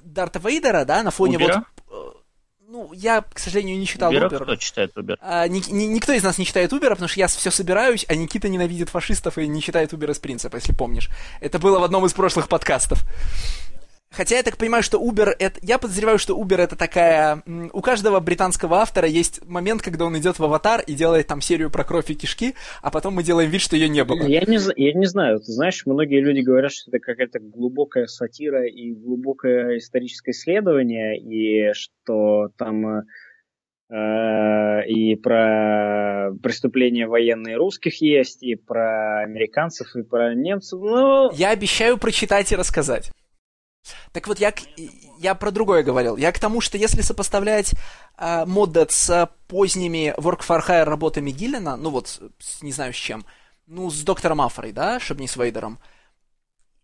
Дарта Вейдера, да, на фоне Убера? вот ну, я, к сожалению, не читал Uber. Кто читает Uber? А, ни, ни, никто из нас не читает Uber, потому что я все собираюсь, а Никита ненавидит фашистов и не читает Uber из принципа, если помнишь. Это было в одном из прошлых подкастов. Хотя я так понимаю, что Uber это... Я подозреваю, что Uber это такая... У каждого британского автора есть момент, когда он идет в аватар и делает там серию про кровь и кишки, а потом мы делаем вид, что ее не было. Я не, я не знаю. Ты знаешь, многие люди говорят, что это какая-то глубокая сатира и глубокое историческое исследование, и что там э, и про преступления военные русских есть, и про американцев, и про немцев. Ну... Я обещаю прочитать и рассказать. Так вот, я, я про другое говорил. Я к тому, что если сопоставлять э, Моддет с поздними Work for Hire работами Гиллина, ну вот, с, не знаю с чем, ну, с доктором Афрой, да, чтобы не с Вейдером,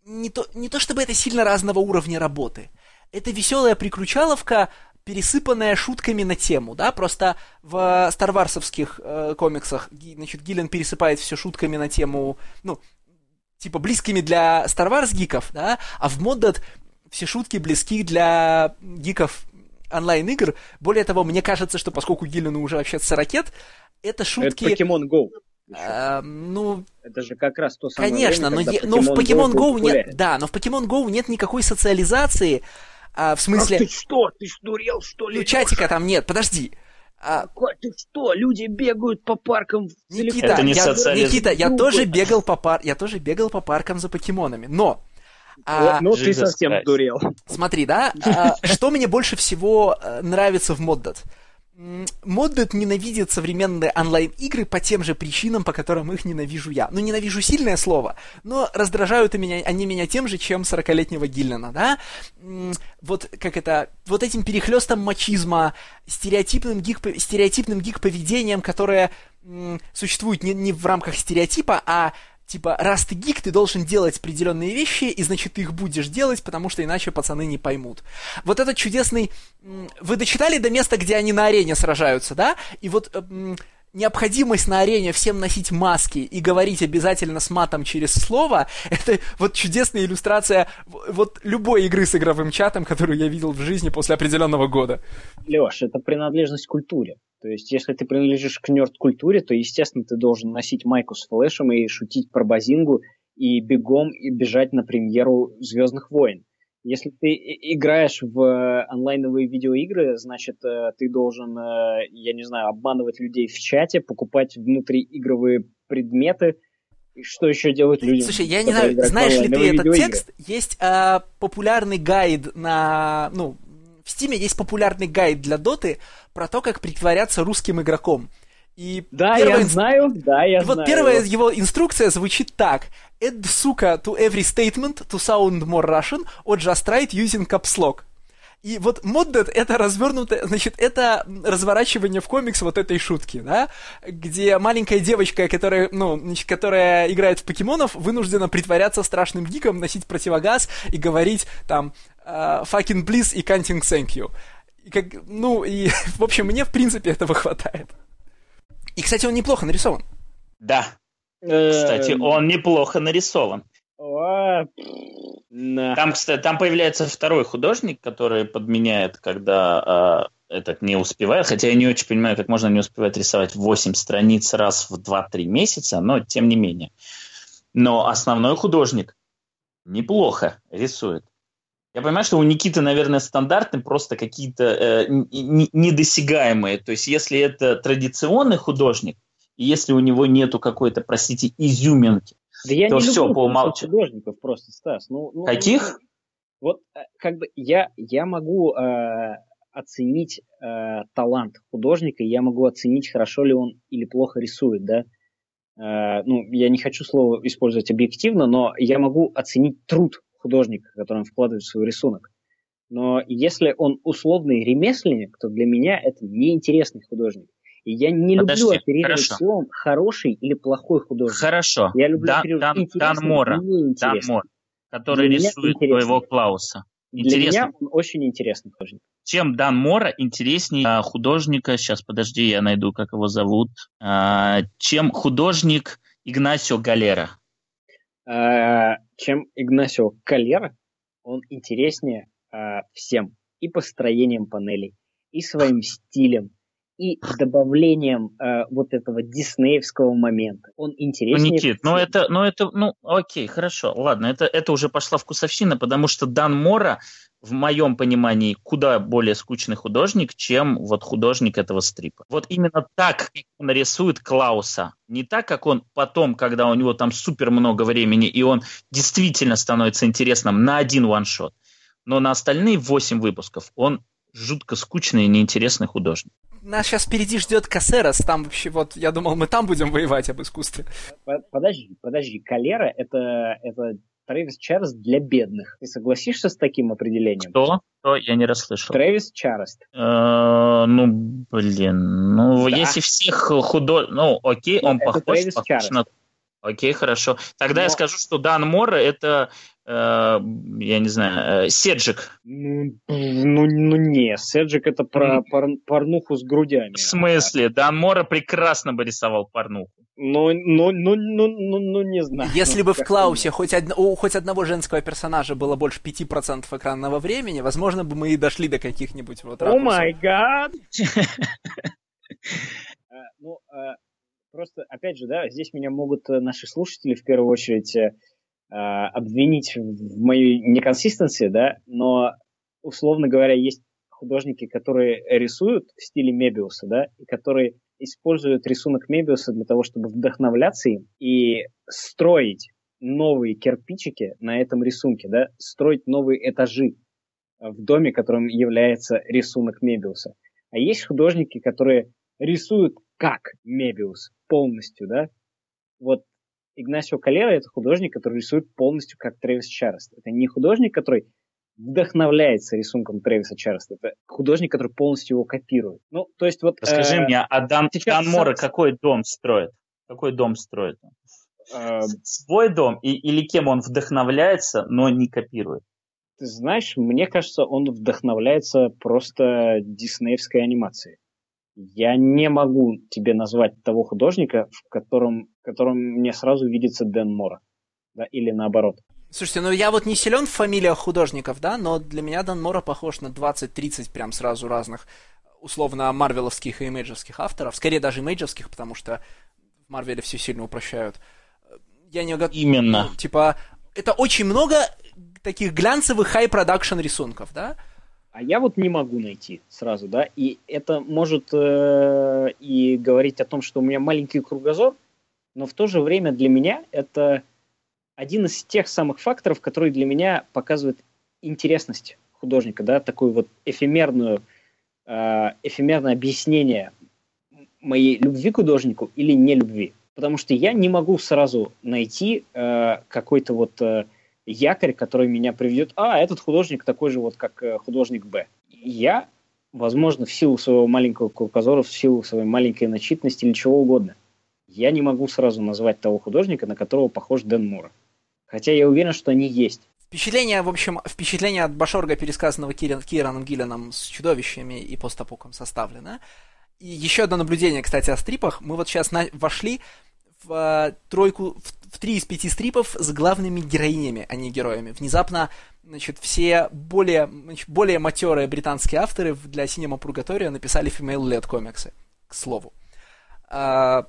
не то, не то чтобы это сильно разного уровня работы. Это веселая приключаловка, пересыпанная шутками на тему, да, просто в старварсовских э, комиксах, значит, Гиллен пересыпает все шутками на тему, ну, типа близкими для Star Wars гиков, да, а в Моддет все шутки близки для гиков онлайн-игр. Более того, мне кажется, что поскольку Гиллину уже вообще 40 это шутки... Это Pokemon Go. А, ну, это же как раз то самое Конечно, время, но, е- но в Pokemon Go, Go нет, да, но в Pokemon Go нет никакой социализации, а, в смысле... А ты что, ты сдурел, что ли? Ну, чатика там нет, подожди. А... Ты что, люди бегают по паркам Никита, Это не я, Никита, я тоже бегал по пар... я тоже бегал по паркам за покемонами, но а, ну, ты совсем Christ. дурел. Смотри, да, а, что мне больше всего э, нравится в Моддат? Моддет ненавидит современные онлайн-игры по тем же причинам, по которым их ненавижу я. Ну, ненавижу сильное слово, но раздражают меня, они меня тем же, чем 40-летнего Гиллена, да? Вот как это, вот этим перехлестом мачизма, стереотипным гик, стереотипным гик-поведением, которое существует не, не в рамках стереотипа, а типа, раз ты гик, ты должен делать определенные вещи, и значит ты их будешь делать, потому что иначе пацаны не поймут. Вот этот чудесный... Вы дочитали до места, где они на арене сражаются, да? И вот э, необходимость на арене всем носить маски и говорить обязательно с матом через слово, это вот чудесная иллюстрация вот любой игры с игровым чатом, которую я видел в жизни после определенного года. Леш, это принадлежность к культуре. То есть, если ты принадлежишь к нерд-культуре, то, естественно, ты должен носить майку с флешем и шутить про базингу, и бегом и бежать на премьеру «Звездных войн». Если ты играешь в онлайновые видеоигры, значит, э, ты должен, э, я не знаю, обманывать людей в чате, покупать внутриигровые предметы, и что еще делать людям? Слушай, я не знаю, знаешь ли ты этот текст? Есть э, популярный гайд на, ну, в Стиме есть популярный гайд для Доты про то, как притворяться русским игроком. И да, первая... я знаю, да, я и знаю. Вот первая его инструкция звучит так. Add, сука, to every statement to sound more Russian or just write using caps lock. И вот моддед это развернутое, значит, это разворачивание в комикс вот этой шутки, да, где маленькая девочка, которая, ну, значит, которая играет в покемонов, вынуждена притворяться страшным гиком, носить противогаз и говорить там uh, fucking please и canting thank you. И как, ну, и, в общем, мне, в принципе, этого хватает. И, кстати, он неплохо нарисован. Да. Кстати, эм. он неплохо нарисован. Там, кстати, там появляется второй художник, который подменяет, когда э, этот не успевает. Хотя я не очень понимаю, как можно не успевать рисовать 8 страниц раз в 2-3 месяца, но тем не менее. Но основной художник неплохо рисует. Я понимаю, что у Никиты, наверное, стандартные просто какие-то э, недосягаемые. То есть, если это традиционный художник, и если у него нету какой-то, простите, изюминки, да я то не все, по умолчанию. художников просто, Стас. Ну, ну, Каких? Ну, вот э, как бы я, я могу э, оценить э, талант художника, я могу оценить, хорошо ли он или плохо рисует, да. Э, ну, я не хочу слово использовать объективно, но я могу оценить труд художника, который он вкладывает в свой рисунок. Но если он условный ремесленник, то для меня это неинтересный художник. И я не Подожди, люблю оперировать хорошо. словом хороший или плохой художник. Хорошо. Я люблю Дан, Дан, Дан Мора, Дан Мор, который Для рисует твоего Клауса. Интересно. Для меня он очень интересный художник. Чем Дан Мора интереснее а, художника, сейчас подожди, я найду, как его зовут, а, чем художник Игнасио Галера? А, чем Игнасио Галера, он интереснее всем. И построением панелей, и своим стилем, и добавлением э, вот этого диснеевского момента. Он интереснее. Ну, Никит, ну это, ну это, ну окей, хорошо, ладно, это, это уже пошла вкусовщина, потому что Дан Мора, в моем понимании, куда более скучный художник, чем вот художник этого стрипа. Вот именно так, как он рисует Клауса, не так, как он потом, когда у него там супер много времени, и он действительно становится интересным на один ваншот, но на остальные восемь выпусков он жутко скучный и неинтересный художник нас сейчас впереди ждет Кассерас, там вообще вот, я думал, мы там будем воевать об искусстве. Подожди, подожди, Калера это, это Трэвис Чарльз для бедных. Ты согласишься с таким определением? Что? Что? Я не расслышал. Трэвис Чарльз. Э, ну, блин, ну, если всех худо... Ну, окей, он похож, похож на... Окей, хорошо. Тогда я скажу, что Дан Мора это Э, я не знаю, э, Седжик. Ну, ну, ну не, Седжик это про пор, порнуху с грудями. В смысле? Дан Мора прекрасно бы рисовал порнуху. Ну, ну, ну, ну, ну, ну не знаю. Если бы в Клаусе хоть, од... у хоть одного женского персонажа было больше 5% экранного времени, возможно бы мы и дошли до каких-нибудь вот О май гад! Ну, просто, опять же, да, здесь меня могут наши слушатели в первую очередь Э, обвинить в моей неконсистенции, да, но, условно говоря, есть художники, которые рисуют в стиле Мебиуса, да, и которые используют рисунок Мебиуса для того, чтобы вдохновляться им и строить новые кирпичики на этом рисунке, да, строить новые этажи в доме, которым является рисунок Мебиуса. А есть художники, которые рисуют как Мебиус полностью, да. Вот Игнасио Калера это художник, который рисует полностью как Трэвис Чарльз. Это не художник, который вдохновляется рисунком Трэвиса Чарльза. Это художник, который полностью его копирует. Ну, то есть вот... Расскажи э, мне, а Дан, Дан Мора сам... какой дом строит? Какой дом строит? Э, Свой дом? И, или кем он вдохновляется, но не копирует? Ты знаешь, мне кажется, он вдохновляется просто диснеевской анимацией. Я не могу тебе назвать того художника, в котором, в котором мне сразу видится Дэн Мора. Да, или наоборот. Слушайте, ну я вот не силен в фамилиях художников, да, но для меня Дэн Мора похож на 20-30 прям сразу разных условно марвеловских и имейджевских авторов. Скорее даже имейджевских, потому что в Марвеле все сильно упрощают. Я не готов... Именно. Ну, типа, это очень много таких глянцевых high-production рисунков, да? А я вот не могу найти сразу, да, и это может э, и говорить о том, что у меня маленький кругозор, но в то же время для меня это один из тех самых факторов, которые для меня показывают интересность художника, да, такую вот эфемерную, э, эфемерное объяснение моей любви к художнику или не любви. Потому что я не могу сразу найти э, какой-то вот э, якорь, который меня приведет, а, этот художник такой же вот, как э, художник Б. Я, возможно, в силу своего маленького кругозора, в силу своей маленькой начитанности или чего угодно, я не могу сразу назвать того художника, на которого похож Дэн Мура. Хотя я уверен, что они есть. Впечатление, в общем, впечатление от Башорга, пересказанного Киран, Кираном Гиллианом с чудовищами и постапоком составлено. И еще одно наблюдение, кстати, о стрипах. Мы вот сейчас на, вошли в э, тройку, в, в три из пяти стрипов с главными героинями, а не героями. Внезапно, значит, все более, значит, более матерые британские авторы для Cinema Purgatorio написали female-led комиксы, к слову. А,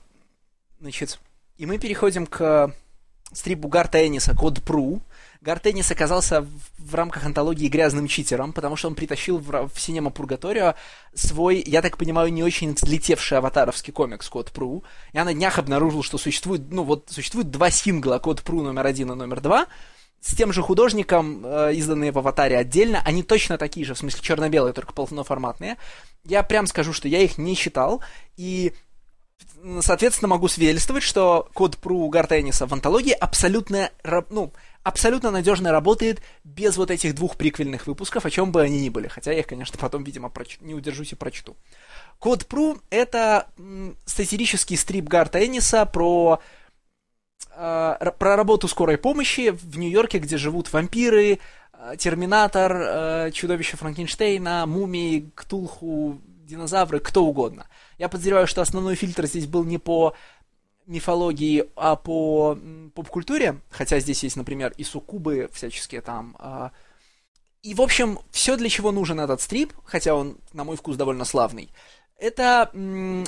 значит, и мы переходим к стрипу Гарта Энниса «Код Пру», Гартеннис оказался в, в рамках антологии грязным читером, потому что он притащил в, в Синема Пургаторио свой, я так понимаю, не очень взлетевший аватаровский комикс Код Пру. Я на днях обнаружил, что существует, ну вот, существует два сингла Код Пру номер один и номер два, с тем же художником, э, изданные в аватаре отдельно, они точно такие же, в смысле черно-белые, только полноформатные. Я прям скажу, что я их не читал, и соответственно, могу свидетельствовать, что код про Гартенниса в антологии абсолютно, ну, абсолютно надежно работает без вот этих двух приквельных выпусков, о чем бы они ни были. Хотя я их, конечно, потом, видимо, проч... не удержусь и прочту. Код Пру — это сатирический стрип Гарта Энниса про, э, про работу скорой помощи в Нью-Йорке, где живут вампиры, э, Терминатор, э, чудовище Франкенштейна, мумии, Ктулху, динозавры, кто угодно. Я подозреваю, что основной фильтр здесь был не по мифологии, а по поп-культуре, хотя здесь есть, например, и суккубы всяческие там. Э, и, в общем, все, для чего нужен этот стрип, хотя он, на мой вкус, довольно славный, это м-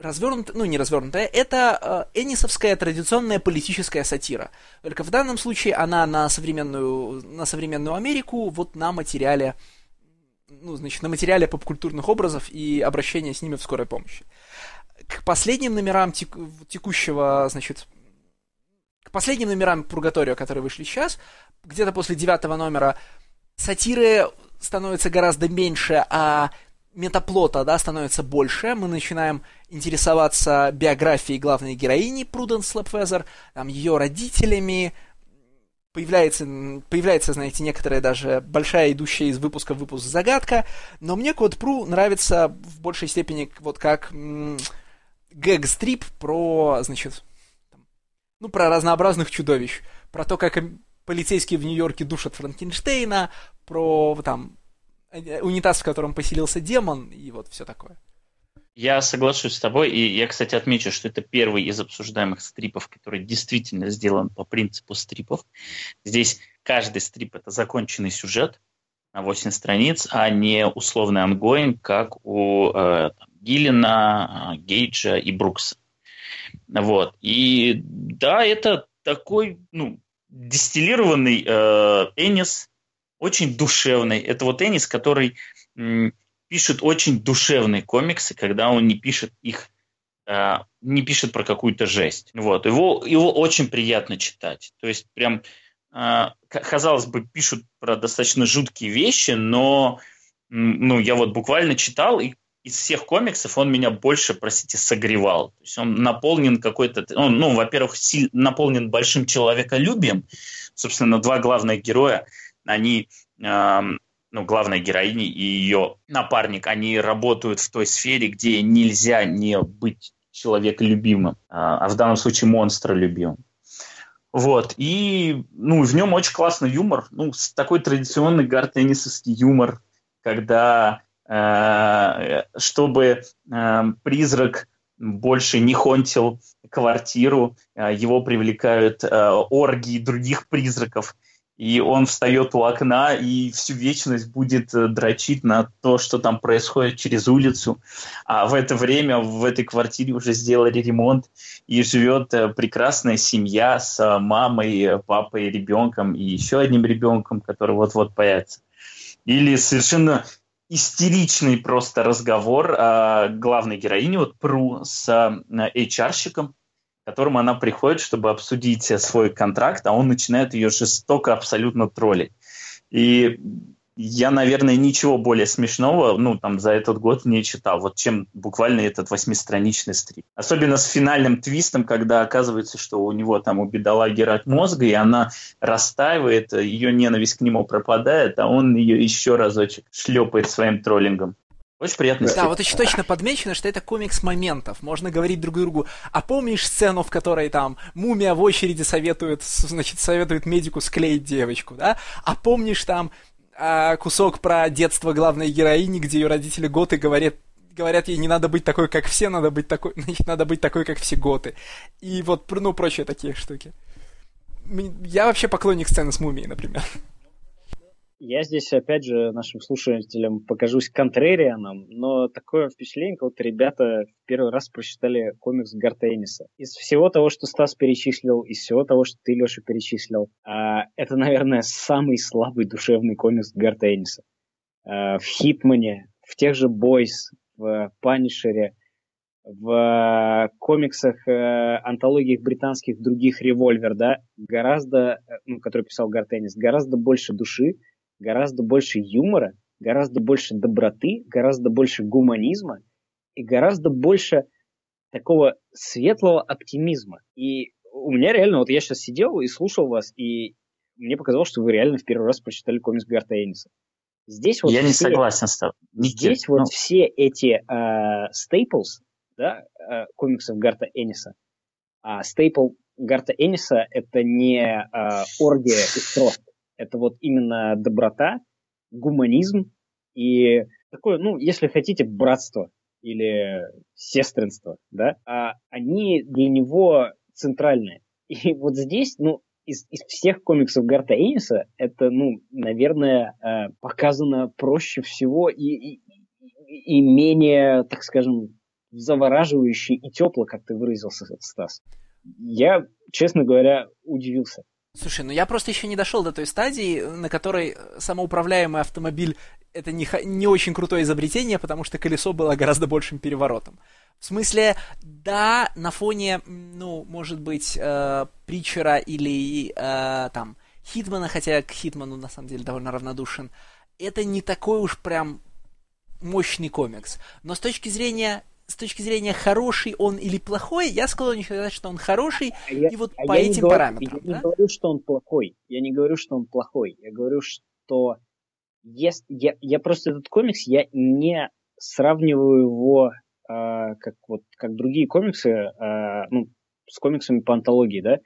развернутая, ну не развернутая, это э, энисовская традиционная политическая сатира. Только в данном случае она на современную, на современную Америку вот на материале, ну, значит, на материале попкультурных образов и обращения с ними в скорой помощи. К последним номерам тек, текущего, значит, к последним номерам Пургаторио, которые вышли сейчас, где-то после девятого номера, сатиры становится гораздо меньше, а метаплота, да, становится больше, мы начинаем интересоваться биографией главной героини Пруденс Слэпвезер, там, ее родителями, появляется, появляется, знаете, некоторая даже большая идущая из выпуска в выпуск загадка, но мне Код Пру нравится в большей степени вот как гэг-стрип про, значит, ну, про разнообразных чудовищ, про то, как полицейские в Нью-Йорке душат Франкенштейна, про там Э, унитаз, в котором поселился демон, и вот все такое. Я соглашусь с тобой, и я, кстати, отмечу, что это первый из обсуждаемых стрипов, который действительно сделан по принципу стрипов. Здесь каждый стрип – это законченный сюжет на 8 страниц, а не условный ангоин, как у э, там, Гиллина, Гейджа и Брукса. Вот. И да, это такой, ну, дистиллированный э, Энис, очень душевный. Это вот Энис, который м, пишет очень душевные комиксы, когда он не пишет их, э, не пишет про какую-то жесть. Вот. Его, его очень приятно читать. То есть прям, э, казалось бы, пишут про достаточно жуткие вещи, но ну, я вот буквально читал, и из всех комиксов он меня больше, простите, согревал. То есть он наполнен какой-то... Он, ну, во-первых, наполнен большим человеколюбием. Собственно, два главных героя – они, ну, главная героиня и ее напарник, они работают в той сфере, где нельзя не быть человеколюбимым, а, а в данном случае монстролюбимым. Вот, и, ну, в нем очень классный юмор, ну, такой традиционный гартеннисовский юмор, когда, э, чтобы э, призрак больше не хонтил квартиру, э, его привлекают э, оргии других призраков, и он встает у окна и всю вечность будет э, дрочить на то, что там происходит через улицу. А в это время в этой квартире уже сделали ремонт, и живет э, прекрасная семья с э, мамой, папой, ребенком и еще одним ребенком, который вот-вот появится. Или совершенно истеричный просто разговор э, главной героини, вот Пру, с HR-щиком, которому она приходит, чтобы обсудить свой контракт, а он начинает ее жестоко абсолютно троллить. И я, наверное, ничего более смешного, ну, там, за этот год не читал, вот чем буквально этот восьмистраничный стрип. Особенно с финальным твистом, когда оказывается, что у него там у бедолаги рак мозга, и она растаивает, ее ненависть к нему пропадает, а он ее еще разочек шлепает своим троллингом. Очень приятно. Да, вот еще точно подмечено, что это комикс моментов. Можно говорить друг другу, а помнишь сцену, в которой там мумия в очереди советует, значит, советует медику склеить девочку, да? А помнишь там а, кусок про детство главной героини, где ее родители готы говорят, говорят ей, не надо быть такой, как все, надо быть такой, значит, надо быть такой, как все готы. И вот, ну, прочие такие штуки. Я вообще поклонник сцены с мумией, например. Я здесь, опять же, нашим слушателям покажусь контрерианом, но такое впечатление, как будто ребята в первый раз прочитали комикс Гарта. Из всего того, что Стас перечислил, из всего того, что ты, Леша, перечислил, а, это, наверное, самый слабый душевный комикс Гарта. А, в Хитмане, в тех же Бойс, в Панишере, в комиксах, э, антологиях британских других Револьвер, да, гораздо, э, ну, который писал Гартеннис, гораздо больше души, гораздо больше юмора, гораздо больше доброты, гораздо больше гуманизма и гораздо больше такого светлого оптимизма. И у меня реально, вот я сейчас сидел и слушал вас, и мне показалось, что вы реально в первый раз прочитали комикс Гарта Энниса. Здесь вот я все, не согласен с тобой. Здесь вот ну... все эти стейплс, uh, да, uh, комиксов Гарта Энниса, а стейпл Гарта Энниса это не uh, оргия и строст, это вот именно доброта, гуманизм и такое, ну, если хотите, братство или сестринство, да, а они для него центральные. И вот здесь, ну, из, из всех комиксов Гарта Энниса это, ну, наверное, э, показано проще всего и, и, и менее, так скажем, завораживающе и тепло, как ты выразился, Стас. Я, честно говоря, удивился. Слушай, ну я просто еще не дошел до той стадии, на которой самоуправляемый автомобиль это не, не очень крутое изобретение, потому что колесо было гораздо большим переворотом. В смысле, да, на фоне, ну, может быть, э, Притчера или э, там Хитмана, хотя к Хитману на самом деле довольно равнодушен, это не такой уж прям мощный комикс. Но с точки зрения с точки зрения хороший он или плохой, я склонен считать, что он хороший, а и вот а по этим говорю, параметрам. Я да? не говорю, что он плохой. Я не говорю, что он плохой. Я говорю, что есть, я, я просто этот комикс, я не сравниваю его э, как вот как другие комиксы, э, ну, с комиксами по антологии, да.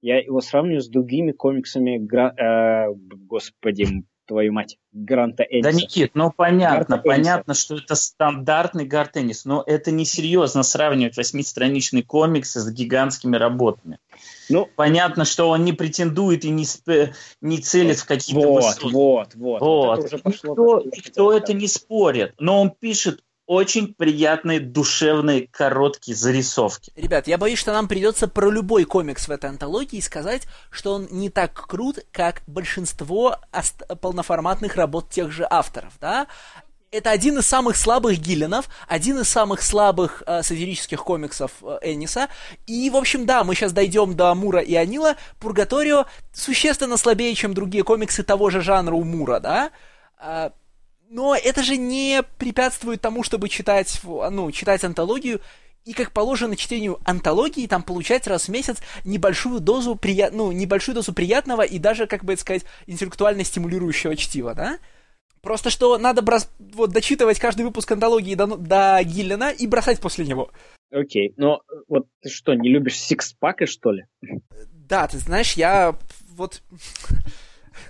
Я его сравниваю с другими комиксами, гра... э, господи, твою мать, Гранта Энниса. Да, Никит, ну понятно, Гарта понятно, что это стандартный Гарт Эннис, но это несерьезно сравнивать восьмистраничный комикс с гигантскими работами. Ну, Понятно, что он не претендует и не, сп... не целит в какие-то вот, высоты. вот, вот. Вот. это уже пошло, Никто, никто это не спорит, но он пишет очень приятные, душевные, короткие зарисовки. Ребят, я боюсь, что нам придется про любой комикс в этой антологии сказать, что он не так крут, как большинство полноформатных работ тех же авторов, да? Это один из самых слабых Гиллинов, один из самых слабых э, сатирических комиксов э, Энниса. И, в общем, да, мы сейчас дойдем до Мура и Анила. Пургаторио существенно слабее, чем другие комиксы того же жанра у Мура, да? А, но это же не препятствует тому, чтобы читать, ну, читать антологию и, как положено чтению антологии, там получать раз в месяц небольшую дозу, прия... ну, небольшую дозу приятного и даже, как бы это сказать, интеллектуально стимулирующего чтива, да? Просто что надо брос... вот, дочитывать каждый выпуск антологии до, до Гиллина и бросать после него. Окей, но вот ты что, не любишь сикспака, что ли? Да, ты знаешь, я вот...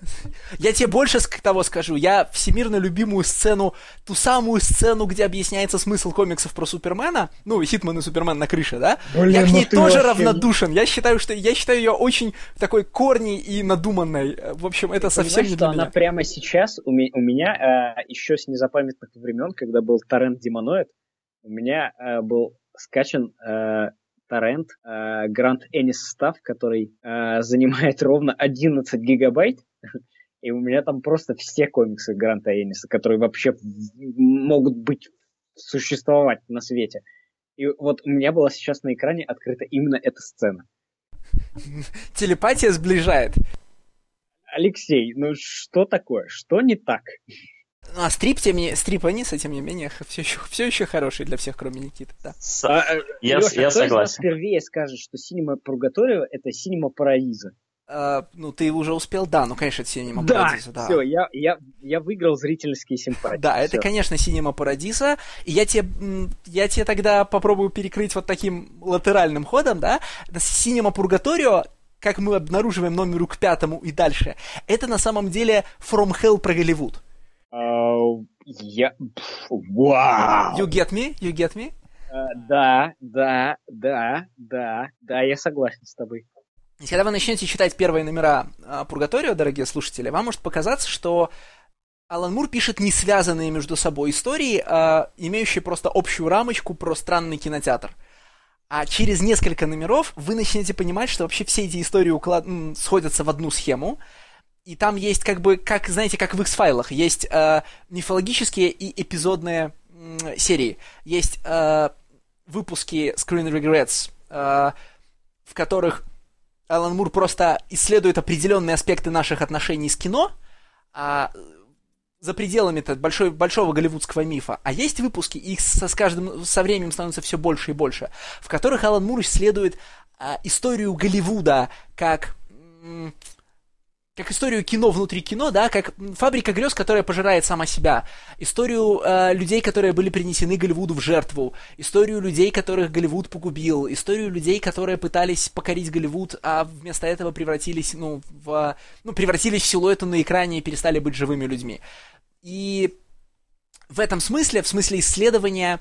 Я тебе больше того скажу. Я всемирно любимую сцену, ту самую сцену, где объясняется смысл комиксов про Супермена, ну, Хитман и Супермен на крыше, да? Блин, я к ну ней ты тоже вообще- равнодушен. Я считаю, что я считаю ее очень такой корней и надуманной. В общем, это совсем Понимаешь, не что для меня. она прямо сейчас у меня, у меня э, еще с незапамятных времен, когда был торрент Демоноид, у меня э, был скачан э, торрент э, Grand Ennis Staff, который э, занимает ровно 11 гигабайт. И у меня там просто все комиксы Гранта Энниса, которые вообще могут быть, существовать на свете. И вот у меня была сейчас на экране открыта именно эта сцена. Телепатия сближает. Алексей, ну что такое? Что не так? Ну, а стрип, тем не... стрип Аниса, тем не менее, все еще, все еще хороший для всех, кроме Никиты, да. С- А, Я- Лёша, я кто из нас согласен. впервые скажет, что Синема Пургаторио это Синема Парадиза? А, ну, ты уже успел, да, ну, конечно, это Синема Да, Парадиза, да. все, я, я, я выиграл зрительские симпатии. Да, это, конечно, Синема Парадиса. И я тебе, я тебе тогда попробую перекрыть вот таким латеральным ходом, да. Синема Пургаторио, как мы обнаруживаем номеру к пятому и дальше, это на самом деле From Hell про Голливуд. А, я... Вау! You get me? You get me? А, да, да, да, да, да, я согласен с тобой. Когда вы начнете читать первые номера а, Пургаторио, дорогие слушатели, вам может показаться, что Алан Мур пишет не связанные между собой истории, а имеющие просто общую рамочку про странный кинотеатр. А через несколько номеров вы начнете понимать, что вообще все эти истории уклад... сходятся в одну схему. И там есть как бы, как, знаете, как в X-файлах, есть э, мифологические и эпизодные м, серии. Есть э, выпуски Screen Regrets, э, в которых Алан Мур просто исследует определенные аспекты наших отношений с кино, а за пределами большой, большого голливудского мифа, а есть выпуски, их со, с каждым, со временем становится все больше и больше, в которых Алан Мур исследует а, историю Голливуда как как историю кино внутри кино, да, как фабрика грез, которая пожирает сама себя, историю э, людей, которые были принесены Голливуду в жертву, историю людей, которых Голливуд погубил, историю людей, которые пытались покорить Голливуд, а вместо этого превратились, ну, в, ну, превратились в силуэты на экране и перестали быть живыми людьми. И в этом смысле, в смысле исследования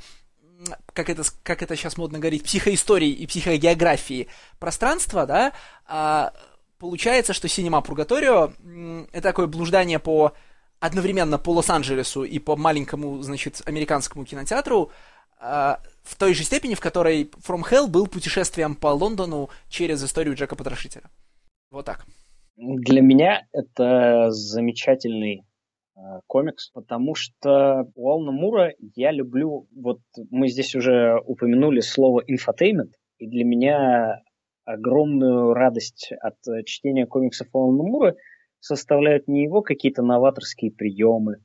как это, как это сейчас модно говорить, психоистории и психогеографии пространства, да, а, получается, что Синема Пургаторио это такое блуждание по одновременно по Лос-Анджелесу и по маленькому, значит, американскому кинотеатру, э, в той же степени, в которой From Hell был путешествием по Лондону через историю Джека Потрошителя. Вот так. Для меня это замечательный э, комикс, потому что у Алана Мура я люблю, вот мы здесь уже упомянули слово infotainment, и для меня огромную радость от э, чтения комиксов Алана Мура составляют не его какие-то новаторские приемы,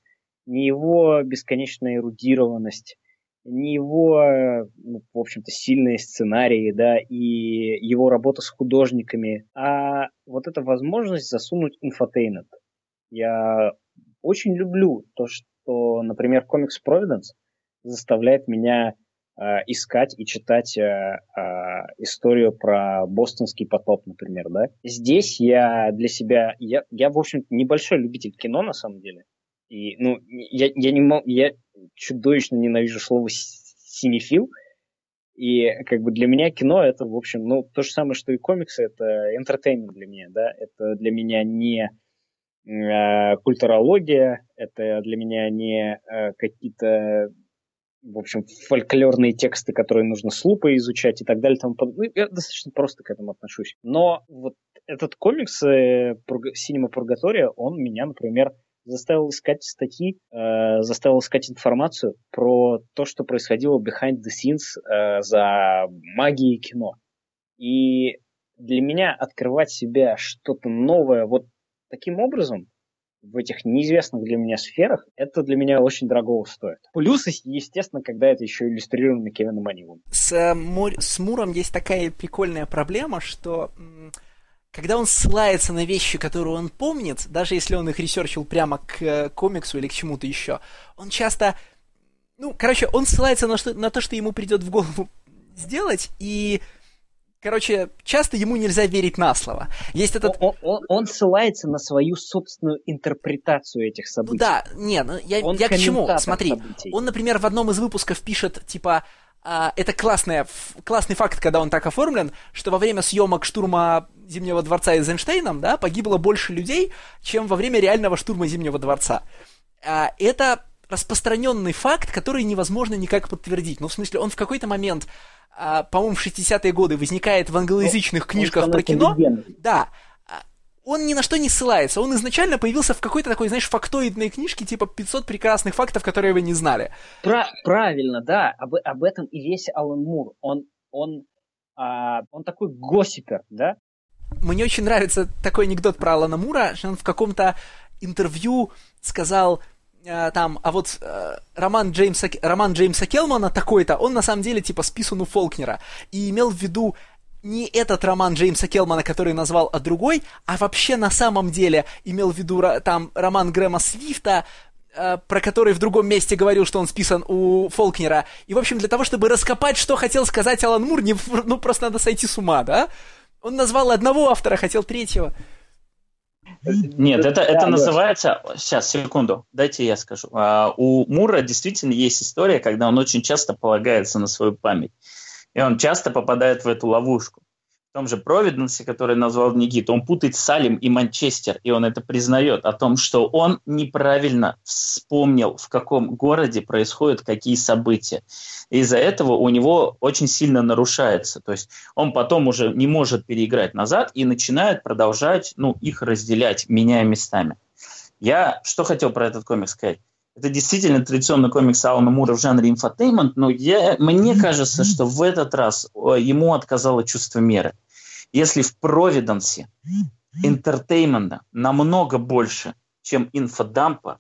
не его бесконечная эрудированность, не его, э, ну, в общем-то, сильные сценарии, да, и его работа с художниками, а вот эта возможность засунуть infotainment. Я очень люблю то, что, например, комикс Providence заставляет меня искать и читать э, э, историю про бостонский потоп, например, да. Здесь я для себя, я, я в общем небольшой любитель кино на самом деле. И, ну, я, я не мог, я чудовищно ненавижу слово синефил. И как бы для меня кино это, в общем, ну, то же самое, что и комиксы, это entertainment для меня, да. Это для меня не э, культурология, это для меня не э, какие-то в общем, фольклорные тексты, которые нужно с лупой изучать и так далее. Тому. Ну, я достаточно просто к этому отношусь. Но вот этот комикс э, Cinema Purgatoria, он меня, например, заставил искать статьи, э, заставил искать информацию про то, что происходило behind the scenes э, за магией кино. И для меня открывать себя что-то новое вот таким образом, в этих неизвестных для меня сферах, это для меня очень дорого стоит. Плюс, естественно, когда это еще иллюстрировано Кевином О'Нилом. С, э, Мур, с Муром есть такая прикольная проблема, что когда он ссылается на вещи, которые он помнит, даже если он их ресерчил прямо к э, комиксу или к чему-то еще, он часто... Ну, короче, он ссылается на, что, на то, что ему придет в голову сделать, и Короче, часто ему нельзя верить на слово. Есть этот... Он, он, он ссылается на свою собственную интерпретацию этих событий. Ну да, не, ну я, он я к чему? Смотри, событий. он, например, в одном из выпусков пишет, типа, а, это классная, классный факт, когда он так оформлен, что во время съемок штурма Зимнего дворца Эйзенштейном, да, погибло больше людей, чем во время реального штурма Зимнего дворца. А, это распространенный факт, который невозможно никак подтвердить. Ну, в смысле, он в какой-то момент а, по-моему, в 60-е годы возникает в англоязычных книжках про кино. Да. А, он ни на что не ссылается. Он изначально появился в какой-то такой, знаешь, фактоидной книжке, типа 500 прекрасных фактов, которые вы не знали. Про- правильно, да. Об, об этом и весь Алан Мур. Он, он, а, он такой госипер, да? Мне очень нравится такой анекдот про Алана Мура, что он в каком-то интервью сказал, там, а вот э, роман, Джеймса, роман Джеймса Келмана такой-то, он на самом деле типа списан у Фолкнера. И имел в виду не этот роман Джеймса Келмана, который назвал, а другой, а вообще на самом деле имел в виду там роман Грэма Свифта, э, про который в другом месте говорил, что он списан у Фолкнера. И, в общем, для того, чтобы раскопать, что хотел сказать Алан Мур, не, ну, просто надо сойти с ума, да? Он назвал одного автора, хотел третьего. Нет, это, это называется... Сейчас, секунду, дайте я скажу. А, у Мура действительно есть история, когда он очень часто полагается на свою память. И он часто попадает в эту ловушку том же Провиденсе, который назвал Никита, он путает Салим и Манчестер, и он это признает, о том, что он неправильно вспомнил, в каком городе происходят какие события. Из-за этого у него очень сильно нарушается. То есть он потом уже не может переиграть назад и начинает продолжать ну, их разделять, меняя местами. Я что хотел про этот комикс сказать? Это действительно традиционный комикс Алана Мура в жанре инфотейнмент, но я, мне кажется, что в этот раз ему отказало чувство меры. Если в Провиденсе энтертейнмента намного больше, чем инфодампа,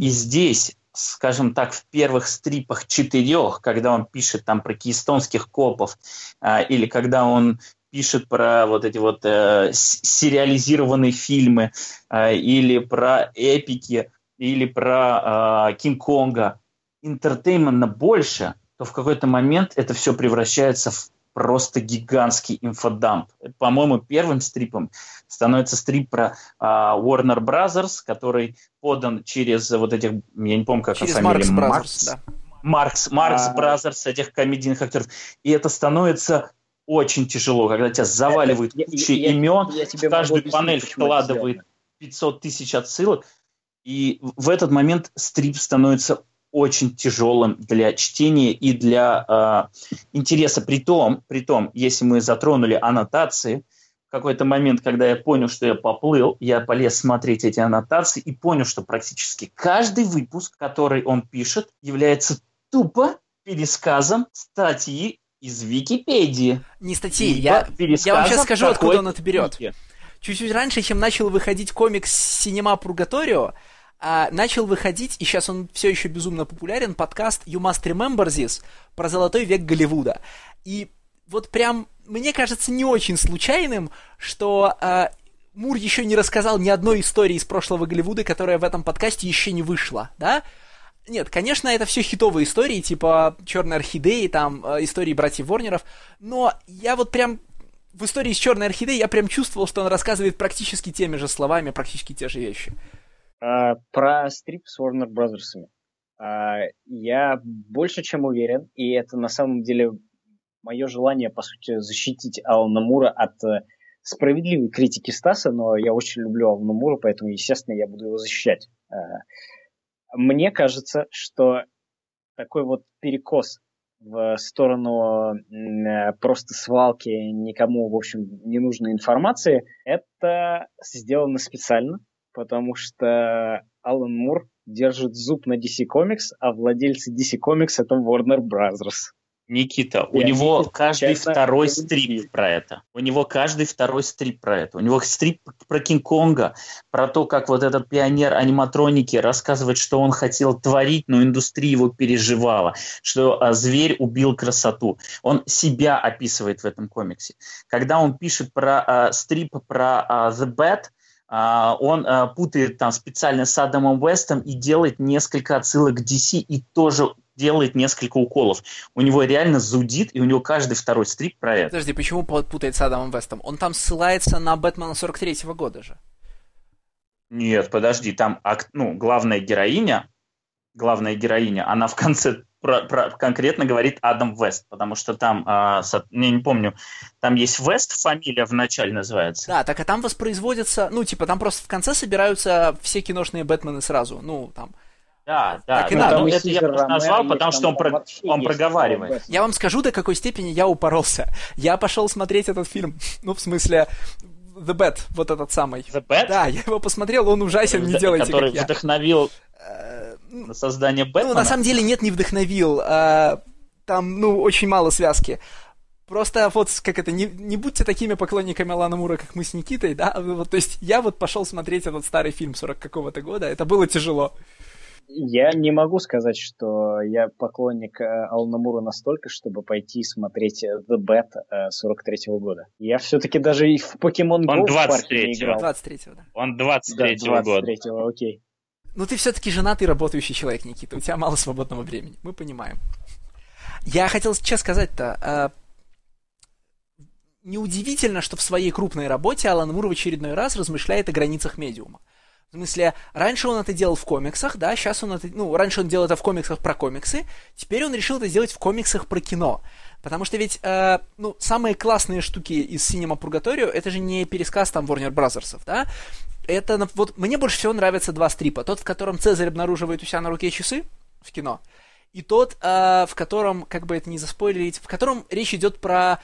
И здесь скажем так, в первых стрипах четырех, когда он пишет там про кистоунских копов, а, или когда он пишет про вот эти вот э, сериализированные фильмы, э, или про эпики, или про э, Кинг-Конга, энтертейнмента больше, то в какой-то момент это все превращается в просто гигантский инфодамп. По-моему, первым стрипом становится стрип про э, Warner Brothers, который подан через вот этих, я не помню, как их фамилия, Маркс, Маркс, да. Маркс, Маркс а... Brothers, этих комедийных актеров. И это становится очень тяжело, когда тебя заваливают это, кучей я, имен, я, я в каждую панель вкладывает 500 тысяч отсылок, и в этот момент стрип становится очень тяжелым для чтения и для э, интереса. При том, при том, если мы затронули аннотации, в какой-то момент, когда я понял, что я поплыл, я полез смотреть эти аннотации и понял, что практически каждый выпуск, который он пишет, является тупо пересказом статьи из Википедии. Не статьи, я, я вам сейчас скажу, откуда он это берет. Чуть-чуть раньше, чем начал выходить комикс «Синема Пургаторио», а, начал выходить, и сейчас он все еще безумно популярен, подкаст «You Must Remember This» про золотой век Голливуда. И вот прям, мне кажется, не очень случайным, что а, Мур еще не рассказал ни одной истории из прошлого Голливуда, которая в этом подкасте еще не вышла, да? Нет, конечно, это все хитовые истории, типа Черной орхидеи, там, э, истории братьев Ворнеров, но я вот прям в истории с Черной орхидеей я прям чувствовал, что он рассказывает практически теми же словами, практически те же вещи. А, про стрип с Warner Brothers. А, я больше чем уверен, и это на самом деле мое желание, по сути, защитить Алана Мура от э, справедливой критики Стаса, но я очень люблю Алана Мура, поэтому, естественно, я буду его защищать. А, мне кажется, что такой вот перекос в сторону просто свалки никому, в общем, не нужной информации, это сделано специально, потому что Алан Мур держит зуб на DC Comics, а владельцы DC Comics это Warner Brothers. Никита, у него каждый второй стрип про это. У него каждый второй стрип про это. У него стрип про Кинг-Конга, про то, как вот этот пионер аниматроники рассказывает, что он хотел творить, но индустрия его переживала, что а, зверь убил красоту. Он себя описывает в этом комиксе. Когда он пишет про а, стрип про а, The Bat, а, он а, путает там специально с Адамом Вестом и делает несколько отсылок к DC и тоже делает несколько уколов. У него реально зудит, и у него каждый второй стрип про это. Подожди, почему путает с Адамом Вестом? Он там ссылается на Бэтмена 43-го года же. Нет, подожди, там ну, главная героиня, главная героиня, она в конце про, про, конкретно говорит Адам Вест, потому что там, а, со, я не помню, там есть Вест, фамилия в начале называется. Да, так а там воспроизводится, ну, типа, там просто в конце собираются все киношные Бэтмены сразу, ну, там... Да, да, так, ну, да, ну, это я просто назвал, потому что он, про, он проговаривает. Я вам скажу, до какой степени я упоролся. Я пошел смотреть этот фильм, ну, в смысле, The Bat, вот этот самый. The Bat? Да, я его посмотрел, он ужасен, не делайте Который как вдохновил э, на создание Бэтмена? Ну, на самом деле, нет, не вдохновил. А, там, ну, очень мало связки. Просто вот, как это, не, не будьте такими поклонниками Алана Мура, как мы с Никитой, да? Вот, то есть я вот пошел смотреть этот старый фильм 40 какого-то года, это было тяжело. Я не могу сказать, что я поклонник э, Алана Мура настолько, чтобы пойти смотреть The Bat 43-го э, года. Я все-таки даже и в Pokemon Go Он 23 не играл. 23-го, да. Он 23-го да, 23 года. окей. Ну ты все-таки женатый работающий человек, Никита. У тебя мало свободного времени. Мы понимаем. Я хотел сейчас сказать-то, э, неудивительно, что в своей крупной работе Алан Мур в очередной раз размышляет о границах медиума. В смысле, раньше он это делал в комиксах, да, сейчас он это, ну, раньше он делал это в комиксах про комиксы, теперь он решил это сделать в комиксах про кино. Потому что ведь, э, ну, самые классные штуки из Cinema Purgatorio, это же не пересказ там Warner Brothers, да, это, вот, мне больше всего нравятся два стрипа. Тот, в котором Цезарь обнаруживает у себя на руке часы в кино, и тот, э, в котором, как бы это не заспойлерить, в котором речь идет про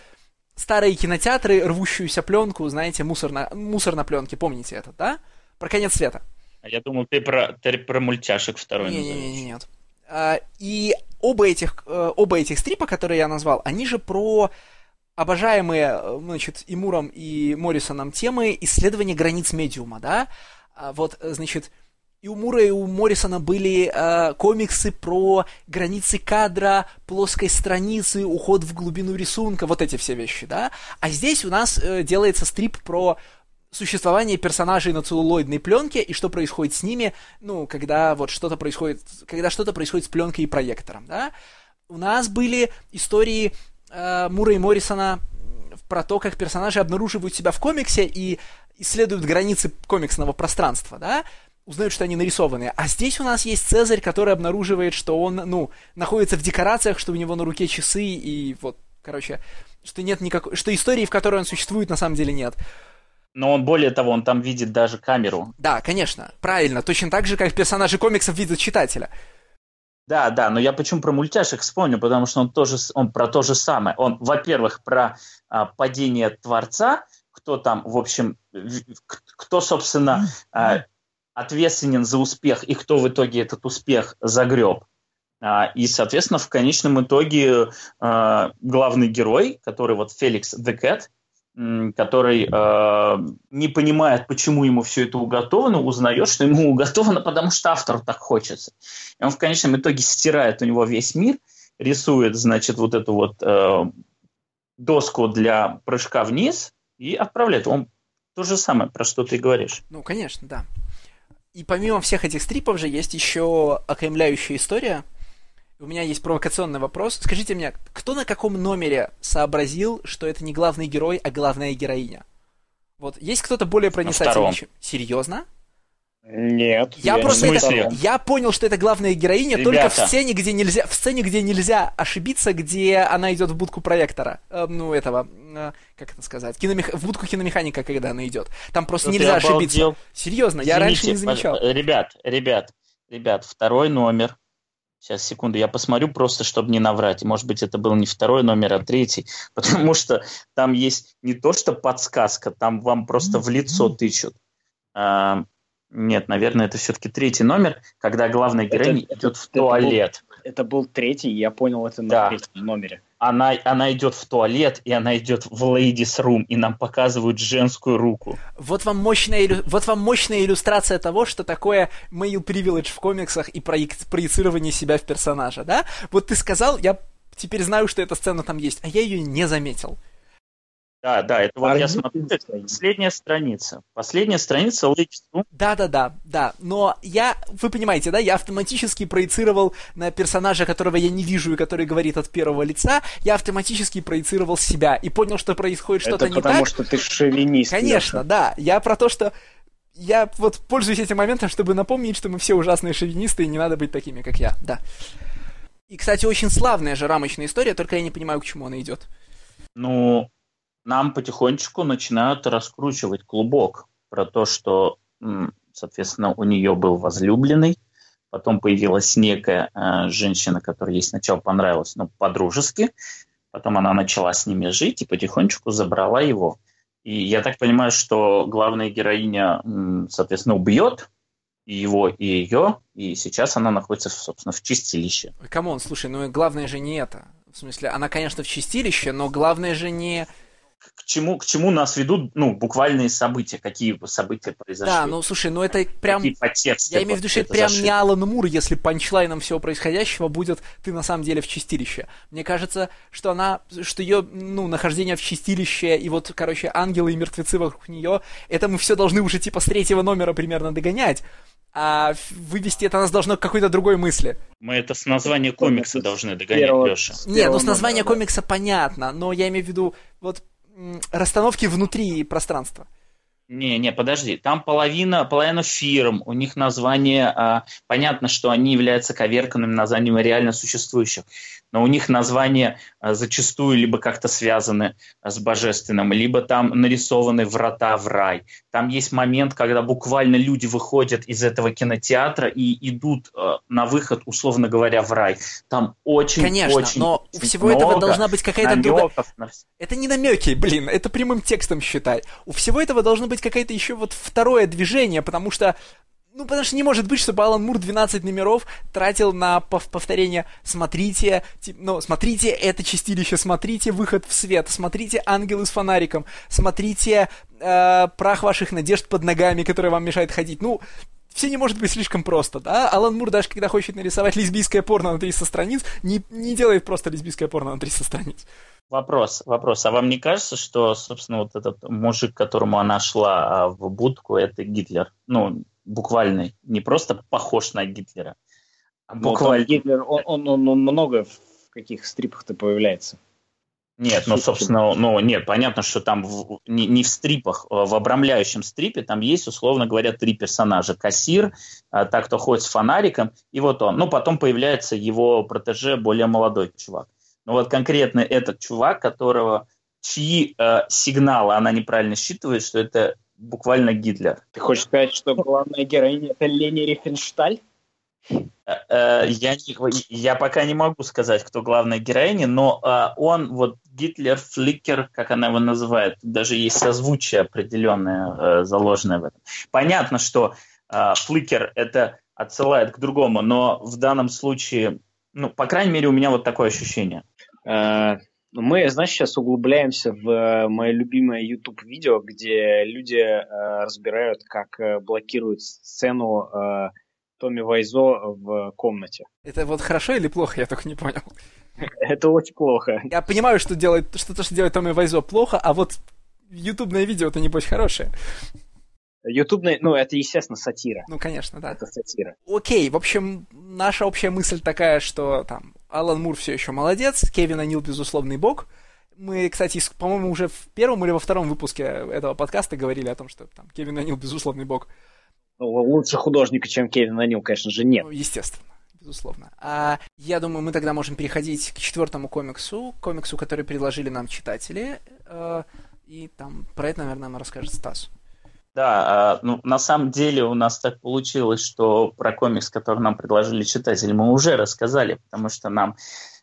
старые кинотеатры, рвущуюся пленку, знаете, мусор на, мусор на пленке, помните это, да? Про конец света. А я думал, ты про, ты про мультяшек второй не, не, не, нет. А, и оба этих, э, оба этих стрипа, которые я назвал, они же про обожаемые, э, значит, и Муром, и Моррисоном темы исследования границ медиума, да? А, вот, э, значит, и у Мура, и у Моррисона были э, комиксы про границы кадра, плоской страницы, уход в глубину рисунка, вот эти все вещи, да? А здесь у нас э, делается стрип про существование персонажей на целлулоидной пленке и что происходит с ними, ну, когда вот что-то происходит, когда что-то происходит с пленкой и проектором, да? У нас были истории э, Мура и Моррисона про то, как персонажи обнаруживают себя в комиксе и исследуют границы комиксного пространства, да? узнают, что они нарисованы. А здесь у нас есть Цезарь, который обнаруживает, что он, ну, находится в декорациях, что у него на руке часы, и вот, короче, что нет никакой... Что истории, в которой он существует, на самом деле нет. Но он, более того, он там видит даже камеру. Да, конечно, правильно. Точно так же, как персонажи комиксов видят читателя. Да, да, но я почему про мультяшек вспомню, потому что он тоже, он про то же самое. Он, во-первых, про а, падение Творца, кто там, в общем, кто, собственно, а, ответственен за успех и кто в итоге этот успех загреб. А, и, соответственно, в конечном итоге а, главный герой, который вот Феликс The Cat, который а, не понимает, почему ему все это уготовано, узнает, что ему уготовано, потому что автору так хочется. И он в конечном итоге стирает у него весь мир, рисует, значит, вот эту вот доску для прыжка вниз и отправляет. Он то же самое, про что ты говоришь. Ну, конечно, да. И помимо всех этих стрипов же есть еще окаймляющая история. У меня есть провокационный вопрос. Скажите мне, кто на каком номере сообразил, что это не главный герой, а главная героиня? Вот есть кто-то более проницательный, чем... Серьезно? Нет. Я, я просто это, я понял, что это главная героиня Ребята. только в сцене, где нельзя, в сцене, где нельзя ошибиться, где она идет в будку проектора, э, ну этого, э, как это сказать, киномех... в будку киномеханика, когда она идет. Там просто Но нельзя ошибиться. Серьезно, Извините, я раньше не замечал. Ребят, ребят, ребят, второй номер. Сейчас, секунду, я посмотрю просто, чтобы не наврать. Может быть, это был не второй номер, а третий. Потому что там есть не то, что подсказка, там вам просто в лицо тычут. Нет, наверное, это все-таки третий номер, когда главная героиня это, идет в туалет. Это был третий, я понял это на да. третьем номере. Она, она идет в туалет, и она идет в ladies room, и нам показывают женскую руку. Вот вам мощная, вот вам мощная иллюстрация того, что такое male privilege в комиксах и проецирование себя в персонажа, да? Вот ты сказал, я теперь знаю, что эта сцена там есть, а я ее не заметил. Да, да, это вот я смотрю, последняя страница. Последняя страница Лейксту. Да, да, да, да. Но я, вы понимаете, да, я автоматически проецировал на персонажа, которого я не вижу и который говорит от первого лица, я автоматически проецировал себя и понял, что происходит что-то не так. потому что ты шовинист. Конечно, да. Я про то, что я вот пользуюсь этим моментом, чтобы напомнить, что мы все ужасные шовинисты, и не надо быть такими, как я, да. И, кстати, очень славная же рамочная история, только я не понимаю, к чему она идет. Ну, нам потихонечку начинают раскручивать клубок про то, что, соответственно, у нее был возлюбленный, потом появилась некая э, женщина, которая ей сначала понравилась, ну, по-дружески, потом она начала с ними жить и потихонечку забрала его. И я так понимаю, что главная героиня, соответственно, убьет и его, и ее, и сейчас она находится, собственно, в чистилище. Come on, слушай, ну главное же не это. В смысле, она, конечно, в чистилище, но главное же не к чему, к чему нас ведут, ну, буквальные события, какие события произошли. Да, ну, слушай, ну это прям... Какие подтексты, я имею в виду, что это прям зашли. не Алан Мур, если панчлайном всего происходящего будет ты на самом деле в чистилище. Мне кажется, что она, что ее, ну, нахождение в чистилище и вот, короче, ангелы и мертвецы вокруг нее, это мы все должны уже типа с третьего номера примерно догонять а вывести это нас должно к какой-то другой мысли. Мы это с названия комикса должны догонять, Леша. Нет, ну с названия комикса понятно, но я имею в виду, вот расстановки внутри пространства. Не, не, подожди. Там половина, половина фирм, у них название, а, понятно, что они являются коверканными названиями реально существующих, но у них названия а, зачастую либо как-то связаны а, с божественным, либо там нарисованы врата в рай. Там есть момент, когда буквально люди выходят из этого кинотеатра и идут а, на выход, условно говоря, в рай. Там очень, Конечно, очень но у всего этого должна быть какая-то другая... Это не намеки, блин, это прямым текстом считай. У всего этого должно быть какое-то еще вот второе движение, потому что ну, потому что не может быть, чтобы Алан Мур 12 номеров тратил на повторение «смотрите», тип, ну, «смотрите это чистилище», «смотрите выход в свет», «смотрите ангелы с фонариком», «смотрите э, прах ваших надежд под ногами, который вам мешает ходить». Ну, все не может быть слишком просто, да? Алан Мур даже когда хочет нарисовать лесбийское порно на 300 страниц, не, не делает просто лесбийское порно на 300 страниц. Вопрос, вопрос. А вам не кажется, что, собственно, вот этот мужик, которому она шла а, в будку, это Гитлер? Ну, буквально, не просто похож на Гитлера, а буквально. Гитлер, он, он, он, он много в каких стрипах-то появляется. Нет, ну, собственно, ну, нет, понятно, что там в, не, не в стрипах, а в обрамляющем стрипе там есть, условно говоря, три персонажа. Кассир, а, так, кто ходит с фонариком, и вот он. Ну, потом появляется его протеже, более молодой чувак. Но вот конкретно этот чувак, которого чьи э, сигналы она неправильно считывает, что это буквально Гитлер. Ты хочешь сказать, что главная героиня это Лени Рифеншталь? Э, э, я, я пока не могу сказать, кто главная героиня, но э, он, вот Гитлер, Фликер, как она его называет, даже есть созвучие определенное заложенное в этом. Понятно, что Фликер это отсылает к другому, но в данном случае, ну, по крайней мере, у меня вот такое ощущение. Э, мы, знаешь, сейчас углубляемся в э, мое любимое YouTube-видео, где люди э, разбирают, как блокируют сцену Томми Вайзо в комнате. Это вот хорошо или плохо, я только не понял. Это очень плохо. Я понимаю, что делает, что то, что делает Томми Вайзо, плохо, а вот ютубное видео-то небось хорошее. Ютубная, ну, это, естественно, сатира. Ну, конечно, да. Это сатира. Окей, в общем, наша общая мысль такая, что там Алан Мур все еще молодец, Кевин Анил безусловный бог. Мы, кстати, по-моему, уже в первом или во втором выпуске этого подкаста говорили о том, что там Кевин Анил безусловный бог. Ну, лучше художника, чем Кевин Анил, конечно же, нет. Ну, естественно безусловно. А я думаю, мы тогда можем переходить к четвертому комиксу, комиксу, который предложили нам читатели. Э, и там про это, наверное, нам расскажет Стас. Да, а, ну, на самом деле у нас так получилось, что про комикс, который нам предложили читатели, мы уже рассказали, потому что нам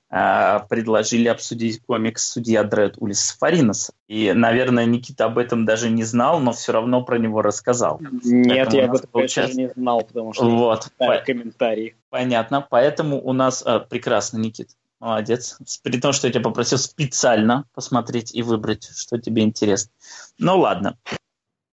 э, предложили обсудить комикс «Судья Дред» Улис Фаринос. И, наверное, Никита об этом даже не знал, но все равно про него рассказал. Нет, Поэтому я об этом, получается... не знал, потому что вот, по... комментарии. Понятно, поэтому у нас... А, прекрасно, Никит, молодец. При том, что я тебя попросил специально посмотреть и выбрать, что тебе интересно. Ну ладно,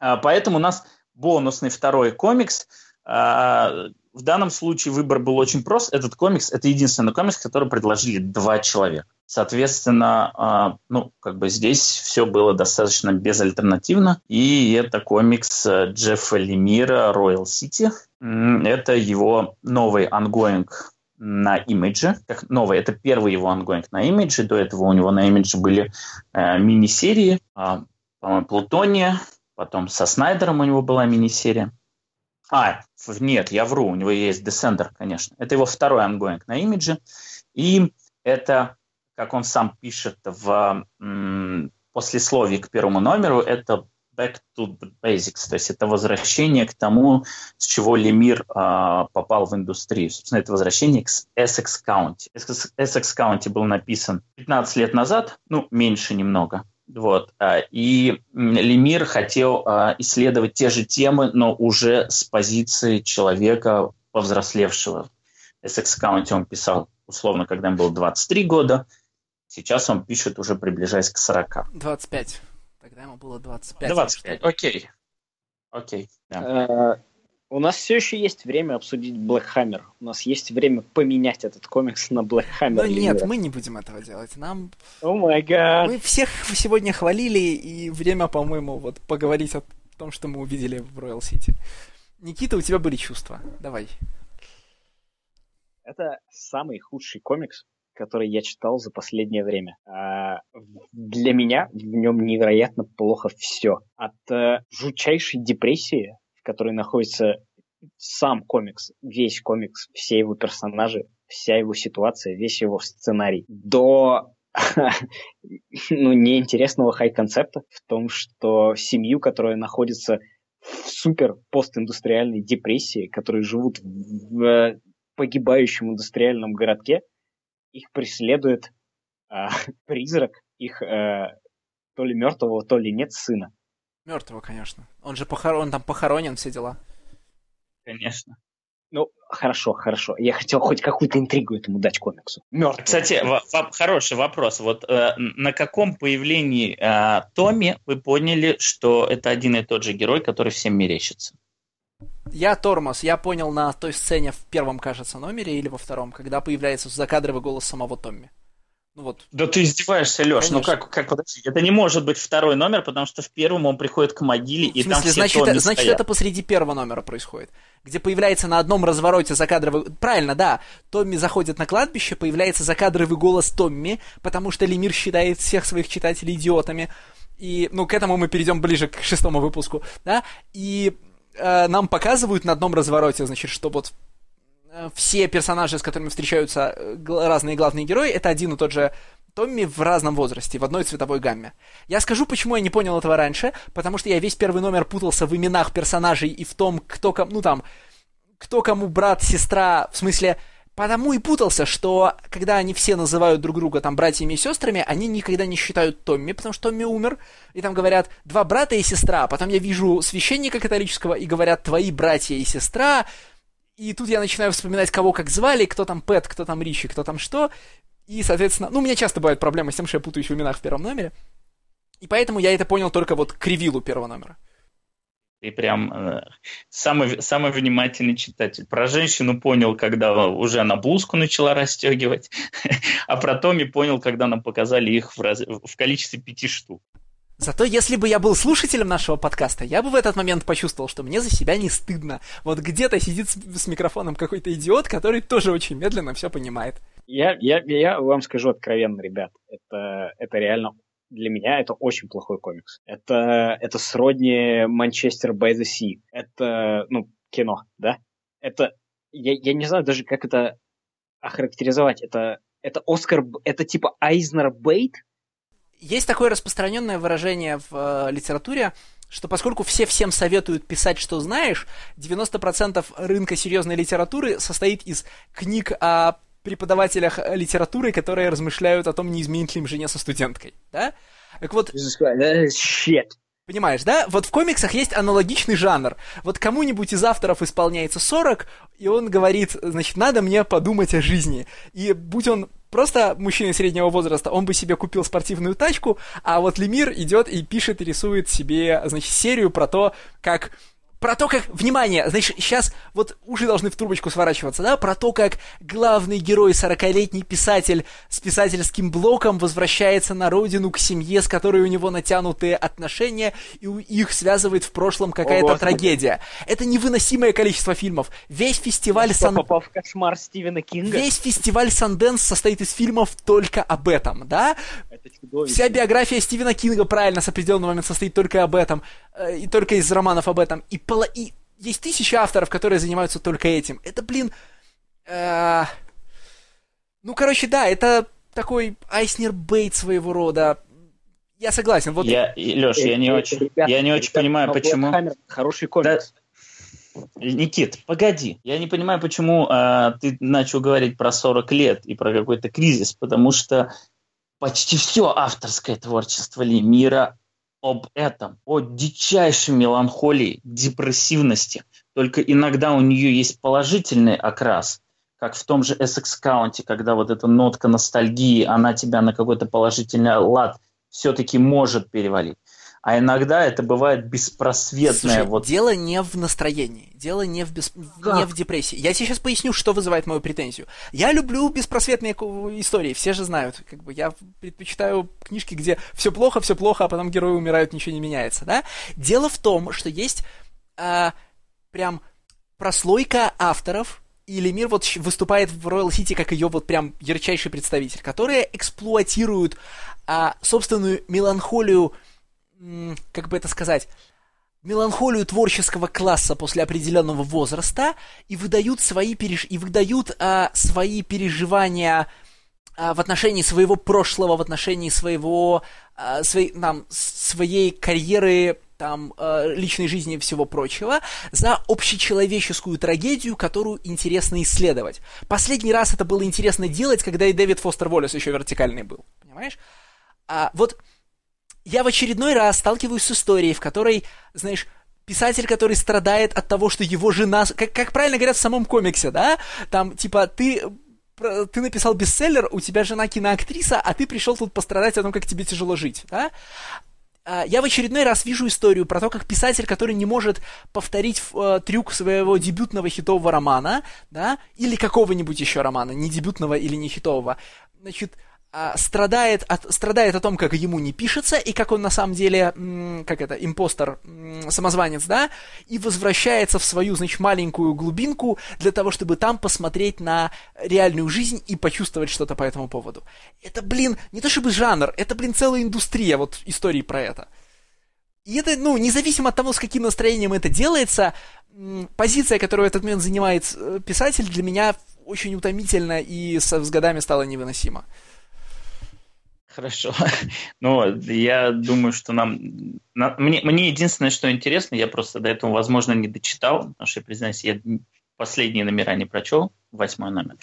поэтому у нас бонусный второй комикс. А, в данном случае выбор был очень прост. Этот комикс – это единственный комикс, который предложили два человека. Соответственно, а, ну, как бы здесь все было достаточно безальтернативно. И это комикс э, Джеффа Лемира «Royal City». Это его новый ongoing на имидже. Как новый, это первый его ongoing на имидже. До этого у него на имидже были э, мини-серии. По-моему, Плутона, Потом со Снайдером у него была мини-серия. А, нет, я вру, у него есть Descender, конечно. Это его второй ongoing на имидже. И это, как он сам пишет в м, послесловии к первому номеру, это back to basics, то есть это возвращение к тому, с чего Лемир э, попал в индустрию. Собственно, это возвращение к Essex County. Essex County был написан 15 лет назад, ну, меньше немного. Вот. А, и Лемир хотел а, исследовать те же темы, но уже с позиции человека повзрослевшего. Essex County он писал, условно, когда ему было 23 года. Сейчас он пишет уже приближаясь к 40. 25. Тогда ему было 25. 25, окей. Окей. Да. У нас все еще есть время обсудить Black Hammer. У нас есть время поменять этот комикс на Black Hammer. Но нет, мы не будем этого делать. Нам... О май гад. Мы всех сегодня хвалили, и время, по-моему, вот поговорить о том, что мы увидели в Royal City. Никита, у тебя были чувства. Давай. Это самый худший комикс, который я читал за последнее время. А, для меня в нем невероятно плохо все. От э, жутчайшей депрессии в которой находится сам комикс, весь комикс, все его персонажи, вся его ситуация, весь его сценарий, до ну, неинтересного хай-концепта в том, что семью, которая находится в супер постиндустриальной депрессии, которые живут в погибающем индустриальном городке, их преследует а, призрак их а, то ли мертвого, то ли нет сына. Мертвого, конечно. Он же похорон, он там похоронен, все дела. Конечно. Ну, хорошо, хорошо. Я хотел хоть какую-то интригу этому дать комиксу. Мертвый. Кстати, в- хороший вопрос. Вот э, на каком появлении э, Томми вы поняли, что это один и тот же герой, который всем мерещится? Я тормоз, я понял на той сцене в первом, кажется, номере или во втором, когда появляется закадровый голос самого Томми. Ну вот. Да ты издеваешься, Леш, ну как, как, подожди, это не может быть второй номер, потому что в первом он приходит к могиле, ну, и смысле, там все значит, это, значит, это посреди первого номера происходит, где появляется на одном развороте закадровый... Правильно, да, Томми заходит на кладбище, появляется закадровый голос Томми, потому что Лемир считает всех своих читателей идиотами, и, ну, к этому мы перейдем ближе к шестому выпуску, да, и э, нам показывают на одном развороте, значит, что вот все персонажи, с которыми встречаются э, разные главные герои, это один и тот же Томми в разном возрасте, в одной цветовой гамме. Я скажу, почему я не понял этого раньше, потому что я весь первый номер путался в именах персонажей и в том, кто кому, ну там, кто кому брат, сестра, в смысле, потому и путался, что когда они все называют друг друга там братьями и сестрами, они никогда не считают Томми, потому что Томми умер, и там говорят два брата и сестра, потом я вижу священника католического и говорят твои братья и сестра, и тут я начинаю вспоминать, кого как звали, кто там Пэт, кто там Ричи, кто там что. И, соответственно, ну, у меня часто бывают проблемы с тем, что я путаюсь в именах в первом номере. И поэтому я это понял только вот к ревилу первого номера. Ты прям э, самый, самый внимательный читатель. Про женщину понял, когда уже она блузку начала расстегивать, а про Томи понял, когда нам показали их в, раз... в количестве пяти штук. Зато если бы я был слушателем нашего подкаста, я бы в этот момент почувствовал, что мне за себя не стыдно. Вот где-то сидит с, с микрофоном какой-то идиот, который тоже очень медленно все понимает. Я, я, я вам скажу откровенно, ребят, это, это реально для меня это очень плохой комикс. Это, это сродни Манчестер by the Sea. Это, ну, кино, да? Это, я, я не знаю даже, как это охарактеризовать. Это, это Оскар, это типа Айзнер Бейт, есть такое распространенное выражение в э, литературе, что поскольку все всем советуют писать, что знаешь, 90% рынка серьезной литературы состоит из книг о преподавателях литературы, которые размышляют о том, не изменить ли им жене со студенткой, да? Так вот... Shit. Понимаешь, да? Вот в комиксах есть аналогичный жанр. Вот кому-нибудь из авторов исполняется 40, и он говорит, значит, надо мне подумать о жизни. И будь он просто мужчина среднего возраста, он бы себе купил спортивную тачку, а вот Лемир идет и пишет и рисует себе, значит, серию про то, как про то, как, внимание, значит, сейчас вот уши должны в трубочку сворачиваться, да, про то, как главный герой, 40-летний писатель с писательским блоком возвращается на родину к семье, с которой у него натянутые отношения, и их связывает в прошлом какая-то трагедия. Это невыносимое количество фильмов. Весь фестиваль Сан... попал в кошмар Стивена Кинга. Весь фестиваль Санденс состоит из фильмов только об этом, да? Это Вся биография Стивена Кинга, правильно, с определенного момента состоит только об этом, э, и только из романов об этом. И пола... И есть тысячи авторов, которые занимаются только этим. Это, блин... Э... Ну, короче, да, это такой Айснер Бейт своего рода. Я согласен. Вот... Я, Леш, я не очень, ребята, я не очень ребята, понимаю, почему... Хороший комикс. Да... Никит, погоди. Я не понимаю, почему э, ты начал говорить про 40 лет и про какой-то кризис, потому что почти все авторское творчество Лемира об этом, о дичайшей меланхолии, депрессивности. Только иногда у нее есть положительный окрас, как в том же Essex County, когда вот эта нотка ностальгии, она тебя на какой-то положительный лад все-таки может перевалить а иногда это бывает беспросветное. Слушай, вот... дело не в настроении, дело не в, бес... не в депрессии. Я сейчас поясню, что вызывает мою претензию. Я люблю беспросветные истории, все же знают. Как бы я предпочитаю книжки, где все плохо, все плохо, а потом герои умирают, ничего не меняется, да? Дело в том, что есть а, прям прослойка авторов, и Лемир вот выступает в Royal City как ее вот прям ярчайший представитель, которые эксплуатируют а, собственную меланхолию как бы это сказать, меланхолию творческого класса после определенного возраста и выдают свои, переж... и выдают а, свои переживания а, в отношении своего прошлого, в отношении своего, а, своей, там, своей карьеры, там, а, личной жизни и всего прочего, за общечеловеческую трагедию, которую интересно исследовать. Последний раз это было интересно делать, когда и Дэвид Фостер Уоллес еще вертикальный был, понимаешь? А, вот я в очередной раз сталкиваюсь с историей, в которой, знаешь, писатель, который страдает от того, что его жена... Как, как правильно говорят в самом комиксе, да? Там, типа, ты ты написал бестселлер, у тебя жена киноактриса, а ты пришел тут пострадать о том, как тебе тяжело жить, да? а, я в очередной раз вижу историю про то, как писатель, который не может повторить э, трюк своего дебютного хитового романа, да, или какого-нибудь еще романа, не дебютного или не хитового, значит, а, страдает, от, страдает о том, как ему не пишется, и как он на самом деле, как это, импостер, самозванец, да, и возвращается в свою, значит, маленькую глубинку для того, чтобы там посмотреть на реальную жизнь и почувствовать что-то по этому поводу. Это, блин, не то чтобы жанр, это, блин, целая индустрия вот истории про это. И это, ну, независимо от того, с каким настроением это делается, позиция, которую этот момент занимает э, писатель, для меня очень утомительна и с, с годами стала невыносима. Хорошо. Ну, я думаю, что нам... На, мне, мне единственное, что интересно, я просто до этого, возможно, не дочитал, потому что, я признаюсь, я последние номера не прочел, восьмой номер.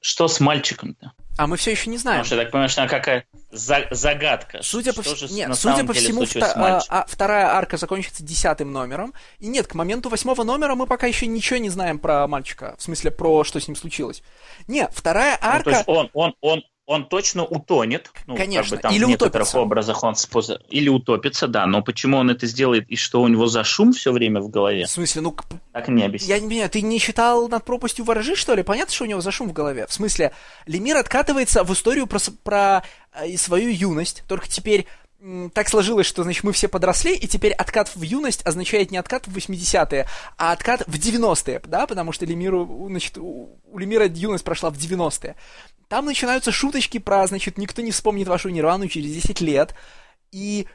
Что с мальчиком-то? А мы все еще не знаем. Потому что я так понимаю, что она какая за загадка. Судя что по, же, нет, на судя по всему, вта- а, а, вторая арка закончится десятым номером. И нет, к моменту восьмого номера мы пока еще ничего не знаем про мальчика. В смысле, про что с ним случилось. Нет, вторая арка... Ну, то есть он, он, он, он точно утонет. Ну, Конечно, как бы там или в некоторых утопится. образах он споз... или утопится, да. Но почему он это сделает и что у него за шум все время в голове? В смысле, ну так не объясню. Я не понимаю, ты не читал над пропастью ворожи, что ли? Понятно, что у него за шум в голове. В смысле, Лемир откатывается в историю про, про э, свою юность, только теперь так сложилось, что, значит, мы все подросли, и теперь откат в юность означает не откат в 80-е, а откат в 90-е, да, потому что Лемиру, значит, у, у Лемира юность прошла в 90-е. Там начинаются шуточки про, значит, никто не вспомнит вашу Нирвану через 10 лет. И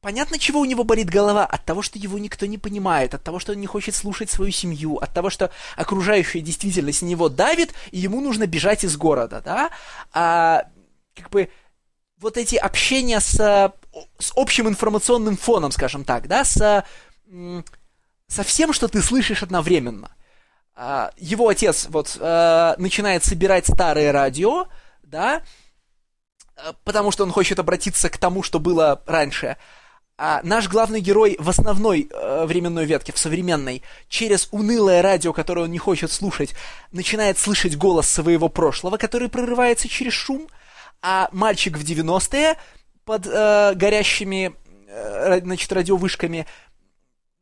понятно, чего у него болит голова. От того, что его никто не понимает, от того, что он не хочет слушать свою семью, от того, что окружающая действительность на него давит, и ему нужно бежать из города, да? А, как бы, вот эти общения с, с общим информационным фоном, скажем так, да, с, со всем, что ты слышишь одновременно – а, его отец вот а, начинает собирать старые радио, да, а, потому что он хочет обратиться к тому, что было раньше. А наш главный герой в основной э, временной ветке, в современной, через унылое радио, которое он не хочет слушать, начинает слышать голос своего прошлого, который прорывается через шум, а мальчик в 90-е под э, горящими э, значит, радиовышками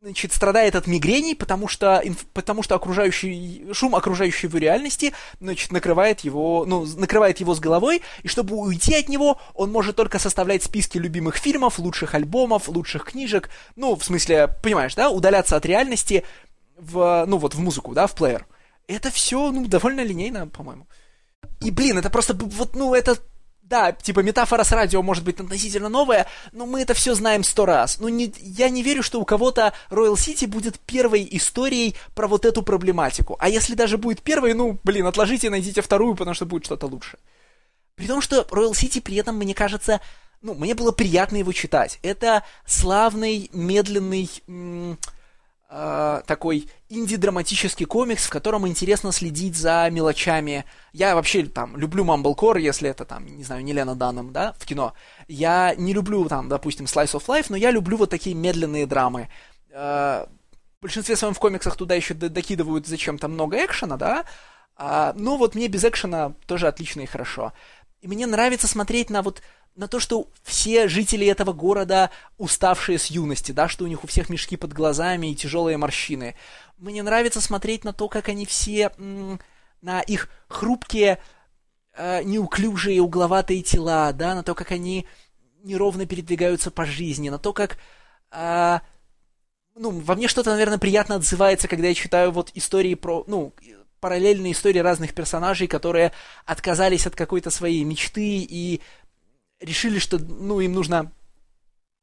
значит, страдает от мигрений, потому что, потому что окружающий, шум окружающей его реальности, значит, накрывает его, ну, накрывает его с головой, и чтобы уйти от него, он может только составлять списки любимых фильмов, лучших альбомов, лучших книжек, ну, в смысле, понимаешь, да, удаляться от реальности в, ну, вот в музыку, да, в плеер. Это все, ну, довольно линейно, по-моему. И, блин, это просто, вот, ну, это да, типа метафора с радио может быть относительно новая, но мы это все знаем сто раз. Ну, не, я не верю, что у кого-то Royal City будет первой историей про вот эту проблематику. А если даже будет первой, ну, блин, отложите, найдите вторую, потому что будет что-то лучше. При том, что Royal City при этом, мне кажется, ну, мне было приятно его читать. Это славный, медленный... М- э, такой инди-драматический комикс, в котором интересно следить за мелочами. Я вообще там люблю Mumblecore, если это там, не знаю, не Лена Данным, да, в кино. Я не люблю там, допустим, Slice of Life, но я люблю вот такие медленные драмы. Э, в большинстве своем в комиксах туда еще докидывают зачем-то много экшена, да, а, но вот мне без экшена тоже отлично и хорошо. И мне нравится смотреть на вот на то, что все жители этого города уставшие с юности, да, что у них у всех мешки под глазами и тяжелые морщины. Мне нравится смотреть на то, как они все, на их хрупкие, э, неуклюжие, угловатые тела, да, на то, как они неровно передвигаются по жизни, на то, как... Э, ну, во мне что-то, наверное, приятно отзывается, когда я читаю вот истории про, ну, параллельные истории разных персонажей, которые отказались от какой-то своей мечты и решили, что ну, им нужно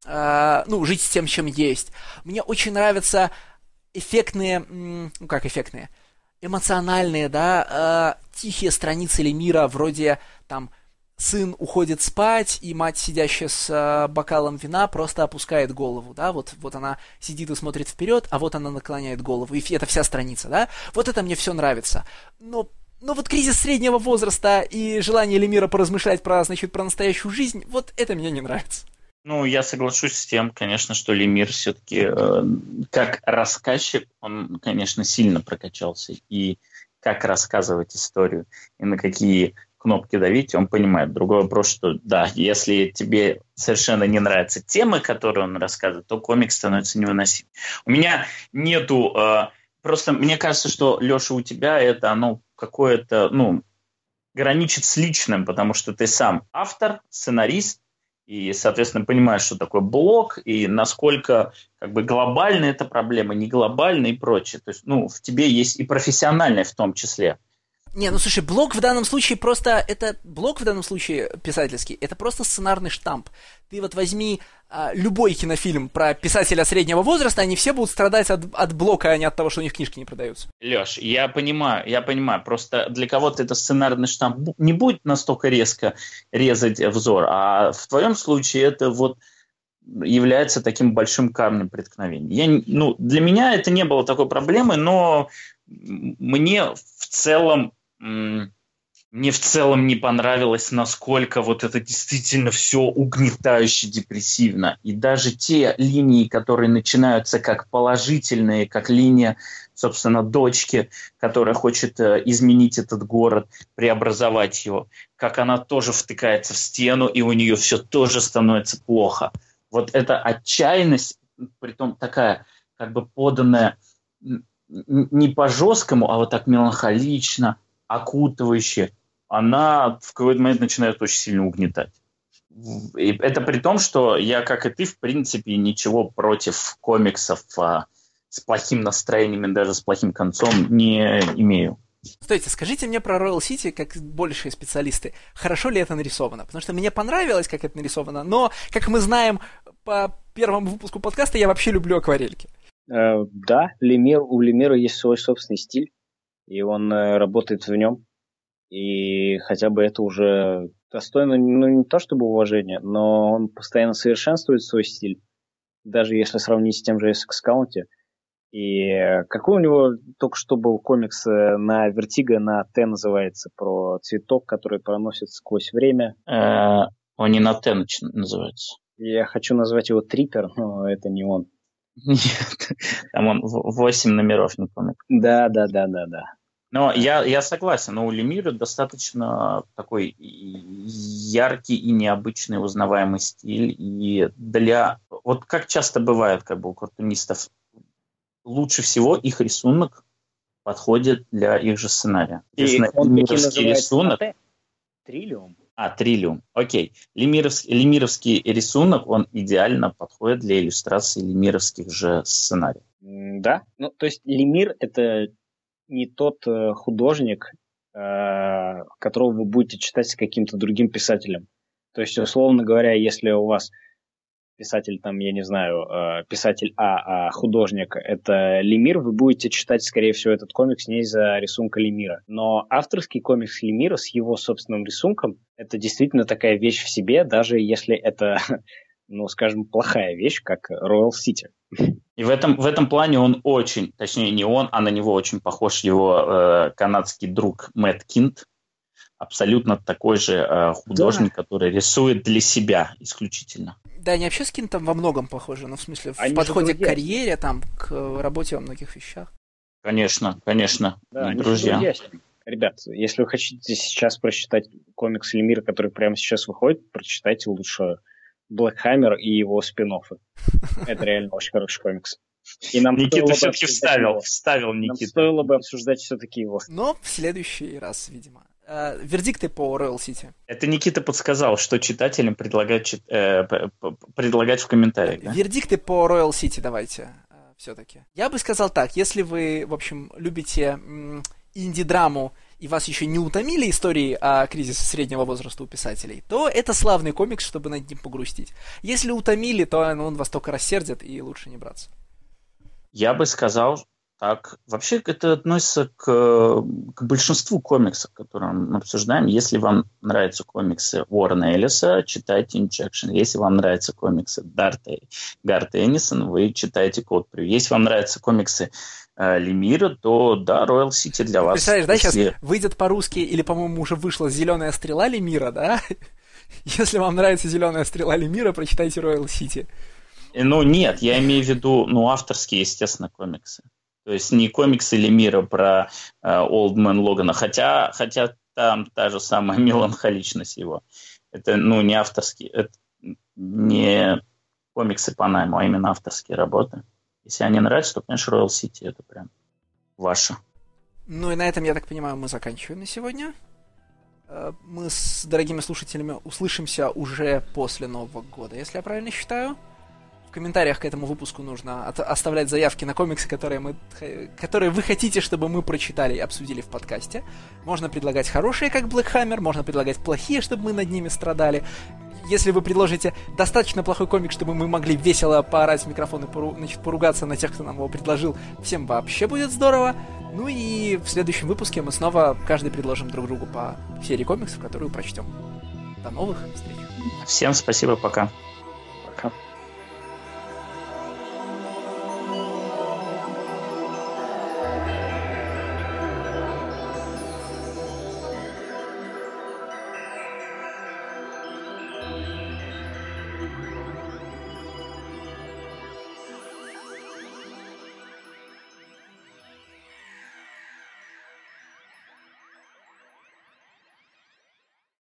э, ну, жить с тем, чем есть. Мне очень нравятся эффектные, ну как эффектные, эмоциональные, да, э, тихие страницы мира, вроде там сын уходит спать, и мать, сидящая с э, бокалом вина, просто опускает голову, да, вот, вот она сидит и смотрит вперед, а вот она наклоняет голову, и это вся страница, да, вот это мне все нравится. Но но вот кризис среднего возраста и желание Лемира поразмышлять про, значит, про настоящую жизнь, вот это мне не нравится. Ну, я соглашусь с тем, конечно, что Лемир все-таки э, как рассказчик, он, конечно, сильно прокачался. И как рассказывать историю, и на какие кнопки давить, он понимает. Другой вопрос, что да, если тебе совершенно не нравятся темы, которые он рассказывает, то комикс становится невыносим. У меня нету... Э, просто мне кажется, что, Леша, у тебя это, оно какое-то, ну, граничит с личным, потому что ты сам автор, сценарист, и, соответственно, понимаешь, что такое блок, и насколько как бы глобальная эта проблема, не глобальная и прочее. То есть, ну, в тебе есть и профессиональное в том числе. Не, ну слушай, блок в данном случае просто, это, блок в данном случае писательский, это просто сценарный штамп. Ты вот возьми а, любой кинофильм про писателя среднего возраста, они все будут страдать от, от блока, а не от того, что у них книжки не продаются. Леш, я понимаю, я понимаю, просто для кого-то это сценарный штамп не будет настолько резко резать взор, а в твоем случае это вот является таким большим камнем преткновения. Я, ну, для меня это не было такой проблемы, но мне в целом мне в целом не понравилось, насколько вот это действительно все угнетающе депрессивно. И даже те линии, которые начинаются как положительные, как линия, собственно, дочки, которая хочет э, изменить этот город, преобразовать его, как она тоже втыкается в стену, и у нее все тоже становится плохо. Вот эта отчаянность, притом такая, как бы поданная не по жесткому, а вот так меланхолично, окутывающая, она в какой-то момент начинает очень сильно угнетать. И это при том, что я, как и ты, в принципе, ничего против комиксов а, с плохим настроением и даже с плохим концом не имею. Стойте, скажите мне про Royal City, как большие специалисты, хорошо ли это нарисовано? Потому что мне понравилось, как это нарисовано, но, как мы знаем по первому выпуску подкаста, я вообще люблю акварельки. Э, да, Лемир, у Лемира есть свой собственный стиль и он э, работает в нем. И хотя бы это уже достойно, ну, не то чтобы уважения, но он постоянно совершенствует свой стиль, даже если сравнить с тем же SX County. И какой у него только что был комикс э, на Вертиго, на Т называется, про цветок, который проносит сквозь время. Э, он не на Т называется. Я хочу назвать его Трипер, но это не он. Нет, там он 8 номеров, не помню. Да, да, да, да, да. Но я, я согласен, но у Лемира достаточно такой яркий и необычный узнаваемый стиль. И для... Вот как часто бывает как бы у картунистов, лучше всего их рисунок подходит для их же сценария. И лемировский рисунок... Триллиум? А, триллиум. Окей. Лемировский, лемировский рисунок, он идеально подходит для иллюстрации лемировских же сценариев. Да. Ну, то есть Лемир — это не тот э, художник, э, которого вы будете читать с каким-то другим писателем. То есть, условно говоря, если у вас писатель, там, я не знаю, э, писатель А, а художник это Лемир, вы будете читать, скорее всего, этот комикс не из-за рисунка Лемира. Но авторский комикс Лемира с его собственным рисунком, это действительно такая вещь в себе, даже если это, ну, скажем, плохая вещь, как Royal City. И в этом, в этом плане он очень, точнее не он, а на него очень похож его э, канадский друг Мэтт Кинт, абсолютно такой же э, художник, да. который рисует для себя исключительно. Да, они вообще с Кинтом во многом похожи, но ну, в смысле в они подходе к карьере, там, к работе во многих вещах. Конечно, конечно, да, друзья. Ребят, если вы хотите сейчас прочитать комикс Лемира, который прямо сейчас выходит, прочитайте лучше Блэкхаммер и его спин -оффы. Это реально очень хороший комикс. И нам Никита все-таки вставил, его. вставил Никита. Нам стоило бы обсуждать все-таки его. Но в следующий раз, видимо. Э, вердикты по Royal City. Это Никита подсказал, что читателям предлагать, э, предлагать в комментариях. Да? Вердикты по Royal City давайте э, все-таки. Я бы сказал так, если вы, в общем, любите инди-драму и вас еще не утомили истории о кризисе среднего возраста у писателей, то это славный комикс, чтобы над ним погрустить. Если утомили, то он вас только рассердит, и лучше не браться. Я бы сказал так. Вообще это относится к, к большинству комиксов, которые мы обсуждаем. Если вам нравятся комиксы Уоррена Эллиса, читайте Injection. Если вам нравятся комиксы Дарта, Гарта Эннисон, вы читайте Код Если вам нравятся комиксы Лемира, то да, Royal City для вас. Представляешь, да, если... сейчас выйдет по-русски, или, по-моему, уже вышла «Зеленая стрела Лемира», да? Если вам нравится «Зеленая стрела Лемира», прочитайте Royal City. Э, ну, нет, я имею в виду, ну, авторские, естественно, комиксы. То есть не комиксы Лемира про э, Man Логана, хотя, хотя там та же самая меланхоличность его. Это, ну, не авторские, это не комиксы по найму, а именно авторские работы. Если они нравятся, то, конечно, Royal City это прям ваше. Ну и на этом, я так понимаю, мы заканчиваем на сегодня. Э, мы с дорогими слушателями услышимся уже после Нового года, если я правильно считаю. В комментариях к этому выпуску нужно от- оставлять заявки на комиксы, которые, мы, которые вы хотите, чтобы мы прочитали и обсудили в подкасте. Можно предлагать хорошие, как Black Hammer, можно предлагать плохие, чтобы мы над ними страдали. Если вы предложите достаточно плохой комик, чтобы мы могли весело поорать в микрофон и пору, значит, поругаться на тех, кто нам его предложил, всем вообще будет здорово. Ну и в следующем выпуске мы снова каждый предложим друг другу по серии комиксов, которую прочтем. До новых встреч. Всем спасибо, пока.